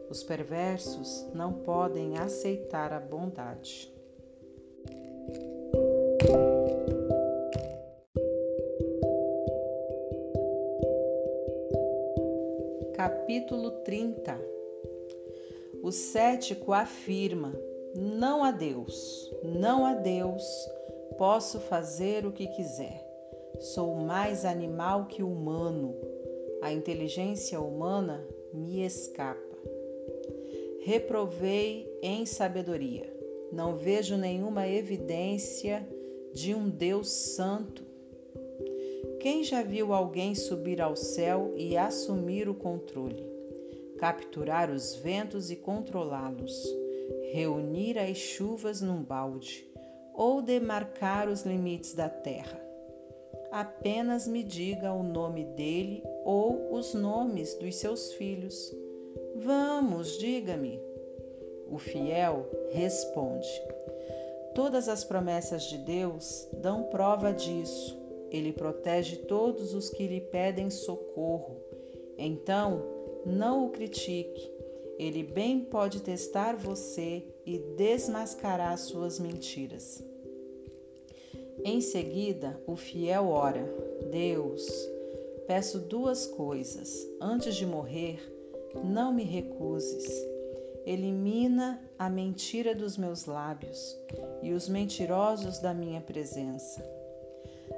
Os perversos não podem aceitar a bondade. Capítulo 30 O cético afirma: Não a Deus, não a Deus, posso fazer o que quiser. Sou mais animal que humano. A inteligência humana me escapa. Reprovei em sabedoria. Não vejo nenhuma evidência de um Deus santo. Quem já viu alguém subir ao céu e assumir o controle, capturar os ventos e controlá-los, reunir as chuvas num balde ou demarcar os limites da terra? Apenas me diga o nome dele ou os nomes dos seus filhos. Vamos, diga-me. O fiel responde: Todas as promessas de Deus dão prova disso. Ele protege todos os que lhe pedem socorro. Então, não o critique. Ele bem pode testar você e desmascarar suas mentiras. Em seguida, o fiel ora: Deus, peço duas coisas. Antes de morrer, não me recuses. Elimina a mentira dos meus lábios e os mentirosos da minha presença.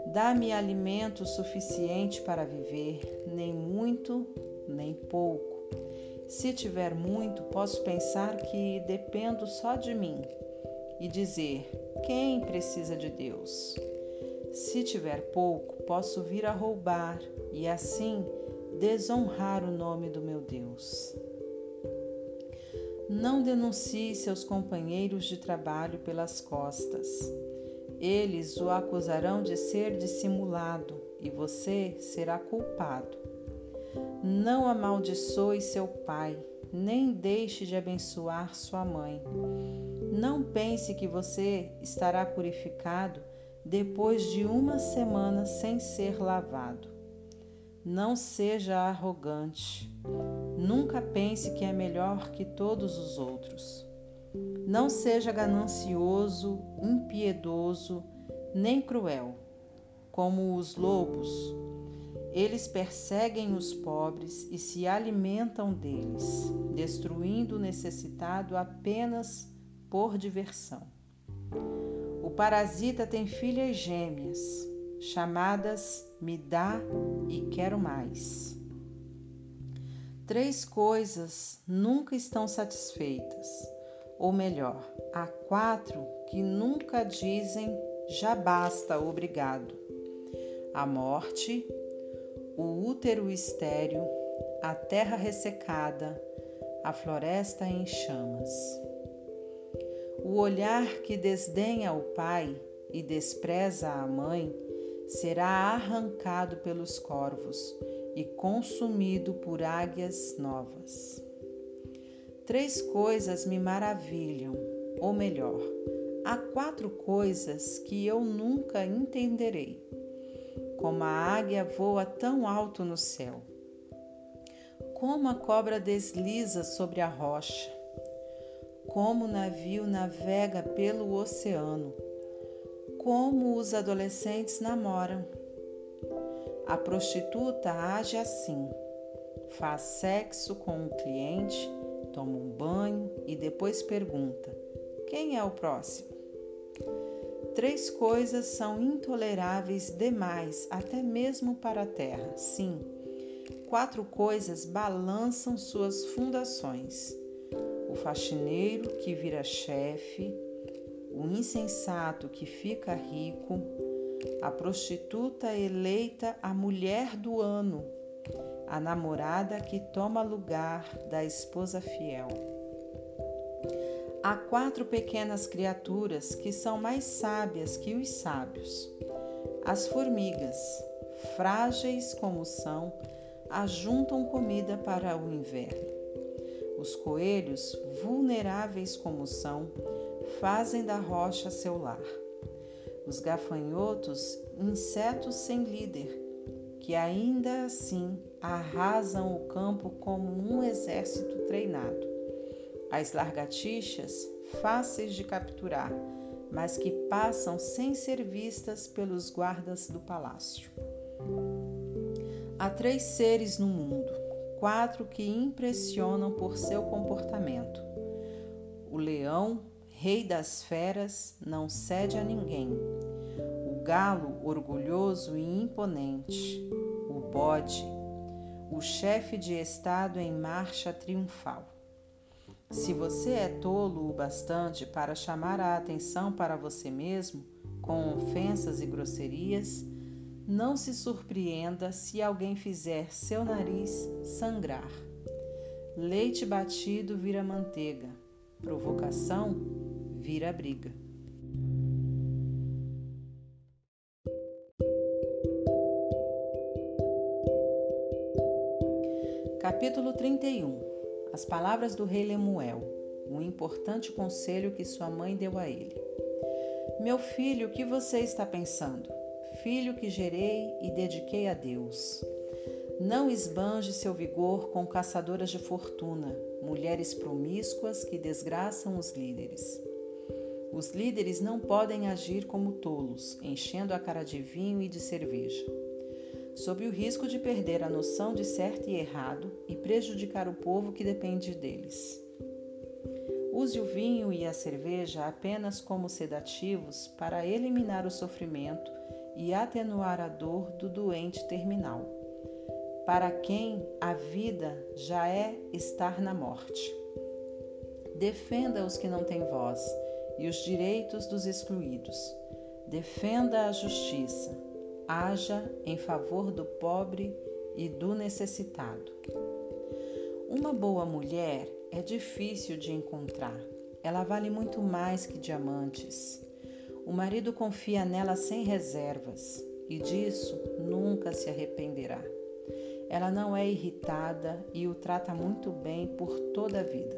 Dá-me alimento suficiente para viver, nem muito, nem pouco. Se tiver muito, posso pensar que dependo só de mim e dizer: quem precisa de Deus? Se tiver pouco, posso vir a roubar e assim desonrar o nome do meu Deus. Não denuncie seus companheiros de trabalho pelas costas. Eles o acusarão de ser dissimulado e você será culpado. Não amaldiçoe seu pai, nem deixe de abençoar sua mãe. Não pense que você estará purificado depois de uma semana sem ser lavado. Não seja arrogante. Nunca pense que é melhor que todos os outros. Não seja ganancioso, impiedoso, nem cruel. Como os lobos, eles perseguem os pobres e se alimentam deles, destruindo o necessitado apenas por diversão. O parasita tem filhas gêmeas, chamadas Me dá e quero mais. Três coisas nunca estão satisfeitas ou melhor, há quatro que nunca dizem já basta, obrigado: a morte, o útero estéril, a terra ressecada, a floresta em chamas. O olhar que desdenha o pai e despreza a mãe será arrancado pelos corvos e consumido por águias novas. Três coisas me maravilham, ou melhor, há quatro coisas que eu nunca entenderei. Como a águia voa tão alto no céu, como a cobra desliza sobre a rocha, como o navio navega pelo oceano, como os adolescentes namoram. A prostituta age assim, faz sexo com o cliente toma um banho e depois pergunta: quem é o próximo? Três coisas são intoleráveis demais, até mesmo para a terra. Sim, quatro coisas balançam suas fundações: o faxineiro que vira chefe, o insensato que fica rico, a prostituta eleita a mulher do ano a namorada que toma lugar da esposa fiel. Há quatro pequenas criaturas que são mais sábias que os sábios. As formigas, frágeis como são, ajuntam comida para o inverno. Os coelhos, vulneráveis como são, fazem da rocha seu lar. Os gafanhotos, insetos sem líder, que ainda assim arrasam o campo como um exército treinado. As largatixas, fáceis de capturar, mas que passam sem ser vistas pelos guardas do palácio. Há três seres no mundo, quatro que impressionam por seu comportamento. O leão, rei das feras, não cede a ninguém galo orgulhoso e imponente, o bode, o chefe de estado em marcha triunfal. Se você é tolo o bastante para chamar a atenção para você mesmo, com ofensas e grosserias, não se surpreenda se alguém fizer seu nariz sangrar. Leite batido vira manteiga, provocação vira briga. Capítulo 31 As palavras do rei Lemuel, um importante conselho que sua mãe deu a ele. Meu filho, o que você está pensando? Filho que gerei e dediquei a Deus. Não esbanje seu vigor com caçadoras de fortuna, mulheres promíscuas que desgraçam os líderes. Os líderes não podem agir como tolos, enchendo a cara de vinho e de cerveja sob o risco de perder a noção de certo e errado e prejudicar o povo que depende deles. Use o vinho e a cerveja apenas como sedativos para eliminar o sofrimento e atenuar a dor do doente terminal, para quem a vida já é estar na morte. Defenda os que não têm voz e os direitos dos excluídos. Defenda a justiça. Haja em favor do pobre e do necessitado. Uma boa mulher é difícil de encontrar. Ela vale muito mais que diamantes. O marido confia nela sem reservas e disso nunca se arrependerá. Ela não é irritada e o trata muito bem por toda a vida.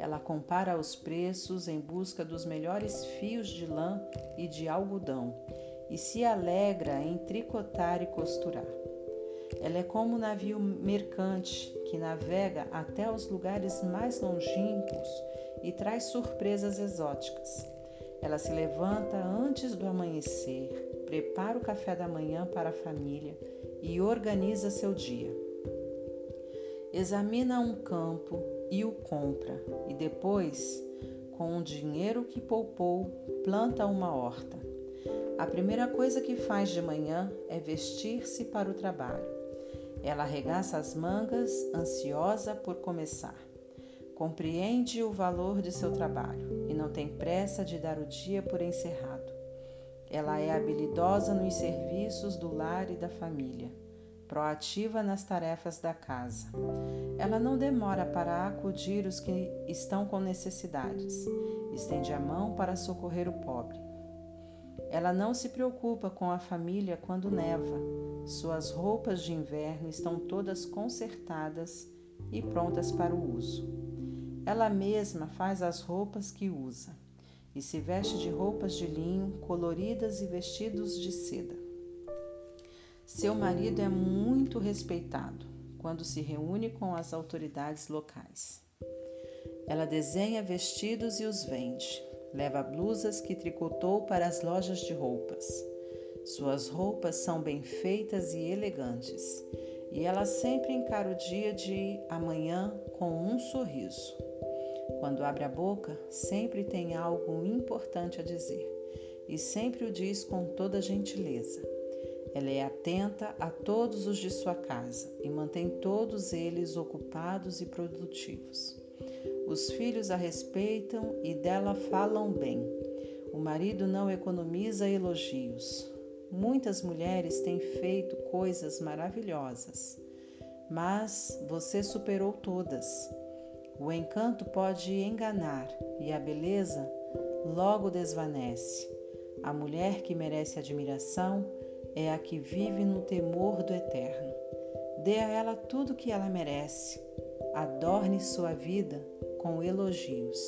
Ela compara os preços em busca dos melhores fios de lã e de algodão e se alegra em tricotar e costurar. Ela é como um navio mercante que navega até os lugares mais longínquos e traz surpresas exóticas. Ela se levanta antes do amanhecer, prepara o café da manhã para a família e organiza seu dia. Examina um campo e o compra, e depois, com o dinheiro que poupou, planta uma horta. A primeira coisa que faz de manhã é vestir-se para o trabalho. Ela arregaça as mangas, ansiosa por começar. Compreende o valor de seu trabalho e não tem pressa de dar o dia por encerrado. Ela é habilidosa nos serviços do lar e da família proativa nas tarefas da casa. Ela não demora para acudir os que estão com necessidades, estende a mão para socorrer o pobre. Ela não se preocupa com a família quando neva. Suas roupas de inverno estão todas consertadas e prontas para o uso. Ela mesma faz as roupas que usa e se veste de roupas de linho coloridas e vestidos de seda. Seu marido é muito respeitado quando se reúne com as autoridades locais. Ela desenha vestidos e os vende. Leva blusas que tricotou para as lojas de roupas. Suas roupas são bem feitas e elegantes, e ela sempre encara o dia de amanhã com um sorriso. Quando abre a boca, sempre tem algo importante a dizer, e sempre o diz com toda gentileza. Ela é atenta a todos os de sua casa e mantém todos eles ocupados e produtivos. Os filhos a respeitam e dela falam bem. O marido não economiza elogios. Muitas mulheres têm feito coisas maravilhosas, mas você superou todas. O encanto pode enganar e a beleza logo desvanece. A mulher que merece admiração é a que vive no temor do eterno. Dê a ela tudo o que ela merece. Adorne sua vida com elogios.